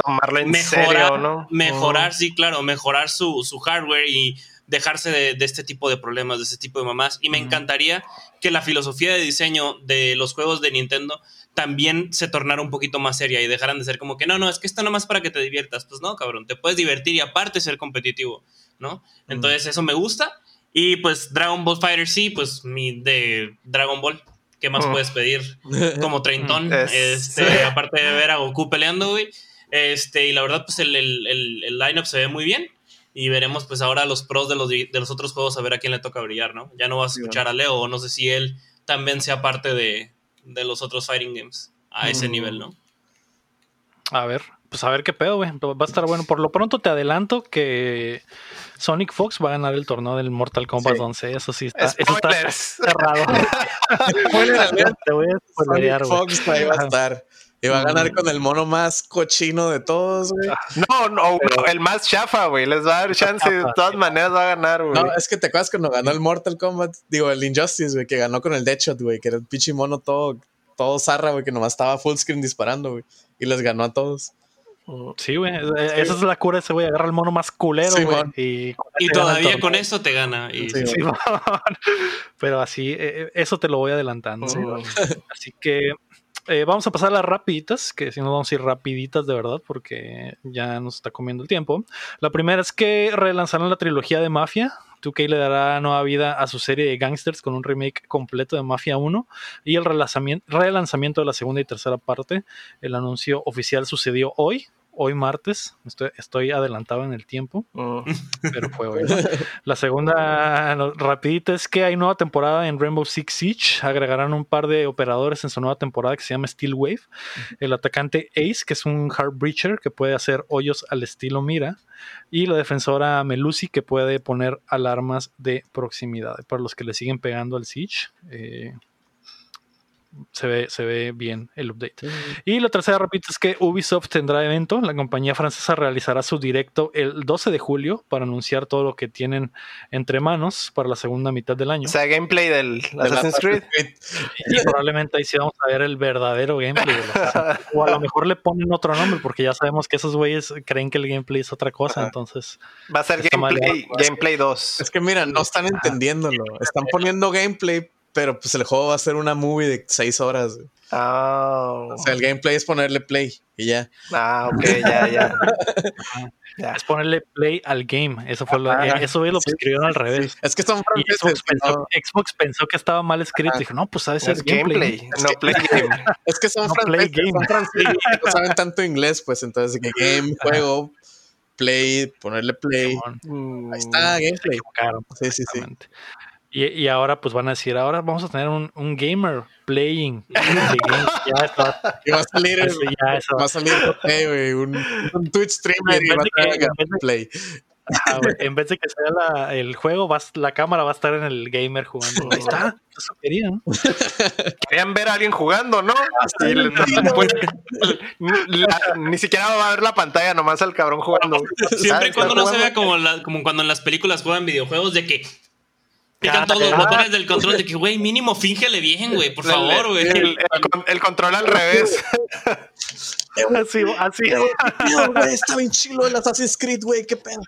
mejorar, ¿no? mejorar, sí, claro, mejorar su, hardware y dejarse de, este tipo de problemas, de este tipo de mamás. Y me encantaría que la filosofía de diseño de los juegos de Nintendo también se tornara un poquito más seria y dejaran de ser como que no, no, es que esto nomás para que te diviertas. Pues no, cabrón, te puedes divertir y aparte ser competitivo, ¿no? Entonces eso me gusta y pues Dragon Ball Fighter sí, pues mi de Dragon Ball. ¿Qué más oh. puedes pedir? Como treintón. este, aparte de ver a Goku peleando, güey. Este, y la verdad, pues el, el, el, lineup se ve muy bien. Y veremos, pues ahora los pros de los, de los otros juegos a ver a quién le toca brillar, ¿no? Ya no vas a escuchar a Leo, o no sé si él también sea parte de, de los otros fighting games a ese mm. nivel, ¿no? A ver, pues a ver qué pedo, güey. Va a estar bueno. Por lo pronto te adelanto que Sonic Fox va a ganar el torneo del Mortal Kombat 11. Eso sí está, eso está cerrado. te voy a Sonic Fox ahí va a estar. Y va a ganar con el mono más cochino de todos, güey. No, no, el más chafa, güey. Les va a dar chance de todas maneras va a ganar, güey. No, es que te acuerdas cuando ganó el Mortal Kombat, digo, el Injustice, güey, que ganó con el Deadshot, güey, que era el pinche mono todo, todo zarra, güey, que nomás estaba full screen disparando, güey. Y les ganó a todos. Sí, güey. Esa es la cura ese güey. Agarra el mono más culero, güey. y, todavía con eso te gana. Pero así, eh, eh, eso te lo voy adelantando. Así que eh, vamos a pasar a las rapiditas, que si no vamos a ir rapiditas de verdad, porque ya nos está comiendo el tiempo. La primera es que relanzaron la trilogía de Mafia 2K le dará nueva vida a su serie de gangsters con un remake completo de Mafia 1 y el relanzamiento de la segunda y tercera parte. El anuncio oficial sucedió hoy, hoy martes. Estoy, adelantado en el tiempo, mm. pero fue hoy. La segunda rapidita es que hay nueva temporada en Rainbow Six Siege. Agregarán un par de operadores en su nueva temporada que se llama Steel Wave. El atacante Ace, que es un hard breacher que puede hacer hoyos al estilo Mira. Y la defensora Melusi, que puede poner alarmas de proximidad. Para los que le siguen pegando al Siege. Eh, se ve, se ve bien el update. Y la tercera, repito, es que Ubisoft tendrá evento. La compañía francesa realizará su directo el 12 de julio para anunciar todo lo que tienen entre manos para la segunda mitad del año. O sea, gameplay del Assassin's Creed. Y probablemente ahí sí vamos a ver el verdadero gameplay. o a lo mejor le ponen otro nombre porque ya sabemos que esos güeyes creen que el gameplay es otra cosa. Entonces. Va a ser gameplay, gameplay 2. Es que mira, no están entendiéndolo. Están poniendo gameplay pero pues el juego va a ser una movie de seis horas. Ah. O sea, el gameplay es ponerle play y ya. Ah, ok, ya, ya. Es ponerle play al game. Eso fue lo, eso lo escribieron al revés. Es que son Xbox, pensó, Xbox, pensó, que estaba mal escrito. Dijo, no, pues sabes es gameplay. No play game. Es que son no franceses, play game. no saben tanto inglés, pues entonces que game, juego, play, ponerle play. Ahí está, gameplay. Sí, sí, sí. Y, ahora pues van a decir, ahora vamos a tener un, un gamer playing. ya está. Y va a salir, ya va a salir un, un, Twitch streamer y, va a tener gameplay. en vez de que sea la, el juego, va, la cámara va a estar en el gamer jugando. Ahí está, eso querían. Querían ver a alguien jugando, ¿no? ni siquiera va a ver la pantalla, nomás al cabrón jugando. Siempre y cuando no se vea como, como cuando en las películas juegan videojuegos de que pican todos los botones del control de que, güey, mínimo fíngele bien, güey, por favor, güey. El, control al revés. así, así. está bien chilo el Assassin's Creed, güey, qué pedo.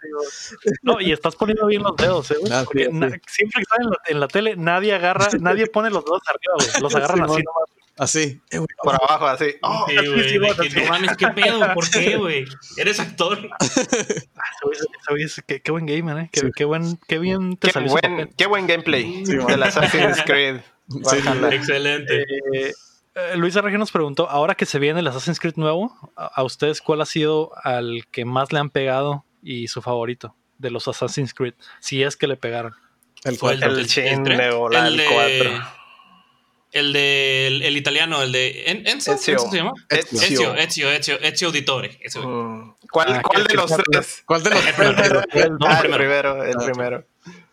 No, y estás poniendo bien los dedos, eh, güey. Ah, siempre que están en la, en la, tele, nadie agarra, nadie pone los dedos arriba, güey. Los agarran así nomás. Así. Eh, Por abajo, así. Oh, sí, güey, ¿qué pedo? ¿Por qué, güey? Eres actor. qué, qué, buen gamer, ¿eh? Qué, qué, buen, qué bien te qué salió. Buen, qué buen gameplay de la Assassin's Creed. excelente. Eh, eh, Luisa Regio nos preguntó, ahora que se viene el Assassin's Creed nuevo, ¿a, ustedes cuál ha sido al que más le han pegado y su favorito de los Assassin's Creed? Si es que le pegaron. El 4. El, el, el, el 4. El de el, italiano, el de Enzo, Ezio. se llama? Ezio, Ezio, Ezio, Ezio Auditore. Mm. ¿Cuál, ah, ¿cuál de los tres? ¿Cuál de los el primero? El, ah, el primero, el primero.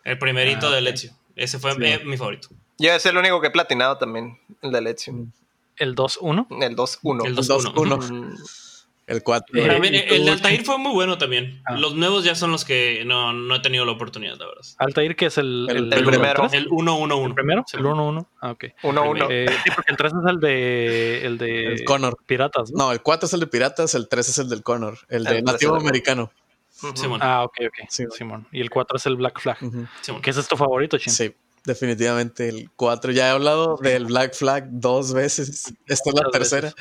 El primerito ah, del Ezio. Ese fue mi favorito. Yo es el único que he platinado también, el del Ezio. ¿El 2-1? El 2-1. El 2-1. El 4. Eh, el, de Altair fue muy bueno también. Ah. Los nuevos ya son los que no, no, he tenido la oportunidad, la verdad. Altair, que es el, el, primero. El 1-1-1. ¿El primero? el 1-1. Ah, ok. 1-1. Eh, sí, porque el 3 es el de. El de el Connor. Piratas. ¿no? el 4 es el de Piratas, el 3 es el del Connor. El de nativo americano. Simón. Ah, ok, ok. Simón. Y el 4 es el Black Flag. ¿Qué es tu favorito, Chin? Sí definitivamente el 4. Ya he hablado del Black Flag dos veces. Esta es la tercera.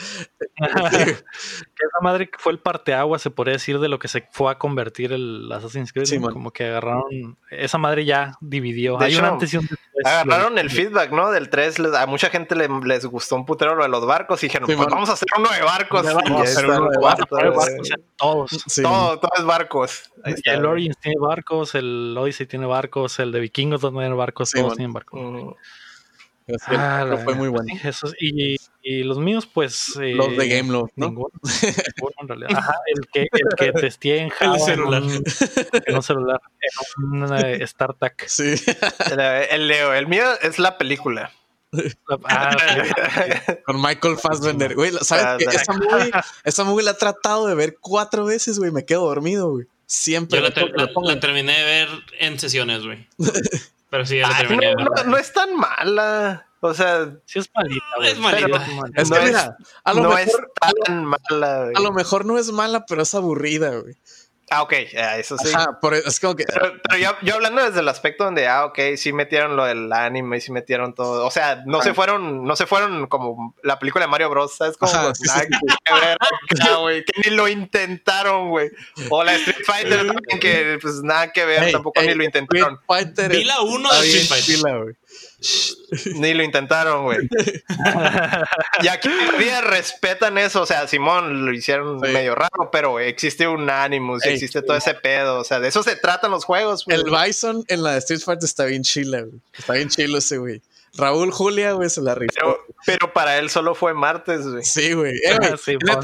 esa madre fue el parteagua, se podría decir, de lo que se fue a convertir el Assassin's Creed. como que agarraron. Esa madre ya dividió. Hay una antes Agarraron el feedback, ¿no? Del 3. A mucha gente les gustó un putero lo de los barcos y dijeron, pues vamos a hacer uno de barcos. Vamos a hacer uno de barcos. Todos. Todo, todo es barcos. el Origins tiene barcos, el Odyssey tiene barcos, el de Vikingos tiene barcos, todos tienen barcos. Mm. Ah, fue muy bueno. y, y, los míos, pues. Eh, los de Gameloft, ¿no? Ninguno, en realidad. Ajá, el que, el que testé en Java. El celular. En un, celular. En un uh, StarTAC. Sí. El, el, Leo, el mío es la película. Ah, Con Michael Fassbender. Güey, ¿sabes ah, qué? Esa movie, esa movie la he tratado de ver cuatro veces, güey. Me quedo dormido, güey. Siempre. Yo la, ter la, la, terminé de ver en sesiones, güey. Pero sí, ya la terminé. No, no, es tan mala. O sea, sí es malita. Es malita. es que mira, a lo no mejor, es tan mala. A lo mejor no es mala, pero es aburrida, güey. Ah, ok, eso sí. por, e, es como que... Pero, yo, hablando desde el aspecto donde, ah, ok, sí metieron lo del anime, sí metieron todo. O sea, no se fueron, no se fueron como la película de Mario Bros. ¿Sabes? Como nada que ver güey. Que ni lo intentaron, güey. O la Street Fighter también, que pues nada que ver, tampoco ni lo intentaron. Vi la 1 de Street Fighter. Ni lo intentaron, güey. y aquí todavía respetan eso. O sea, Simón lo hicieron medio raro, pero existe un Animus, existe todo ese pedo. O sea, de eso se tratan los juegos. El Bison en la de Street Fighter está bien chila, güey. Está bien chilo ese, güey. Raúl Julia, güey, se la rifó. Pero, para él solo fue martes, güey. Sí, güey. Eh,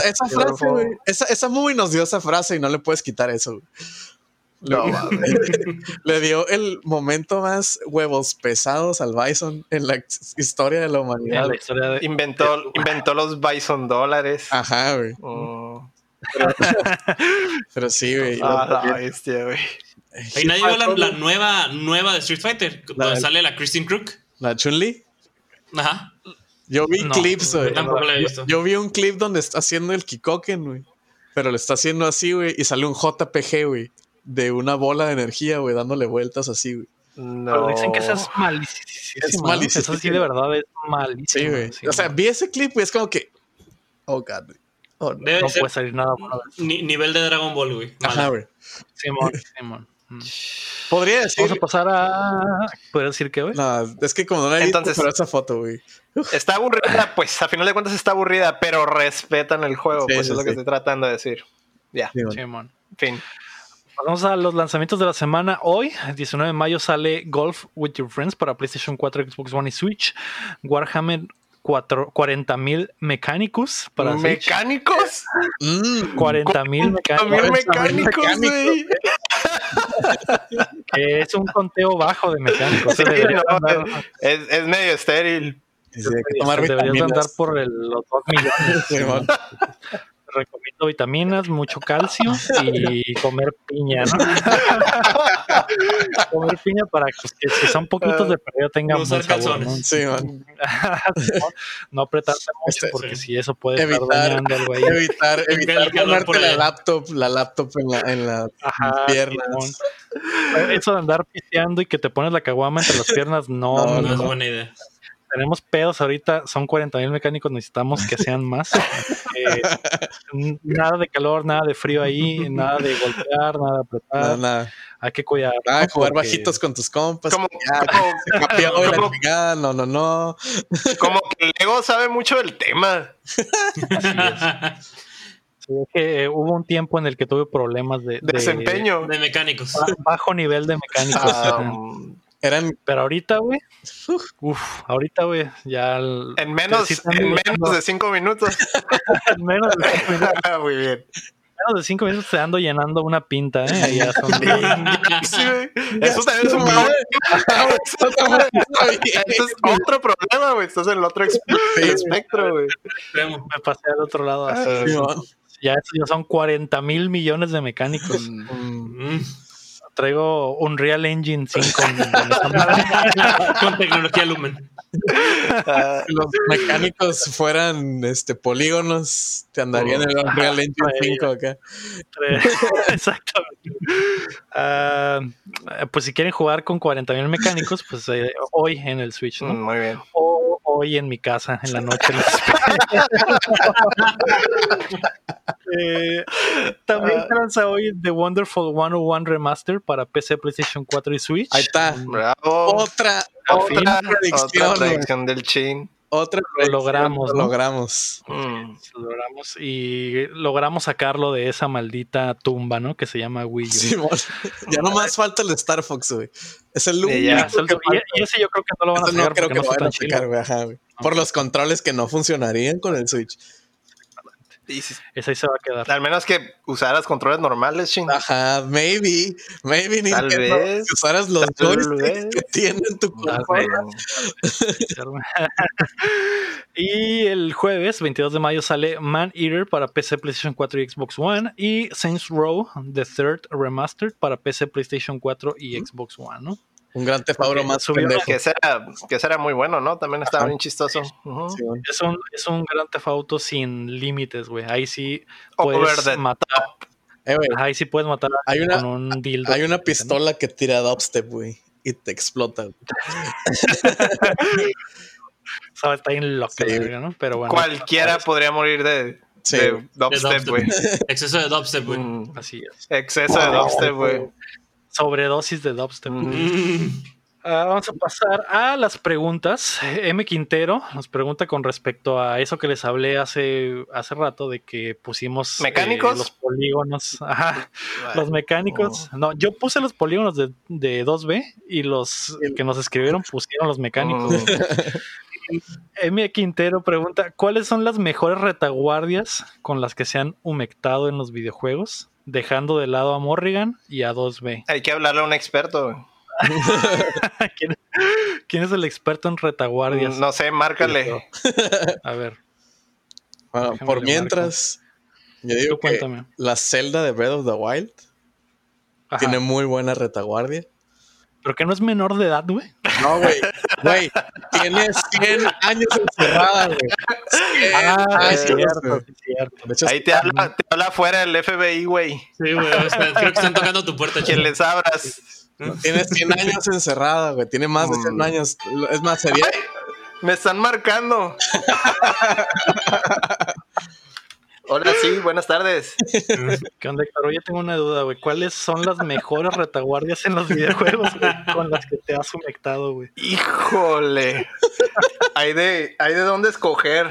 esa frase, güey. Esa, esa movie nos dio esa frase y no le puedes quitar eso, güey. No, le dio el momento más huevos pesados al Bison en la historia de la humanidad. inventó, inventó los Bison dólares. Ajá, güey. Oh. Pero, sí, güey. Ah, la bestia, güey. ¿Y nadie vio la, nueva, nueva de Street Fighter? Donde sale la Christine Crook. ¿La Chun-Li? Ajá. Yo vi clips, güey. Yo, yo, vi un clip donde está haciendo el Kikoken, güey. Pero lo está haciendo así, güey. Y sale un JPG, güey de una bola de energía, güey, dándole vueltas así, güey. No. Pero dicen que eso es malísimo. Es malísimo. Eso sí, de verdad es malísimo. Sí, güey. o sea, vi ese clip y es como que. Oh, God. Oh, no, no puede salir nada bueno. nivel de Dragon Ball, güey. Ajá, güey. Simón, Simón. Mm. Podría decir. Vamos a pasar a. ¿Podría decir qué, güey? No, es que como no la he Entonces, visto, pero esa foto, güey. Está aburrida, pues a final de cuentas está aburrida, pero respetan el juego, pues es lo que estoy tratando de decir. Ya. Simón. Fin. Vamos a los lanzamientos de la semana. Hoy, el 19 de mayo, sale Golf with Your Friends para PlayStation 4, Xbox One y Switch. Warhammer 40.000 mecánicos para ¿Mecánicos? 40.000 mecánicos. mecánicos, que es un conteo bajo de mecánicos. es, medio estéril. Deberías andar por los 2 millones recomiendo vitaminas, mucho calcio y comer piña, ¿no? comer piña para que, si son poquitos de perdido tengan buen sabor, ¿no? Sí, no, apretarse mucho este, porque si eso puede evitar, estar dañando algo ahí. Evitar, evitar ponerte la laptop, la laptop en la, en la piernas. Eso de andar pisteando y que te pones la caguama entre las piernas, no, no, no es buena idea tenemos pedos ahorita, son 40 mil mecánicos, necesitamos que sean más. Eh, nada de calor, nada de frío ahí, nada de golpear, nada de apretar. Nada, Hay que cuidar. Ah, jugar bajitos con tus compas. Como, no, no, no. Como que el Lego sabe mucho del tema. que hubo un tiempo en el que tuve problemas de, desempeño de mecánicos. Bajo nivel de mecánicos. Ah, eran... Pero ahorita, güey. Uf, ahorita, güey, ya. En menos, en menos de cinco minutos. en menos de cinco minutos. Ah, muy bien. En menos de cinco minutos te ando llenando una pinta, ¿eh? Ya son sí, Eso también es un problema. Eso es otro problema, güey. Estás en el otro espectro, güey. Me pasé al otro lado. Así. Ah, ya, ya son 40 mil millones de mecánicos. Mm. Traigo un Real Engine 5 con tecnología Lumen. Uh, los mecánicos fueran este polígonos, te andarían en el Real Engine 5 acá. Exactamente. Uh, pues si quieren jugar con 40.000 mecánicos, pues eh, hoy en el Switch, ¿no? Muy bien. O hoy en mi casa, en la noche. Eh, también lanza hoy The Wonderful 101 Remaster para PC, PlayStation 4 y Switch. Ahí está. Bravo. Otra, otra, predicción, del Chain. Otra lo logramos. Lo logramos. Mm. Lo logramos y logramos sacarlo de esa maldita tumba, ¿no? Que se llama Wii U. ya no más falta el Star Fox, güey. Es el único. y, ese yo creo que no lo van a sacar. No creo que no van a sacar, güey. Por los controles que no funcionarían con el Switch. Esa ahí se va a quedar. Al menos que usaras controles normales, ching. Ajá, maybe. Maybe Tal vez. Que usaras los joysticks que tienen tu consola. y el jueves, 22 de mayo, sale Man Eater para PC, PlayStation 4 y Xbox One. Y Saints Row, The Third Remastered para PC, PlayStation 4 y Xbox One, ¿no? Un gran tefauro más subido. Que será, que será muy bueno, ¿no? También estaba bien chistoso. es, un, es un gran tefauto sin límites, güey. Ahí sí puedes matar. Eh, Ahí sí puedes matar Hay una- con un dildo. hay una pistola que tira dubstep, güey, y te explota. güey. O sea, está bien loca Sí. ¿no? Pero bueno. Cualquiera podría morir de, Sí. de dubstep, güey. Exceso de dubstep, güey. Mm, Así es. Exceso de dubstep, güey. Sobredosis de dubstep. Mm. Ah, vamos a pasar a las preguntas. M. Quintero nos pregunta con respecto a eso que les hablé hace, hace rato de que pusimos eh, ¿Mecánicos? los polígonos. Ajá, los Oh. mecánicos. No, yo puse los polígonos de, de 2B y los que nos escribieron pusieron los mecánicos. Mm, M. Quintero pregunta: ¿Cuáles son las mejores retaguardias con las que se han humectado en los videojuegos? Dejando de lado a Morrigan y a 2B. Hay que hablarle a un experto. ¿Quién, quién es el experto en retaguardias? No sé, márcale. A ver, Bueno, por mientras, yo tú digo que cuéntame. la celda de Breath of the Wild Ajá. tiene muy buena retaguardia. Pero que no es menor de edad, güey. No, güey, güey, tiene 100 años encerrada, güey. 100 Ah, años, es cierto, es cierto. Hecho, Ahí te habla, te habla afuera el FBI, güey. Sí, güey. o sea, creo que están tocando tu puerta, Que les abras. tiene 100 años encerrada, güey. Tiene más de 100 Mm. años. Es más, sería, Me están marcando. Hola, sí, buenas tardes. ¿Qué onda, Héctor? Oye, tengo una duda, güey. ¿Cuáles son las mejores retaguardias en los videojuegos güey, con las que te has humectado, güey? Híjole. Hay de, hay de dónde escoger.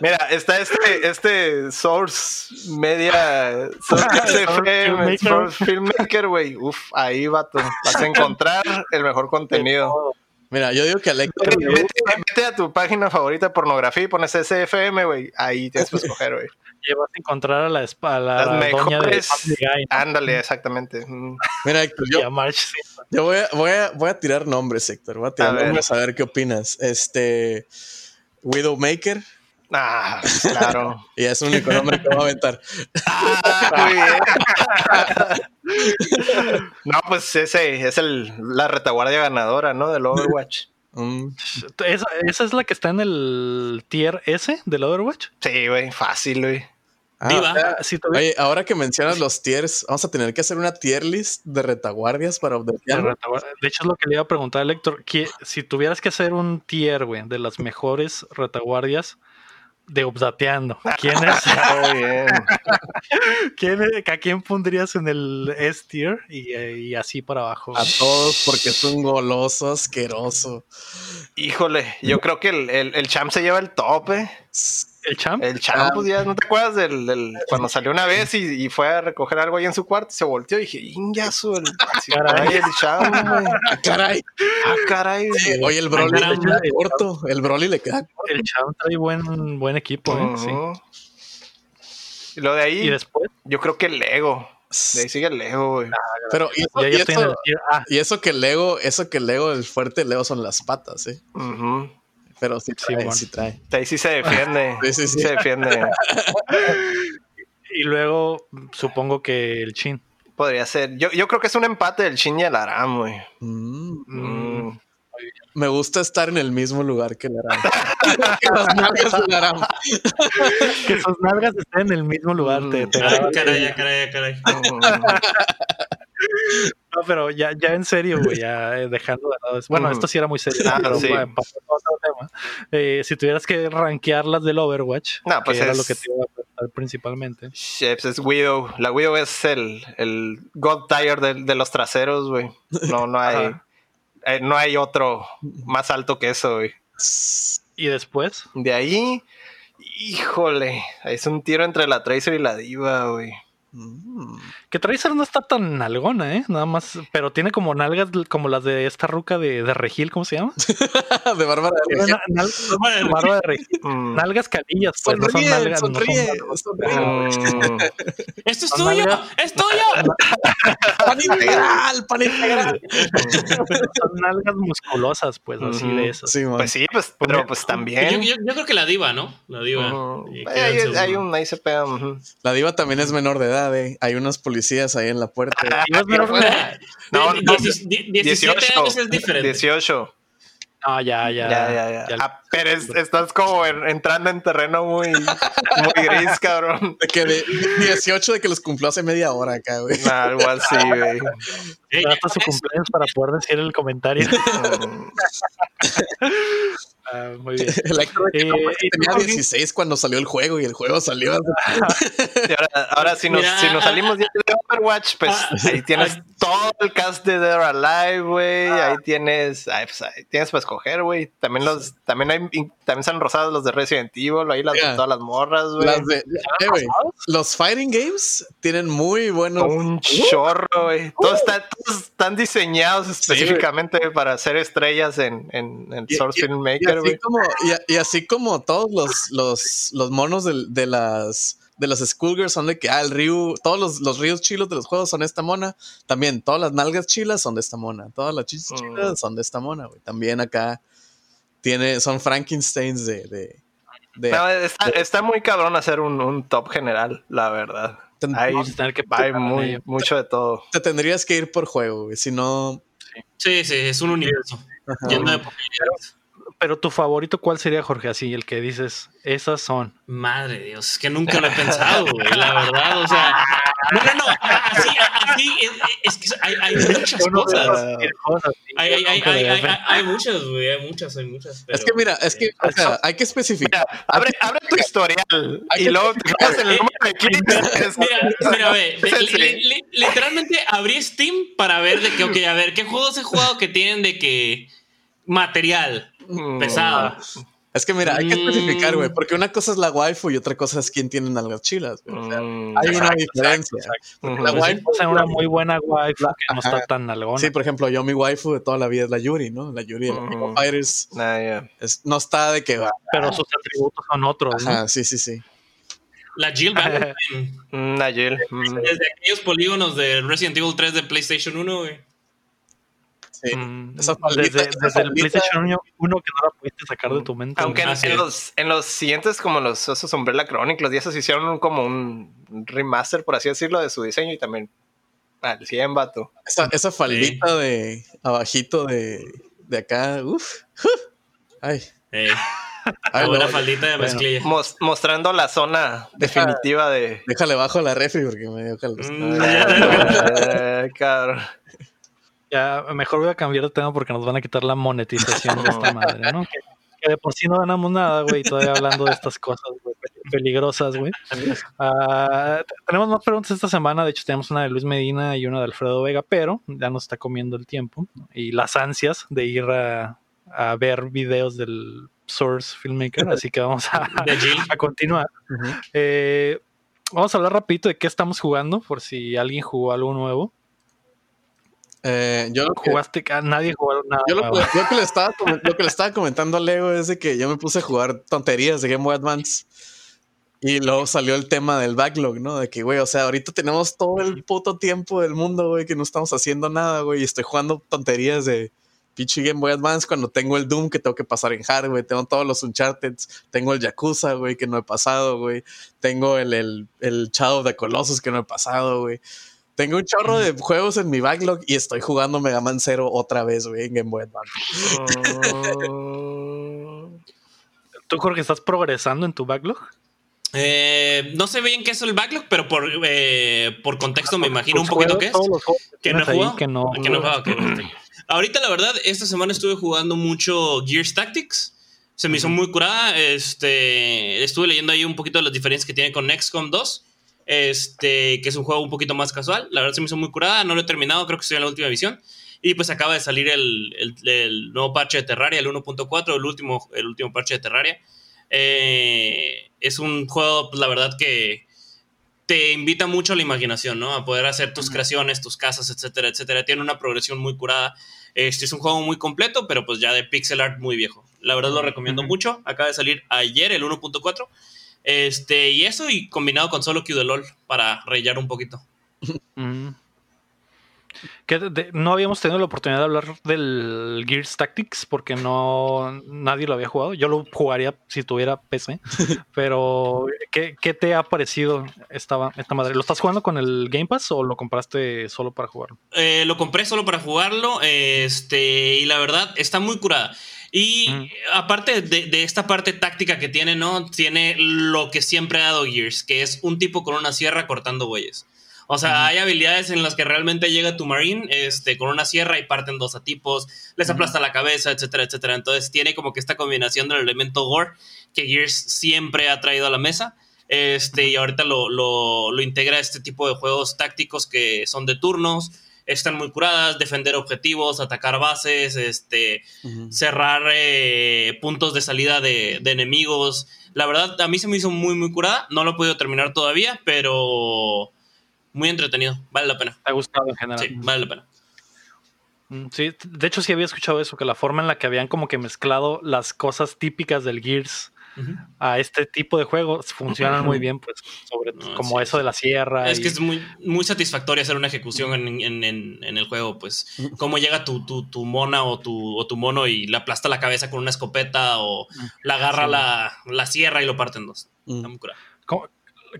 Mira, está este, este Source Media, Source FM. Source Filmmaker, güey. Uf, ahí vato. Vas a encontrar el mejor contenido. Mira, yo digo que al Héctor Vete, vete- vete a tu página favorita de pornografía y pones SFM, güey. Ahí tienes que escoger, güey. Y vas a encontrar a la, a la Las de mejores. Family Guy, ¿no? Ándale, exactamente. Mm. Mira, Héctor, yo, voy, a, voy, a, voy a tirar nombres, Héctor. Voy a tirar A ver. nombres a ver qué opinas. Este. Widowmaker. Ah, claro. Y es el único nombre que voy a aventar. Ah, muy bien. no, pues ese es el, la retaguardia ganadora, ¿no? Del Overwatch. Mm, ¿Esa, esa es la que está en el tier S del Overwatch? Sí, güey, fácil, güey. ah, Diva. Ah, Oye, ahora que mencionas los tiers, vamos a tener que hacer una tier list de retaguardias para retaguardia- de hecho, es lo que le iba a preguntar a Héctor. que Si tuvieras que hacer un tier, güey, de las mejores retaguardias de Updateando, ¿quién es? Muy bien. ¿Quién es- ¿A quién pondrías en el S tier y, eh, y así para abajo? A todos porque es un goloso asqueroso. Híjole, yo creo que el, el, el champ se lleva el tope. ¿El champ? El champ, Ah. pues ya no te acuerdas del, del- cuando salió una vez y, y fue a recoger algo ahí en su cuarto y se volteó y dije, ingazo, el, así, Caray. ay, el champ. Ah, caray. Ah, caray. Sí, güey. oye, el Broly le queda corto. El Broly le queda El champ trae buen, buen equipo, ¿eh? Sí. Y lo de ahí, Y después, yo creo que el Lego. De ahí sigue el Lego, güey. Pero y eso, ya y el eso- y que el Lego, eso que el Lego, el fuerte Lego son las patas, ¿eh? Ujú. Pero sí trae, Simón. sí trae. Ahí sí se defiende. Sí, sí, sí. se defiende. Y luego, supongo que el chin. Podría ser. Yo, yo creo que es un empate del Shin y el Aram, güey. Mm, Mm. me gusta estar en el mismo lugar que el Aram. que las nalgas del Aram. Que sus nalgas estén en el mismo lugar. Te, te Ay, graba- caray, caray, caray. No, pero ya, ya en serio, güey, ya eh, dejando de lado. Bueno, esto sí era muy serio. Ah, pero sí. bueno, pasando a otro tema. Eh, si tuvieras que rankear las del Overwatch, No, pues que era es- lo que te iba a preguntar principalmente. Chefs es Widow. La Widow es el, el God Tier de, de los traseros, güey. No, no hay. Eh, no hay otro más alto que eso, güey. Y después, De ahí, híjole, es un tiro entre la Tracer y la Diva, güey. Mm. Que Tracer no está tan nalgona, ¿eh? Nada más, pero tiene como nalgas como las de esta ruca de, de Regil, ¿cómo se llama? de Bárbara de Regil. na- nal- barba de Regil. Mm. Nalgas calillas, pues no son Sonríe, nalgas. no son sonríe, nalgas. sonríe. Mm. ¡Esto es tuyo! nalgas. ¡Es tuyo! Pan integral, pan integral. Son nalgas musculosas, pues así de esas. Sí. Pues sí, pues, pero pues Yo, también. yo- yo creo que la diva, ¿no? La diva. En hay, hay un, ahí se pega. La diva también es menor de edad, ¿eh? Hay unos policías ahí en la puerta. Y vas a ver una- No, no, diecis- die- 17 años es diferente. 18. Ah, ya, ya. Ya, ya, ya. Ah, pero estás como entrando en terreno muy, muy gris, cabrón. De que de 18 de que los cumplió hace media hora acá, güey. algo así, güey. Hasta su cumpleaños para poder decir el comentario. Ah, muy bien. Eh, tenía 16 cuando salió el juego y el juego salió. ahora, si, nos, si nos salimos de Overwatch, pues ah. ahí tienes todo el cast de Dead or Alive, güey. Ahí tienes, pues, ahí tienes para escoger, güey. También los, también hay, también son rosados los de Resident Evil, ahí las de todas las morras, güey. Eh, los fighting games tienen muy buenos. Un chorro, güey. Todos, están, diseñados específicamente para ser estrellas en, en, en Source Filmmaker, güey. Y, así como todos los, los, los monos de, de las de las Schoolgirls son de que, ah, el Ryu, todos los, los ríos chilos de los juegos son esta mona. También, todas las nalgas chilas son de esta mona. Todas las chichas mm. chilas son de esta mona, güey. También acá tiene, son Frankensteins de. de, está, muy cabrón hacer un, un top general, la verdad. Hay, que hay muy, mucho de todo. Te tendrías que ir por juego, güey. Si no. Sí, sí, es un universo. Lleno de pero tu favorito, ¿cuál sería, Jorge? Así, el que dices, esas son. Madre de Dios, es que nunca lo he pensado, güey, la verdad. O sea, no, no, no, así, así es, que hay, hay muchas cosas. Hay, hay, hay, hay, hay, muchas, güey, hay muchas, hay muchas. es que mira, es que, o sea, hay que especificar. abre, abre tu historial y luego te en el número de clics. Mira, mira, ve, literalmente abrí Steam para ver de que, ok, a ver, ¿qué juegos he jugado que tienen de que material? Mm. pesada. Es que mira, hay que especificar, güey, mm. porque una cosa es la waifu y otra cosa es quién tiene nalgas chilas, mm, hay una diferencia. La waifu es una muy buena waifu que no está tan nalgona. Sí, por ejemplo, yo mi waifu de toda la vida es la Yuri, ¿no? La Yuri de uh Fighters. no está de que va. Pero sus atributos son otros, Ajá, sí, sí, sí. La Jill La Jill. Desde aquellos polígonos de Resident Evil 3 de PlayStation 1, güey. Mm, desde, el PlayStation 1 que no la pudiste sacar de tu mente. Aunque en, los, en los siguientes, como los esos Umbrella Chronicles, y esos hicieron como un remaster, por así decirlo, de su diseño y también al 100 vato. Esa, esa faldita de abajito de, de acá, uff. Ay. una faldita de mezclilla. mostrando la zona definitiva de. Déjale bajo la refri porque me dio calor. Mm, ya, mejor voy a cambiar de tema porque nos van a quitar la monetización de esta madre, ¿no? Que, de por sí no ganamos nada, güey, todavía hablando de estas cosas, peligrosas, güey. Ah, tenemos más preguntas esta semana, de hecho tenemos una de Luis Medina y una de Alfredo Vega, pero ya nos está comiendo el tiempo y las ansias de ir a, ver videos del Source Filmmaker, así que vamos a, a continuar. Eh, vamos a hablar rapidito de qué estamos jugando, por si alguien jugó algo nuevo. Eh, yo jugaste, que, nadie jugó nada. Yo lo, que le estaba, lo que le estaba comentando a Lego es de que yo me puse a jugar tonterías de Game Boy Advance. Y luego salió el tema del backlog, ¿no? De que, güey, o sea, ahorita tenemos todo el puto tiempo del mundo, güey, que no estamos haciendo nada, güey. Y estoy jugando tonterías de pinche Game Boy Advance cuando tengo el Doom que tengo que pasar en hard, güey. Tengo todos los Uncharted, tengo el Yakuza, güey, que no he pasado, güey. Tengo el, el, el Shadow of the Colossus que no he pasado, güey. Tengo un chorro de juegos en mi backlog y estoy jugando Mega Man Zero otra vez, güey, en Game Boy Advance. Oh. ¿Tú, Jorge, estás progresando en tu backlog? Eh, no sé bien qué es el backlog, pero por, eh, por contexto me imagino un poquito qué es. Que no, he que no, que no, Ahorita, la verdad, esta semana estuve jugando mucho Gears Tactics. Se me hizo muy curada. Este, estuve leyendo ahí un poquito de las diferencias que tiene con XCOM 2 este, que es un juego un poquito más casual. La verdad se me hizo muy curada, no lo he terminado, creo que estoy en la última visión. Y pues acaba de salir el, el, nuevo parche de Terraria, el 1.4, el último, el último parche de Terraria. Eh, es un juego, pues, la verdad que te invita mucho a la imaginación, ¿no? A poder hacer tus creaciones, tus casas, etcétera, etcétera. Tiene una progresión muy curada. Este es un juego muy completo, pero pues ya de pixel art muy viejo. La verdad lo recomiendo mucho. Acaba de salir ayer el 1.4 este, y eso, y combinado con solo Q de LOL para rellenar un poquito. Mm. no habíamos tenido la oportunidad de hablar del Gears Tactics porque no nadie lo había jugado. Yo lo jugaría si tuviera PC. pero, ¿qué, te ha parecido esta, esta madre? ¿Lo estás jugando con el Game Pass o lo compraste solo para jugarlo? Eh, lo compré solo para jugarlo. Este, y la verdad, está muy curada. Y aparte de, esta parte táctica que tiene, ¿no? Tiene lo que siempre ha dado Gears, que es un tipo con una sierra cortando bueyes. O sea, hay habilidades en las que realmente llega tu Marine este, con una sierra y parten dos a tipos, les aplasta la cabeza, etcétera, etcétera. Entonces tiene como que esta combinación del elemento gore que Gears siempre ha traído a la mesa. Este, y ahorita lo, lo, lo integra este tipo de juegos tácticos que son de turnos, están muy curadas, defender objetivos, atacar bases, este, cerrar eh, puntos de salida de, de, enemigos. La verdad, a mí se me hizo muy, muy curada. No lo he podido terminar todavía, pero muy entretenido. Vale la pena. ¿Te ha gustado en general? Sí, vale la pena. Mm, sí, de hecho sí había escuchado eso, que la forma en la que habían como que mezclado las cosas típicas del Gears a este tipo de juegos funcionan muy bien, pues, sobre como eso de la sierra. Es que es muy, muy satisfactorio hacer una ejecución en, el juego, pues, cómo llega tu, tu, mona o tu, o tu mono y le aplasta la cabeza con una escopeta o la agarra la, la, sierra y lo parte en dos. Está muy curado.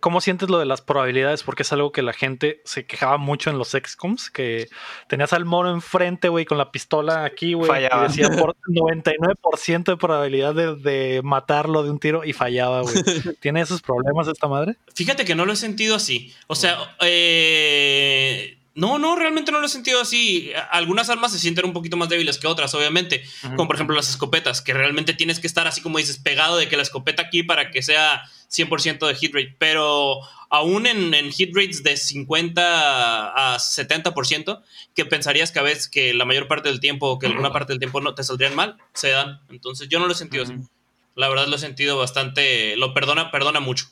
¿Cómo sientes lo de las probabilidades? Porque es algo que la gente se quejaba mucho en los XCOMs, que tenías al mono enfrente, güey, con la pistola aquí, güey, y decía por 99% de probabilidad de, matarlo de un tiro y fallaba, güey. ¿Tiene esos problemas esta madre? Fíjate que no lo he sentido así. O sea, eh, no, no, realmente no lo he sentido así. Algunas armas se sienten un poquito más débiles que otras, obviamente. Como por ejemplo las escopetas, que realmente tienes que estar así como dices, pegado de que la escopeta aquí para que sea 100% de hit rate. Pero aún en, hit rates de 50 a 70%, que pensarías que a veces que la mayor parte del tiempo o que alguna parte del tiempo no te saldrían mal, se dan. Entonces yo no lo he sentido así. La verdad lo he sentido bastante, lo perdona, perdona mucho.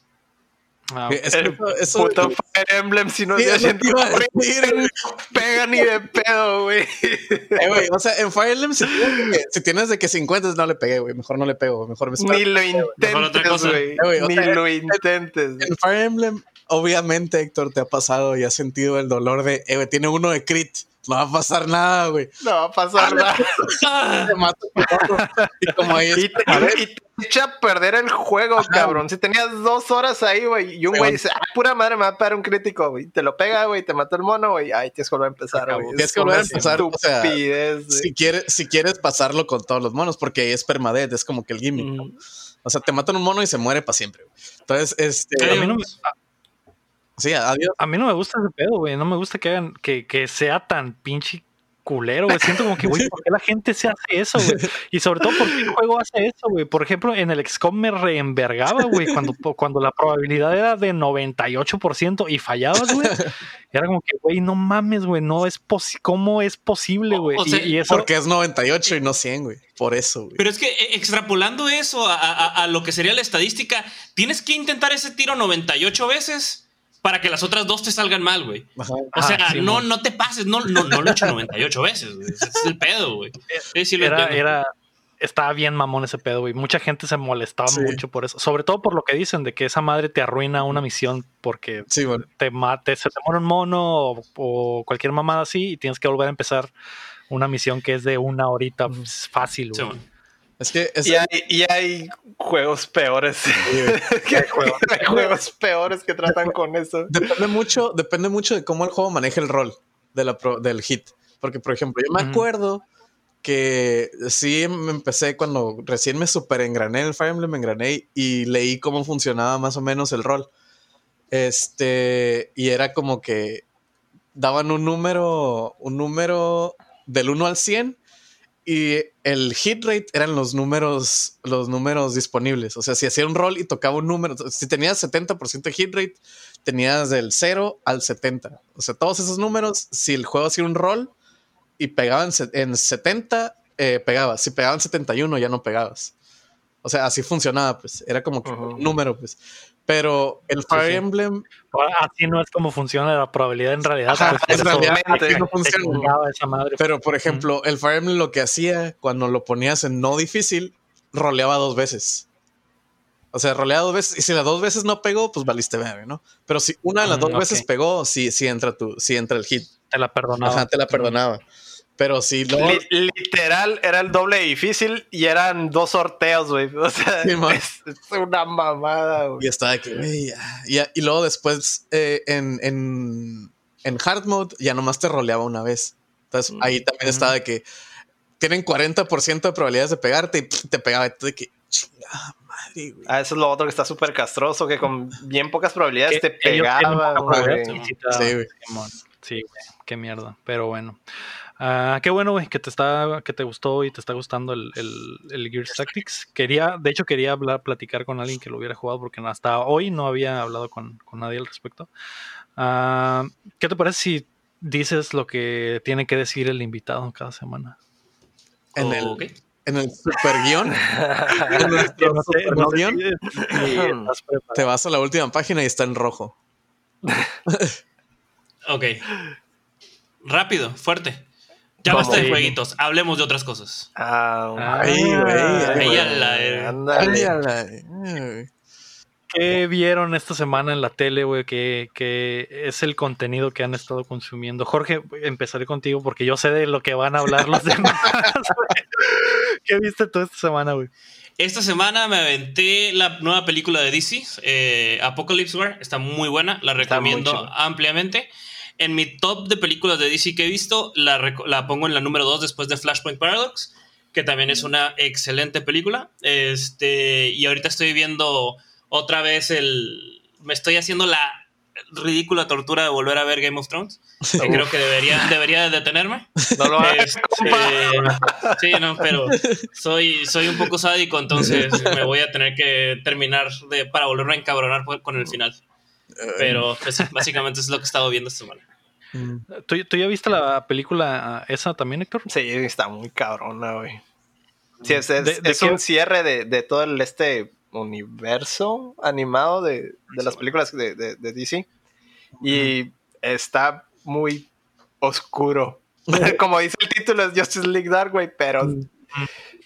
Ah, es que eso, puto Fire Emblem, si no sí, se pega ni de pedo, güey. Eh, o sea, en Fire Emblem, si tienes, de que 50 no le pegué, güey. Mejor no le pego, mejor me Ni lo intentes, güey. Eh, ni lo intentes. En, Fire Emblem, obviamente, Héctor, te ha pasado y has sentido el dolor de, eh, güey, tiene uno de crit. No va a pasar nada, güey. No va a pasar nada. te mato y como ahí y, te, echa a perder el juego, cabrón. Si tenías dos horas ahí, güey, y un güey dice, ah, pura madre, me va a pegar un crítico, güey. Te lo pega, güey, te mata el mono, güey. Ay, tienes que volver a empezar, güey. Tienes que volver a empezar. O sea, si, quieres, si quieres pasarlo con todos los monos, porque es permadeath, es como que el gimmick. ¿no? O sea, te matan un mono y se muere para siempre, güey. Entonces, este. A mí no me, Sí, adiós. A mí no me gusta ese pedo, güey. No me gusta que hagan que, que sea tan pinche culero, güey. Siento como que, güey, ¿por qué la gente se hace eso, güey? Y sobre todo, ¿por qué el juego hace eso, güey? Por ejemplo, en el XCOM me reenvergaba, güey, cuando, cuando la probabilidad era de 98% y fallabas, güey. Era como que, güey, no mames, güey, no es posible. ¿Cómo es posible, güey? y, eso... Porque es 98 y no 100, güey. Por eso, güey. Pero es que eh, extrapolando eso a, a, a lo que sería la estadística, tienes que intentar ese tiro 98 veces para que las otras dos te salgan mal, güey. O sea, no, no te pases, no, no, no lo he hecho 98 veces, güey. Ese es el pedo, güey. era, era, estaba bien mamón ese pedo, güey. Mucha gente se molestaba mucho por eso. Sobre todo por lo que dicen de que esa madre te arruina una misión porque te mate, se te muere un mono o, cualquier mamada así y tienes que volver a empezar una misión que es de una horita fácil, güey. Es que y, hay, juegos peores. hay, juegos. peores que tratan con eso. Depende mucho, depende mucho de cómo el juego maneja el rol de la del hit. Porque, por ejemplo, yo me acuerdo que sí me empecé cuando recién me super engrané en el Fire Emblem, me engrané y leí cómo funcionaba más o menos el rol. Este, y era como que daban un número, un número del 1 al 100 y el hit rate eran los números, los números disponibles. O sea, si hacía un roll y tocaba un número, si tenías 70% de hit rate, tenías del 0 al 70. O sea, todos esos números, si el juego hacía un roll y pegaban en 70, eh, pegabas. Si pegaban 71, ya no pegabas. O sea, así funcionaba, pues. Era como que un número, pues. Pero el Fire Emblem. Así no es como funciona la probabilidad en realidad. Pues, no funciona. Pero por ejemplo, el Fire Emblem lo que hacía cuando lo ponías en no difícil, roleaba dos veces. O sea, roleaba dos veces. Y si las dos veces no pegó, pues valiste ver, ¿no? Pero si una de las dos veces pegó, sí, sí entra tu, sí entra el hit. Te la perdonaba. Ajá, te la perdonaba. Pero sí, literal era el doble difícl y eran dos sorteos, güey. O sea, es, una mamada, güey. Y estaba aquí, güey. Y, y, luego después eh, en, en, en, hard mode ya nomás te roleaba una vez. Entonces ahí también estaba de que tienen 40% de probabilidades de pegarte y te pegaba. de que, chingada madre, güey. Ah, eso es lo otro que está súper castroso, que con bien pocas probabilidades te pegaba, Sí, güey. Sí, güey. Qué mierda. Pero bueno. Ah, qué bueno, güey, que te está, que te gustó y te está gustando el, el, Gears Tactics. Quería, de hecho, quería hablar, platicar con alguien que lo hubiera jugado, porque hasta hoy no había hablado con, nadie al respecto. Ah, ¿Qué te parece si dices lo que tiene que decir el invitado cada semana? En el, en el super guion. Te vas a la última página y está en rojo. ok. Rápido, fuerte. Ya basta de jueguitos, hablemos de otras cosas. Ah, ahí, güey. ¿Qué vieron esta semana en la tele, güey? ¿Qué, es el contenido que han estado consumiendo? Jorge, empezaré contigo porque yo sé de lo que van a hablar los demás. ¿Qué viste tú esta semana, güey? Esta semana me aventé la nueva película de DC, eh, Apocalypse War. Está muy buena, la recomiendo ampliamente. En mi top de películas de DC que he visto, la, pongo en la número 2 después de Flashpoint Paradox, que también es una excelente película. Este, y ahorita estoy viendo otra vez el... Me estoy haciendo la ridícula tortura de volver a ver Game of Thrones. Que creo que debería, debería detenerme. No lo hagas. Este, sí, no, pero soy, soy un poco sádico, entonces me voy a tener que terminar de, para volverme a encabronar con el final. Pero pues, básicamente es lo que he estado viendo esta semana. Mm. ¿Tú, ya viste la película esa también, Héctor? Sí, está muy cabrona, güey. Sí, es, un cierre de, todo el este universo animado de, las películas de, DC. Y está muy oscuro. como dice el título, es Justice League Dark, güey, pero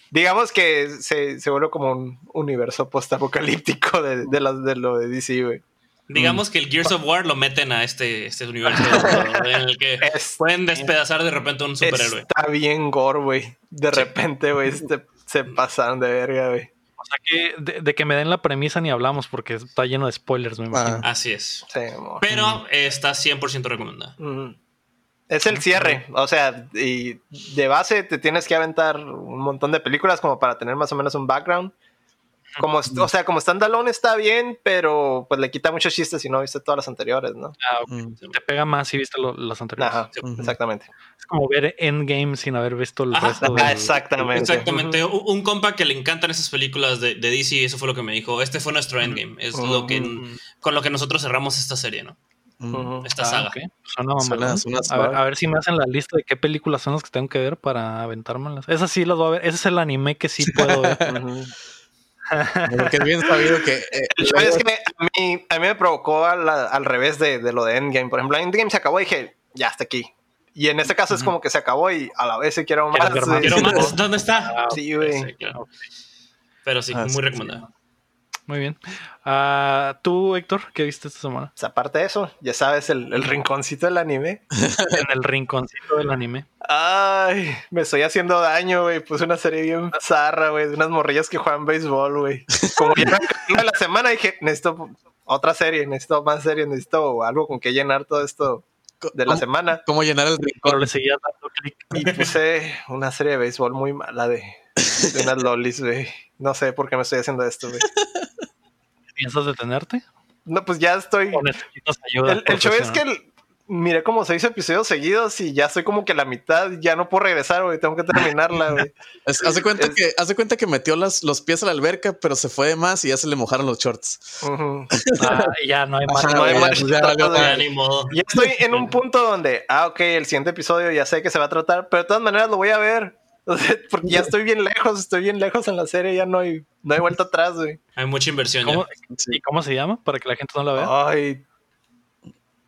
digamos que se, se vuelve como un universo post-apocalíptico de, de, de lo de DC, güey. Digamos que el Gears of War lo meten a este, este universo en el que pueden despedazar de repente a un superhéroe. Está bien gore, güey. De repente, güey, se, se pasaron de verga, güey. O sea que de, que me den la premisa ni hablamos porque está lleno de spoilers, me imagino. Ah. Así es. Pero está 100% recomendada. Es el cierre, o sea, y de base te tienes que aventar un montón de películas como para tener más o menos un background. Como, o sea, como standalone está bien, pero pues le quita muchos chistes si no viste todas las anteriores, ¿no? Ah, Te pega más si viste las anteriores. Ajá, exactamente. Es como ver Endgame sin haber visto el resto. exactamente. Exactamente. Un compa que le encantan esas películas de, de, DC, eso fue lo que me dijo. Este fue nuestro Endgame. Es lo que con lo que nosotros cerramos esta serie, ¿no? Esta ah, saga. a, ver, si me hacen la lista de qué películas son las que tengo que ver para aventármelas. Esas sí las voy a ver. Ese es el anime que sí puedo ver. Porque es bien sabido que. Eh, es que a mí, a mí me provocó al, revés de, lo de Endgame. Por ejemplo, Endgame se acabó y dije, ya está aquí. Y en este caso es como que se acabó y a la vez se quiero más. Quiero más. ¿Dónde está? Sí, güey. Pero sí, ah, muy recomendado. Muy bien. Uh, ¿Tú, Héctor, qué viste esta semana? Pues aparte de eso, ya sabes, el, rinconcito del anime. en el rinconcito del anime. Ay, me estoy haciendo daño, güey. Puse una serie bien zarra, güey, de unas morrillas que juegan béisbol, güey. Como ya de la semana dije, necesito otra serie, necesito más series, necesito algo con que llenar todo esto de la semana. ¿Cómo llenar el rincón? le seguía dando clic. Y puse una serie de béisbol muy mala de, de unas lolis, güey. No sé por qué me estoy haciendo esto, güey. ¿Piensas detenerte? No, pues ya estoy. el, el show es que miré como seis episodios seguidos y ya estoy como que a la mitad, ya no puedo regresar, güey, tengo que terminarla, güey. hace, cuenta que, hace cuenta que metió las, los pies a la alberca, pero se fue de más y ya se le mojaron los shorts. ah, ya no hay más. no hay más. Ya, ya estoy en un punto donde, ah, ok, el siguiente episodio ya sé que se va a tratar, pero de todas maneras lo voy a ver. Porque ya estoy bien lejos, estoy bien lejos en la serie, ya no hay, no hay vuelta atrás, güey. Hay mucha inversión. ¿Y cómo se llama? Para que la gente no la vea. Ay,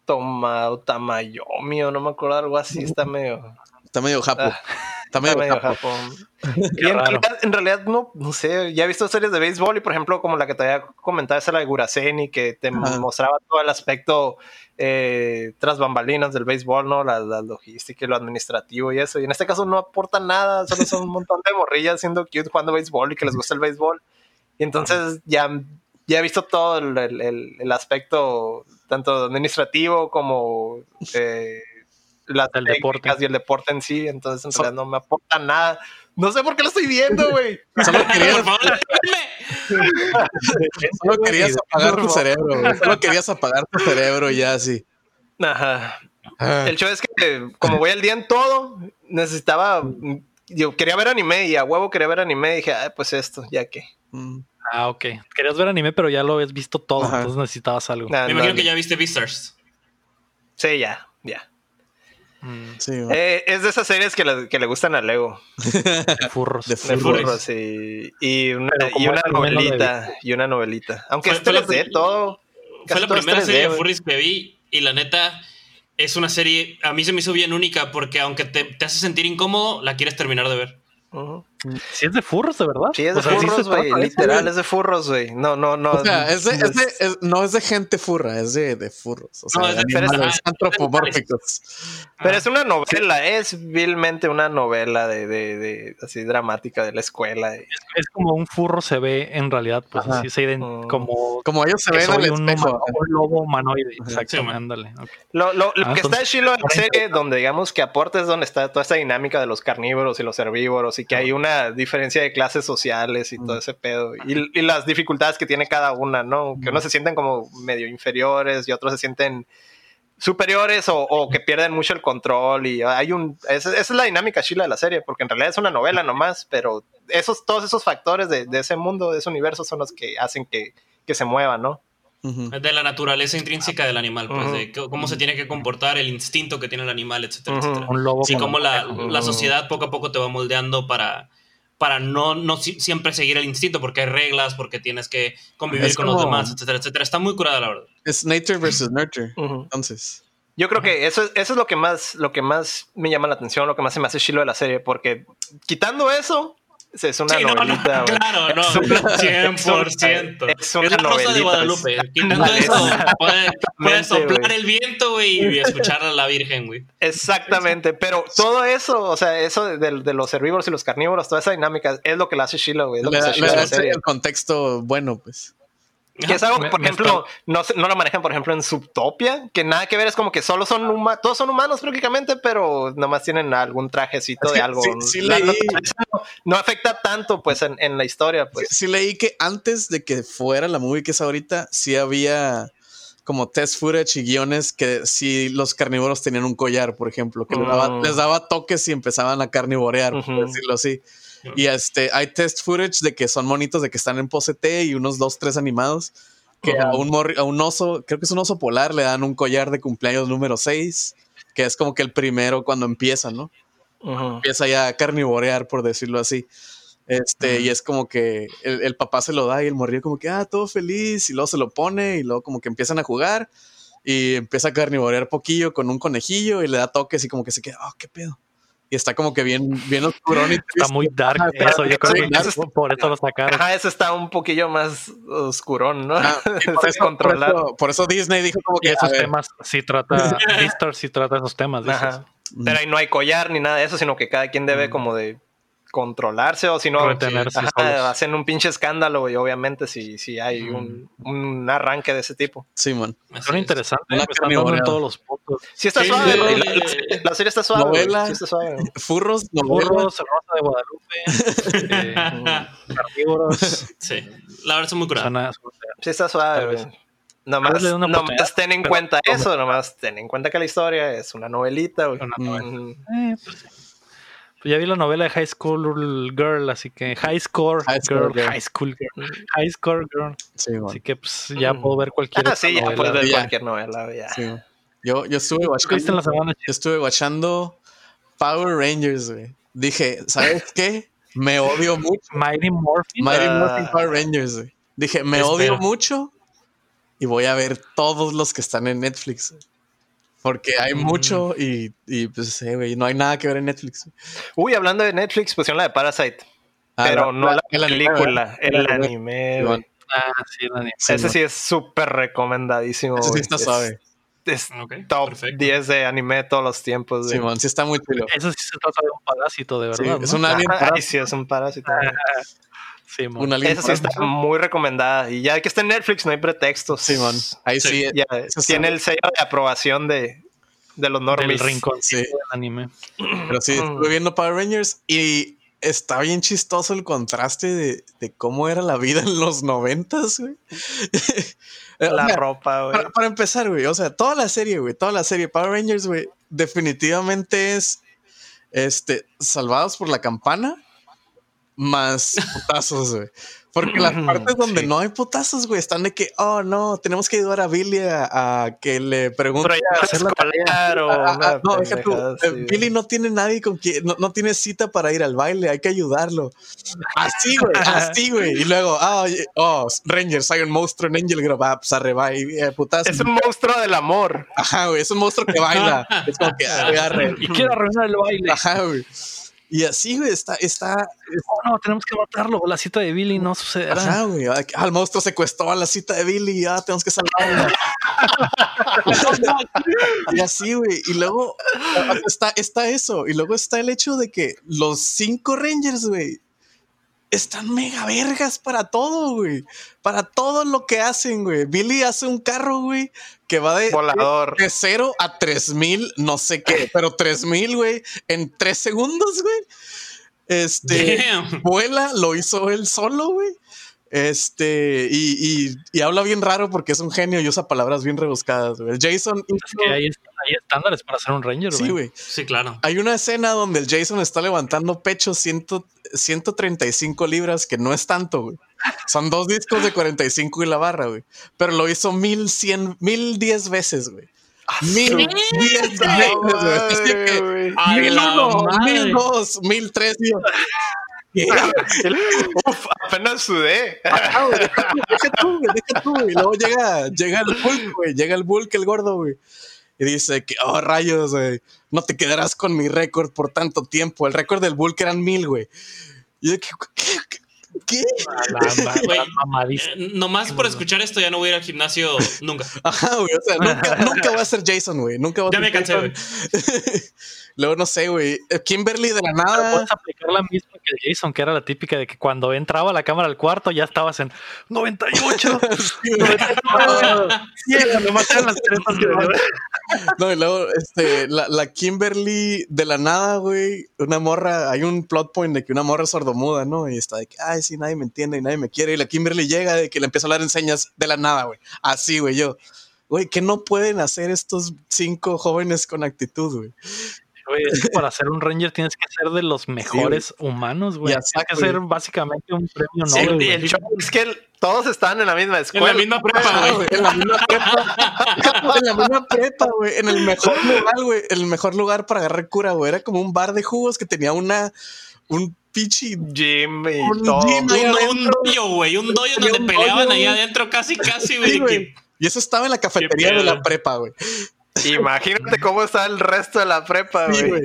Toma, Tamayomi o no me acuerdo, algo así, está medio. Está medio japo. Ah, está medio, japo. en, realidad, no, no sé, ya he visto series de béisbol y por ejemplo como la que te había comentado, esa la de Guraseni, que te mostraba todo el aspecto eh, tras bambalinas del béisbol, ¿no? La, logística y lo administrativo y eso. Y en este caso no aporta nada, solo son un montón de morrillas siendo cute jugando béisbol y que les gusta el béisbol. Y entonces ya, ya he visto todo el, aspecto tanto administrativo como eh, las El deporte. y el deporte en sí, entonces en realidad no me aporta nada. No sé por qué lo estoy viendo, güey. Solo querías, Por favor, déjenme. solo querías apagar tu cerebro, güey. Solo querías apagar tu cerebro ya así. Ajá. Ah, El show es que como voy al día en todo, necesitaba yo quería ver anime y a huevo quería ver anime y dije, ah, pues esto, ya que. mm. Ah, ok. Querías ver anime, pero ya lo habías visto todo, Ajá. entonces necesitabas algo. Nah, Me imagino que ya viste Beastars. Sí, ya, ya. Sí. Eh, es de esas series que le, que le gustan a Lego. de furros. De De Furros. furros y, y una, y una novelita. Y una novelita. Aunque Fue- es fue la 3D, prim- todo. Fue la todo primera 3D, serie de güey. Furries que vi y la neta es una serie, a mí se me hizo bien única porque aunque te, te hace sentir incómodo, la quieres terminar de ver. Ujú. Si es de furros, de verdad. Sí, es de O sea, furros, güey. eso, Literal, es de furros, güey. No, no, no. O sea, es de, es de- es- no es de gente furra, es de, de furros. O sea, No, es de- animales pero es- antropomórficos. Pero es una novela, es vilmente una novela de, de, de así dramática de la escuela. Es como un furro se ve en realidad, pues Ajá. así se iden- Mm. como Como ellos se ven al soy un, espejo. humano- un lobo humanoide. Exacto, Sí, ándale. Lo, lo, lo Ah, que está entonces- chilo en la serie, donde digamos que aporta es donde está toda esta dinámica de los carnívoros y los herbívoros y que hay una diferencia de clases sociales y todo ese pedo. Y, y las dificultades que tiene cada una, ¿no? Que unos se sienten como medio inferiores y otros se sienten superiores o, o que pierden mucho el control y hay un esa, esa es la dinámica chila de la serie porque en realidad es una novela nomás pero esos todos esos factores de, de ese mundo de ese universo son los que hacen que, que se mueva no de la naturaleza intrínseca del animal, pues, de cómo se tiene que comportar, el instinto que tiene el animal, etcétera, etcétera. Un lobo. Sí, como la, la sociedad poco a poco te va moldeando para, para no, no si- siempre seguir el instinto, porque hay reglas, porque tienes que convivir Es con los como- demás, etcétera, etcétera. Está muy curada, la verdad. Es nature versus nurture. Ujú. Entonces, Yo creo que eso, es- eso es lo que más, lo que más me llama la atención, lo que más se me hace chilo de la serie, porque quitando eso, es una Sí, no, no, novelita. güey. claro, no, Es una- 100%. es una Es la rosa de novelita, Guadalupe. es- Quitando es- eso, puede, puede soplar el viento, güey, y escuchar a la Virgen, güey. Exactamente, pero todo eso, o sea, eso de, de- de los herbívoros y los carnívoros, toda esa dinámica es lo que la hace chilo, güey. Es lo le, que hace le serie. el contexto bueno, pues. Que es algo Me- por me ejemplo, no, no lo manejan, por ejemplo, en Subtopia, que nada que ver, es como que solo son humanos, todos son humanos prácticamente, pero nomás tienen algún trajecito Es de algo. sí- sí La- leí- no, afecta tanto, pues, en, en la historia, pues. Sí, sí leí que antes de que fuera la movie que es ahorita, sí había como test footage y guiones que si los carnívoros tenían un collar, por ejemplo, que les, daba, Mm. les daba toques y empezaban a carnivorear, por decirlo así. Y este, hay test footage de que son monitos de que están en pose T y unos dos, tres animados. Que a, un morri- a un oso, creo que es un oso polar, le dan un collar de cumpleaños número 6, que es como que el primero cuando empieza, ¿no? Empieza ya a carnivorear, por decirlo así. Este, y es como que el, el papá se lo da y el morrillo como que, ah, todo feliz, y luego se lo pone y luego como que empiezan a jugar y empieza a carnivorear poquillo con un conejillo y le da toques y como que se queda, ah, qué pedo. Y está como que bien, bien oscurón y Está muy dark eso, yo creo sí, que eso es- por eso lo sacaron. Ajá, ese está un poquillo más oscurón, ¿no? Ah, y por, Es eso, por, eso, por eso Disney dijo como Y que, a esos temas sí trata, Vistar sí trata esos temas, dices. Ajá. Pero ahí no hay collar ni nada de eso, sino que cada quien debe como de controlarse o si no hacen un pinche escándalo y obviamente si, si hay un, un arranque de ese tipo. Simón, Así Son es. interesantes, Una me están dando en carnivoreada. todos los puntos. Sí está Sí, suave, sí, sí. La, la serie- la serie está suave. Novela. Sí está suave. furros, novela. Burros, Rosa de Guadalupe, eh, carnívoros. Sí, la verdad son muy curadas. suena- Sí está suave. Nomás, nomás ten en pero- cuenta eso, nomás ten en cuenta que la historia es una novelita. Una novela. Ujú. Eh, pues, sí. Pues ya vi la novela de High School Girl, así que High Score High Girl. High School Girl, High Score Girl. Así que pues ya puedo ver cualquier Ah, sí, ya novela. puedes ver Ya. cualquier novela, güey, ya. Simón. Yo, yo estuve ¿Tú qué viste en la watchando, semana? yo estuve watchando Power Rangers, güey. Dije, ¿sabes qué? Me odio mucho. Mighty Morphin. Mighty Ah. Morphin Power Rangers, güey. Dije, me odio mucho y voy a ver todos los que están en Netflix. güey. Porque hay Mm. mucho y, y pues, eh, güey, no hay nada que ver en Netflix. Uy, hablando de Netflix, pusieron la de Parasite. Ah, pero no la, el anime, película, el, El anime. Ah, sí, la anime. Ese sí es súper recomendadísimo. Ese sí está Es- suave. Es, Ok, top perfecto. 10 de anime de todos los tiempos. Simón, sí está muy chulo. Eso sí se trata de un parásito, de Sí, verdad. es ¿no? un alien. Ay, sí, es un parásito. Simón. un alien Esa sí está muy recomendada. Y ya que está en Netflix, no hay pretextos. Simón, ahí sí. Ya tiene el sello de aprobación de, de los normies. Del rincón sí. del anime. Pero sí, estuve viendo Power Rangers y está bien chistoso el contraste de, de cómo era la vida en los noventas, güey. La ropa, güey. Para, para, empezar, güey, o sea, toda la serie, güey, toda la serie Power Rangers, güey, definitivamente es, este, salvados por la campana, más putazos, güey. Porque las partes donde no hay putazos, güey, están de que, oh no, tenemos que ayudar a Billy a, que le pregunte. Pero ya no, tú, eh, Billy no tiene nadie con quien, no, tiene cita para ir al baile, hay que ayudarlo. Así, güey, así, güey. Y luego, oh, oh, Rangers, hay un monstruo en Angel Grove, ah, pues arriba y eh, putazos. Es un monstruo del amor. Ajá, güey, es un monstruo que baila. es como que agarre. Y quiere arruinar el baile. Ajá, güey. Y así, güey, está, está. Oh, no, tenemos que matarlo. La cita de Billy no sucederá. Ajá, güey. Al monstruo secuestró a la cita de Billy. Ya tenemos que salvarlo. y así, güey. Y luego está, está eso. Y luego está el hecho de que los cinco Rangers, güey, están mega vergas para todo, güey. Para todo lo que hacen, güey. Billy hace un carro, güey, que va de, Volador. de 0 a 3000, no sé qué, pero 3000, güey, en 3 segundos, güey. Este vuela, lo hizo él solo, güey. Este, y, y, habla bien raro porque es un genio y usa palabras bien rebuscadas, güey. Jason. Es que hay, estándares para ser un Ranger, güey. Sí, güey. Sí, claro. Hay una escena donde el Jason está levantando pecho 135 libras, que no es tanto, güey. Son dos discos de 45 y la barra, güey. Pero lo hizo 1100, 1010 veces, güey. Mil diez veces, güey. Mil uno, mil dos, mil tres. Uf, apenas sudé. deja tú, deja tú, luego llega, llega el Bulk, güey. Llega el Bulk, el gordo, güey. Y dice que, oh, rayos, güey. No te quedarás con mi récord por tanto tiempo. El récord del Bulk eran mil, güey. Y yo. ¿qué? ¿Qué? Eh, nomás por escuchar esto ya no voy a ir al gimnasio nunca. Ajá, güey. O sea, nunca, nunca voy a ser Jason, güey. Nunca voy a ya me cansé, güey. Luego, no sé, güey. Eh, Kimberly de la nada. puedes aplicar la misma que Jason, que era la típica de que cuando entraba la cámara al cuarto ya estabas en 98. sí, 99. no, y luego, este, la, la, Kimberly de la nada, güey. Una morra, hay un plot point de que una morra es sordomuda, ¿no? Y está de que, ay, sí, nadie me entiende y nadie me quiere. Y la Kimberly llega de que le empieza a hablar en señas de la nada, güey. Así, güey, yo. Güey, ¿qué no pueden hacer estos cinco jóvenes con actitud, güey? es que para ser un Ranger tienes que ser de los mejores humanos, güey. Tienes que ser básicamente un premio Nobel. es que todos estaban en la misma escuela. En la misma prepa, güey. en la misma prepa. en la misma prepa, güey. En el mejor lugar, güey. El mejor lugar para agarrar cura, güey. Era como un bar de jugos que tenía una. Un pichi gym y un todo. Gym un, un doyo, güey. Un doyo donde peleaban ahí adentro casi, casi, güey. Y eso estaba en la cafetería de la prepa, güey. Imagínate cómo está el resto de la prepa, güey.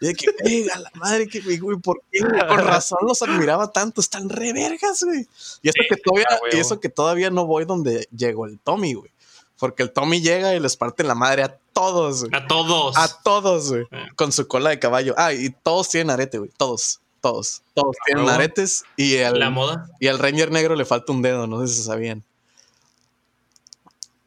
y de que, venga, la madre, que, güey, ¿por qué? Con razón los admiraba tanto, están re vergas, güey. Y eso, que todavía, y eso que todavía no voy donde llegó el Tommy, güey. Porque el Tommy llega y les parte la madre a todos, güey. A todos. A todos, güey. Con su cola de caballo. Ah, y todos tienen arete, güey. Todos. Todos. Todos tienen aretes. Y el, la moda. Y al Ranger negro le falta un dedo, no sé si sabían.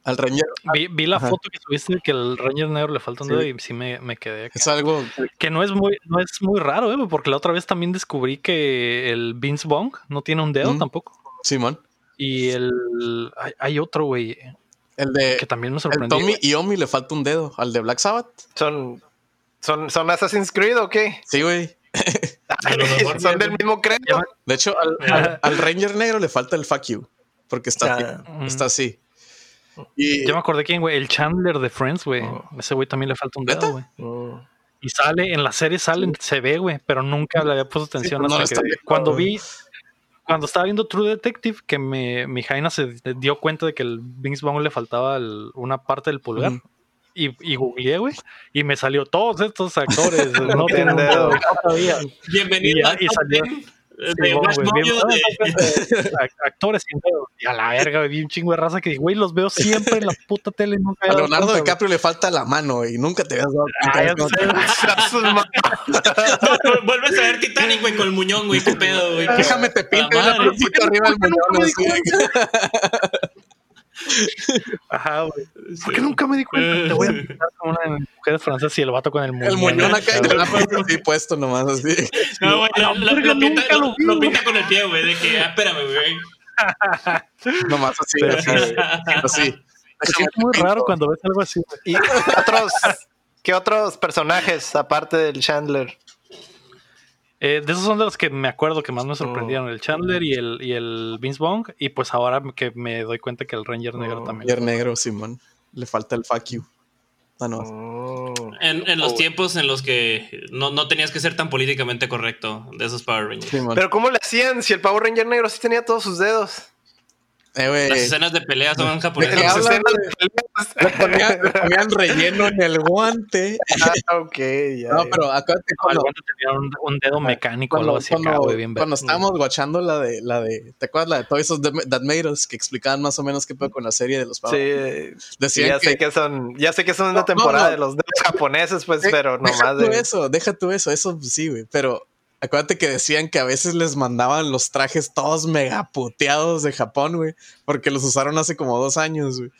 Al Ranger. Vi, la foto que subiste de que el Ranger negro le falta un dedo y sí me, me quedé. Es algo que no es muy, no es muy raro, ¿eh? porque la otra vez también descubrí que el Vince Bong no tiene un dedo tampoco. Simón. Y el hay, otro, güey. El de que también me sorprendió. El Tommy y Omi le falta un dedo. Al de Black Sabbath. Son, son, son Assassin's Creed o qué? Sí, güey. son del mismo crédito. De hecho, al, Ranger negro le falta el fuck you. Porque está, está así. Y... Yo me acordé quién, güey, el Chandler de Friends, güey. Oh. Ese güey también le falta un dedo, güey. Oh. Y sale, en la serie sale, se ve, güey, pero nunca le había puesto atención hasta que cuando vi, cuando estaba viendo True Detective, que me, mi Jaina se dio cuenta de que el Vince Vaughn le faltaba una parte del pulgar. Y, y, googleé, güey, y me salió todos estos actores. no tienen dedo. Bienvenido. Y, y salió, de actores y a la verga, vi un chingo de raza que güey, los veo siempre en la puta tele. a Leonardo DiCaprio le falta la mano y nunca te habías dado Vuelves a ver Titanic, güey, con el muñón, güey, qué pedo, güey. Déjame te pinto una arriba del muñón. Ajá, güey. ¿Por qué nunca me di cuenta? Te voy a pintar con una de mujeres francesas y el vato con el muñón. El muñón acá y la así puesto nomás así. No, güey, lo, lo, pinta, lo, pinta, con el pie, güey, de que, ah, espérame, güey. nomás así, así. así. Es muy raro cuando ves algo así. ¿Y otros, qué otros personajes aparte del Chandler? Eh, de esos son de los que me acuerdo que más me sorprendieron, el Chandler y el, y el Vince Bong. Y pues ahora que me doy cuenta que el Ranger Negro también. Ranger Negro, Simón. Le falta el fuck you. Ah, no. Oh. En, los oh. tiempos en los que no, no, tenías que ser tan políticamente correcto de esos Power Rangers. Pero ¿cómo le hacían si el Power Ranger negro sí tenía todos sus dedos? Eh, las escenas de peleas son japonesas. Las escenas de peleas. Le ponían, relleno en el guante. Ah, ok, ya. No, pero acuérdate cuando. El guante tenía un, dedo mecánico cuando, algo así cuando, acá, bien Cuando estábamos guachando la de, la de. ¿Te acuerdas la de todos esos That Made Us que explicaban más o menos qué pedo con la serie de los Power? Sí. Decían ya sé que son. Ya sé que son una temporada de los dedos japoneses, pues, pero nomás. Deja tú eso, deja tú eso. Eso sí, güey. Pero Acuérdate que decían que a veces les mandaban los trajes todos mega puteados de Japón, güey, porque los usaron hace como dos años, güey.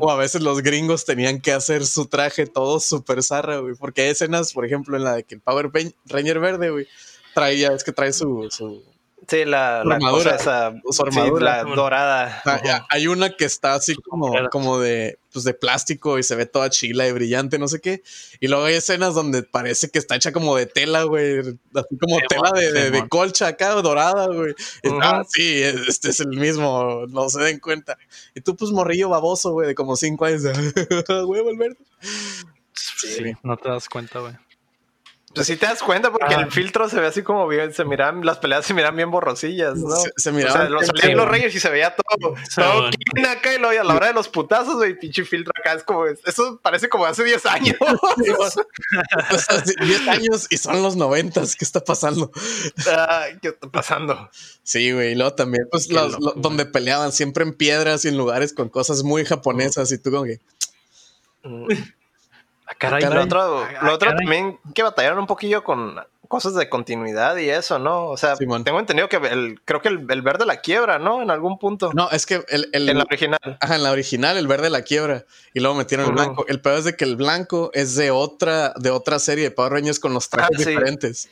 O a veces los gringos tenían que hacer su traje todo súper zarra, güey, porque hay escenas, por ejemplo, en la de que el Power Ranger verde, güey, traía, es que trae su, su Sí, la, armadura, esa, armadura, dorada. Ah, hay una que está así como, como de, pues de plástico y se ve toda chila y brillante, no sé qué. Y luego hay escenas donde parece que está hecha como de tela, güey. Así como tela de, de, colcha acá, dorada, güey. Ah, sí, este es el mismo, no se den cuenta. Y tú, pues, morrillo baboso, güey, de como cinco años. Güey, volver. sí, no te das cuenta, güey. Pues si te das cuenta porque el filtro se ve así como bien, se miran, las peleas se miran bien borrosillas, ¿no? Se, se O sea, los, los reyes y se veía todo, todo acá y luego a la hora de los putazos, güey, pinche filtro acá es como, eso parece como hace 10 años. 10 años y son los 90, ¿qué está pasando? ¿Qué está pasando? Sí, güey, y luego también, pues, los, donde peleaban siempre en piedras y en lugares con cosas muy japonesas y tú como que... Ah, lo otro, lo otro también que batallaron un poquillo con cosas de continuidad y eso, ¿no? O sea, tengo entendido que el, creo que el, verde la quiebra, ¿no? En algún punto. No, es que el, en la original. Ajá, en la original el verde la quiebra y luego metieron el blanco. El peor es de que el blanco es de otra, de otra serie de Power Rangers con los trajes ah, diferentes.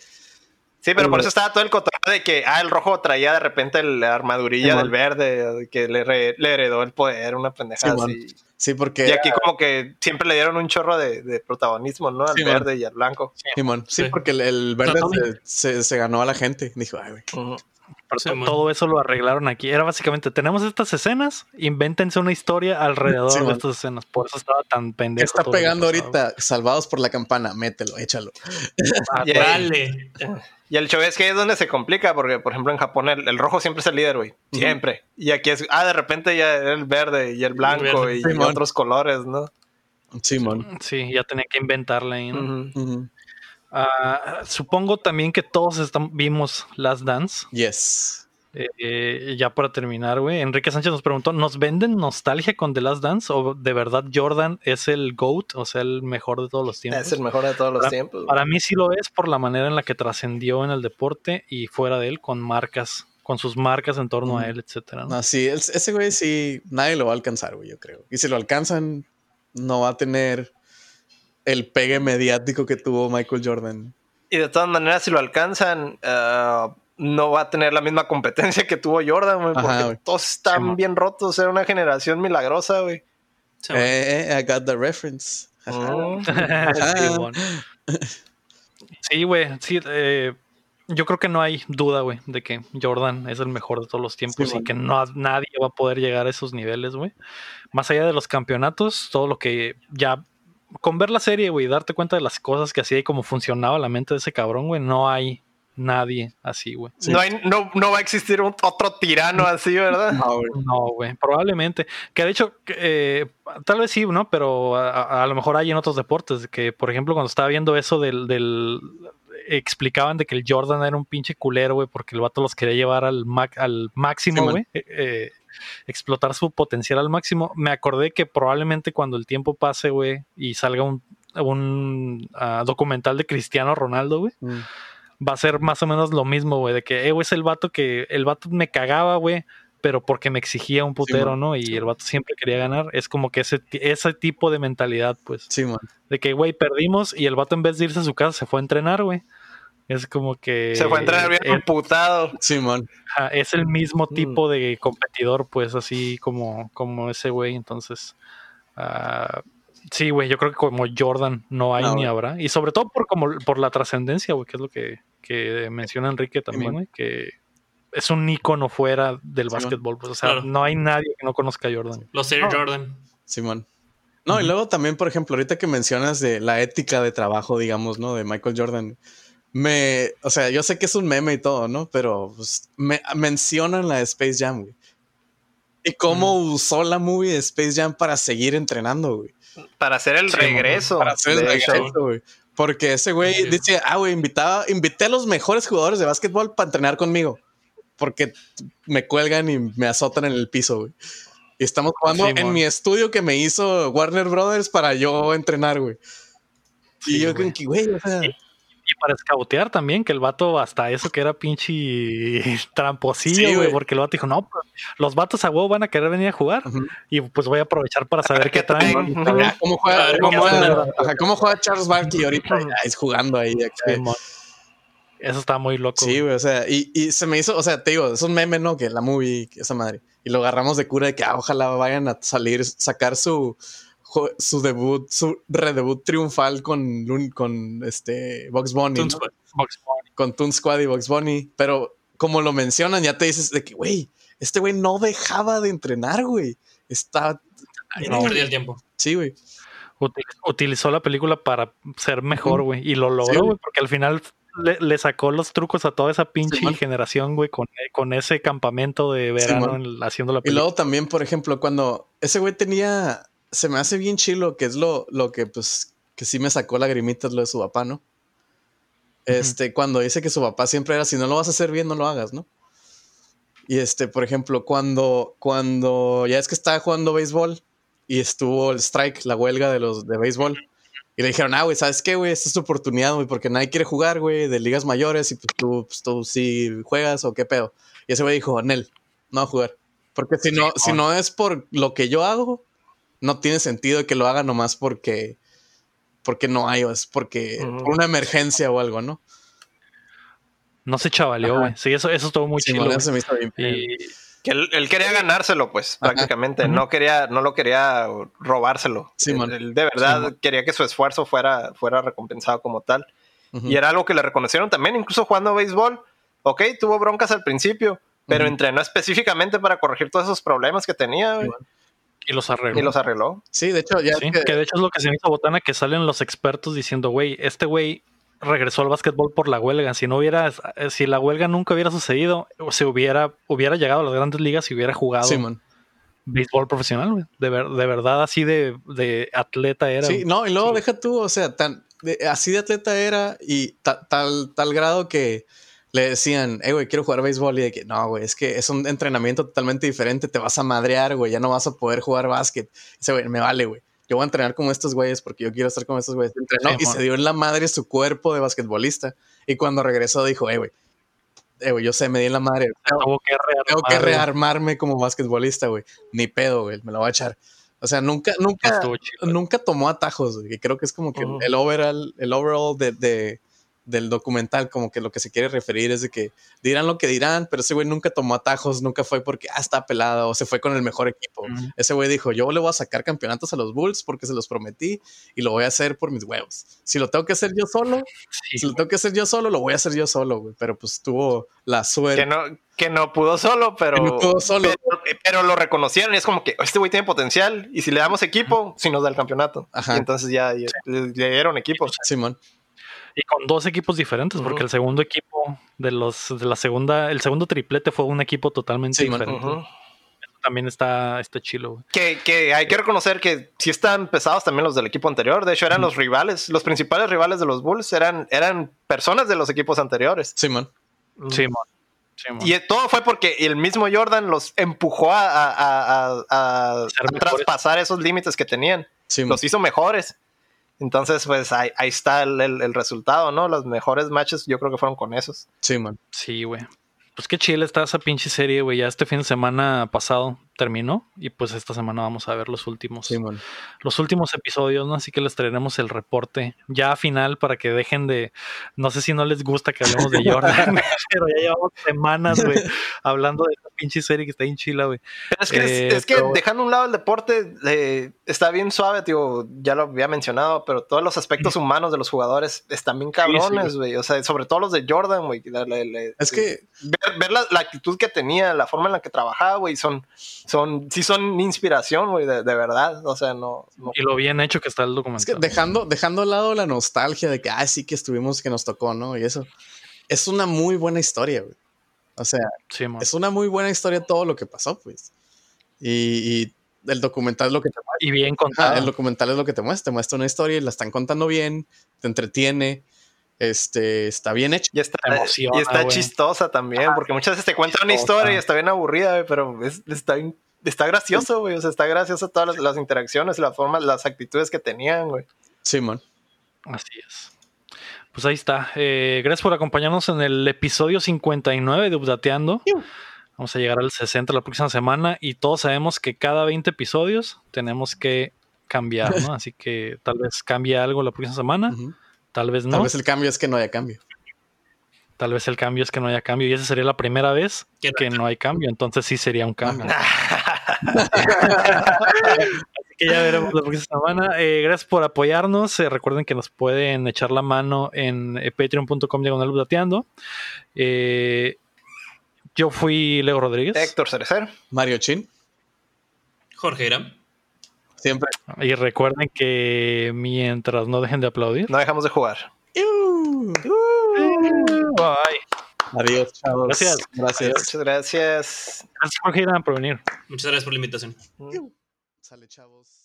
Sí, pero por eso estaba todo el control de que, ah, el rojo traía de repente la armadurilla del verde, que le, le, heredó el poder, una pendejada así. Sí, porque. Y aquí como que siempre le dieron un chorro de, protagonismo, ¿no? Al verde y al blanco. Simón. Sí, porque el, verde se, ganó a la gente. Dijo, ay, güey. todo eso lo arreglaron aquí. Era básicamente, tenemos estas escenas, invéntense una historia alrededor de estas escenas. Por eso estaba tan pendejo. ¿Qué está pegando ahorita? Salvados por la campana, mételo, échalo. Ah, dale. Y el show es que es donde se complica, porque por ejemplo en Japón el, rojo siempre es el líder, güey. Siempre. Y aquí es, ah, de repente ya el verde y el blanco y, otros colores, ¿no? Simón. Sí, ya tenía que inventarle ahí, ¿no? Ah, supongo también que todos están, vimos Last Dance. Yes. Eh, ya para terminar, güey, Enrique Sánchez nos preguntó, ¿nos venden nostalgia con The Last Dance o de verdad Jordan es el GOAT, o sea, el mejor de todos los tiempos? Es el mejor de todos los tiempos. Para mí sí lo es por la manera en la que trascendió en el deporte y fuera de él con marcas, con sus marcas en torno a él, etcétera. ¿no? sí, ese güey sí, nadie lo va a alcanzar, güey, yo creo. Y si lo alcanzan, no va a tener el pegue mediático que tuvo Michael Jordan. Y de todas maneras, si lo alcanzan, uh, no va a tener la misma competencia que tuvo Jordan, porque todos están bien rotos. Era una generación milagrosa, güey. Eh, eh, I got the reference. Mm. sí, güey. Sí, eh, yo creo que no hay duda, güey, de que Jordan es el mejor de todos los tiempos y que no, nadie va a poder llegar a esos niveles, güey. Más allá de los campeonatos, todo lo que ya con ver la serie, güey, darte cuenta de las cosas que hacía y cómo funcionaba la mente de ese cabrón, güey, no hay nadie así, güey. No, hay, no, no, va a existir otro tirano así, ¿verdad? No, güey, probablemente. Que de hecho, eh, tal vez sí, ¿no? Pero a, lo mejor hay en otros deportes, que por ejemplo cuando estaba viendo eso del, del explicaban de que el Jordan era un pinche culero, güey, porque el vato los quería llevar al, al máximo, güey. Eh, eh, explotar su potencial al máximo. Me acordé que probablemente cuando el tiempo pase, güey, y salga un, un ah, documental de Cristiano Ronaldo, güey. Mm va a ser más o menos lo mismo, güey, de que, eh, güey, es el vato que, el vato me cagaba, güey, pero porque me exigía un putero, ¿no? Y el vato siempre quería ganar. Es como que ese, ese tipo de mentalidad, pues. Sí, man. De que, güey, perdimos y el vato en vez de irse a su casa se fue a entrenar, güey. Es como que. Se fue a entrenar bien él- emputado. Sí, man. Es el mismo Mm. tipo de competidor, pues, así como, como ese güey. Entonces, ah, sí, güey, yo creo que como Jordan no hay No, ni habrá. Y sobre todo por, como, por la trascendencia, güey, que es lo que, que menciona Enrique también, güey, que es un ícono fuera del básquetbol. Pues, o sea, Claro. no hay nadie que no conozca a Jordan. Los Air Jordan. Simón. No, y luego también, por ejemplo, ahorita que mencionas de la ética de trabajo, digamos, ¿no? De Michael Jordan. Me, o sea, yo sé que es un meme y todo, ¿no? Pero pues, me mencionan la de Space Jam, güey. Y cómo usó la movie de Space Jam para seguir entrenando, güey. Para hacer el Sí, regreso. Para hacer el regreso, güey. Porque ese güey dice, ah, güey, invitaba, invité a los mejores jugadores de básquetbol para entrenar conmigo. Porque me cuelgan y me azotan en el piso, güey. Y estamos jugando Sí, en mi estudio que me hizo Warner Brothers para yo entrenar, güey. Y yo güey. creo que, güey, o sea, Y para escautear también, que el vato hasta eso que era pinche tramposillo, güey, porque el vato dijo, no, pues, los vatos a huevo van a querer venir a jugar. Y pues voy a aprovechar para saber qué ¿Qué traen. ¿cómo juega, cómo ¿qué juega- hacen? ajá, cómo juega Charles Barkley ahorita? Es jugando ahí. acá. Sí, mon. Eso está muy loco. Sí, güey, o sea, y, y se me hizo, o sea, te digo, es un meme, ¿no? Que la movie, esa madre. Y lo agarramos de cura de que ah, ojalá vayan a salir, sacar su, su debut, su redebut triunfal con, con este Box Bunny, Toon ¿no? Squad. Box Bunny. con Toon Squad y Box Bunny. Pero como lo mencionan, ya te dices de que, güey, este güey no dejaba de entrenar, güey. Está. No perdí el tiempo. Sí, güey. Util- Utilizó la película para ser mejor, güey. Y lo logró, güey. porque al final le, le sacó los trucos a toda esa pinche generación, güey, con, con ese campamento de verano en- haciendo la Y película. luego también, por ejemplo, cuando ese güey tenía. Se me hace bien chilo, que es lo, lo que, pues, que sí me sacó lagrimitas lo de su papá, ¿no? Este, cuando dice que su papá siempre era, si no lo vas a hacer bien, no lo hagas, ¿no? Y este, por ejemplo, cuando, cuando ya es que estaba jugando béisbol y estuvo el strike, la huelga de los de béisbol, y le dijeron, ah, güey, ¿sabes qué, güey? Esta es tu oportunidad, güey, porque nadie quiere jugar, güey, de ligas mayores y pues tú, pues, tú sí juegas o qué pedo. Y ese güey dijo, Nel, no va a jugar. Porque si no, si no es por lo que yo hago, no tiene sentido que lo haga nomás porque, porque no hay, o es porque por una emergencia o algo, ¿no? No se chavaleó, güey. Sí, eso, eso estuvo muy Sí, chido. se me hizo bien. Y Que él, él quería ganárselo, pues, Ajá. prácticamente. No quería, no lo quería robárselo. Sí, él, man. él de verdad Sí, quería que su esfuerzo fuera, fuera recompensado como tal. Y era algo que le reconocieron también, incluso jugando béisbol. Ok, tuvo broncas al principio, pero entrenó específicamente para corregir todos esos problemas que tenía güey, y los arregló. y los arregló. Sí, de hecho, ya Sí, que- que de hecho es lo que se me hizo botana, que salen los expertos diciendo, güey, este güey regresó al básquetbol por la huelga. Si no hubiera, eh, si la huelga nunca hubiera sucedido, se hubiera, hubiera llegado a las grandes ligas y hubiera jugado Sí, man. béisbol profesional, güey. De, ver- de verdad, así de, de atleta era. Sí, no, y luego Sí. deja tú, o sea, tan, de- así de atleta era y ta- tal, tal grado que le decían, hey, güey, quiero jugar béisbol y de que, no, güey, es que es un entrenamiento totalmente diferente, te vas a madrear, güey, ya no vas a poder jugar básquet. Dice, güey, me vale, güey. Yo voy a entrenar como estos güeyes porque yo quiero estar como estos güeyes. Entrenó Sí, y se dio en la madre su cuerpo de basquetbolista. Y cuando regresó dijo, hey, güey, eh, güey, yo sé, me di en la madre. Tuvo que rearmar, Tengo que rearmarme como basquetbolista, güey. Ni pedo, güey, me lo voy a echar. O sea, nunca, nunca, chido. nunca tomó atajos, güey, creo que es como que Ujú. el overall, el overall de, de- del documental, como que lo que se quiere referir es de que dirán lo que dirán, pero ese güey nunca tomó atajos, nunca fue porque, ah, está pelado, o se fue con el mejor equipo. Ujú. Ese güey dijo, yo le voy a sacar campeonatos a los Bulls porque se los prometí y lo voy a hacer por mis huevos. Si lo tengo que hacer yo solo, Sí, si lo tengo que hacer yo solo, lo voy a hacer yo solo, güey. Pero pues tuvo la suerte. Que no, que no pudo solo, pero, no pudo solo. pero, pero lo reconocieron y es como que este güey tiene potencial y si le damos equipo, si nos da el campeonato. Ajá. Y entonces ya, ya le, le dieron equipo. Simón. Y con dos equipos diferentes, porque el segundo equipo de los de la segunda, el segundo triplete fue un equipo totalmente Sí, man. diferente. También está, está chilo. Que, que hay que reconocer que sí están pesados también los del equipo anterior. De hecho, eran los rivales, los principales rivales de los Bulls eran, eran personas de los equipos anteriores. Simón. Sí, mon. Sí, mon. Y todo fue porque el mismo Jordan los empujó a, a- a- traspasar esos límites que tenían. Los hizo mejores. Entonces, pues ahí, ahí está el, el- el resultado, ¿no? Los mejores matches yo creo que fueron con esos. Simón. Sí, güey. pues qué chile está esa pinche serie, güey. Ya este fin de semana pasado terminó y pues esta semana vamos a ver los últimos los últimos episodios, ¿no? Así que les traeremos el reporte ya final para que dejen de no sé si no les gusta que hablemos de Jordan, pero ya llevamos semanas, güey, hablando de esta pinche serie que está en chila, güey. Es que, es, que dejando a un lado el deporte eh, está bien suave, tío, ya lo había mencionado, pero todos los aspectos humanos de los jugadores están bien cabrones, güey. O sea, sobre todo los de Jordan, güey. Es que ver, la, la, actitud que tenía, la forma en la que trabajaba, güey, son son, sí son inspiración, güey, de, verdad. O sea, no, Y lo bien hecho que está el documental. Es que dejando, dejando al lado la nostalgia de que, ah, sí que estuvimos, que nos tocó, ¿no? Y eso. Es una muy buena historia, güey. O sea, es una muy buena historia todo lo que pasó, pues. Y, el documental es lo que te muestra. Y bien contado. el documental es lo que te muestra. Te muestra una historia y la están contando bien, te entretiene. Este, está bien hecho. Y está, y está chistosa también, porque muchas veces te cuentan una historia y está bien aburrida, pero está, está gracioso, güey. O sea, está gracioso todas las, interacciones, las formas, las actitudes que tenían, güey. Simón. Así es. Pues ahí está. Eh, gracias por acompañarnos en el episodio 59 de Updateando. Vamos a llegar al 60 la próxima semana y todos sabemos que cada 20 episodios tenemos que cambiar, ¿no? Así que tal vez cambie algo la próxima semana. Tal vez no. Tal vez el cambio es que no haya cambio. Tal vez el cambio es que no haya cambio. Y esa sería la primera vez que no hay cambio. Entonces sí sería un cambio. Que ya veremos la próxima semana. Eh, gracias por apoyarnos. Eh, recuerden que nos pueden echar la mano en eh, patreon.com diagonal dateando. yo fui Leo Rodríguez. Héctor Cerecer. Mario Chin. Jorge Iram. Siempre. Y recuerden que mientras no dejen de aplaudir, no dejamos de jugar. Bye. Adiós, chavos. Gracias. Gracias. Muchas gracias. Gracias por venir. Muchas gracias por la invitación. Sale, chavos.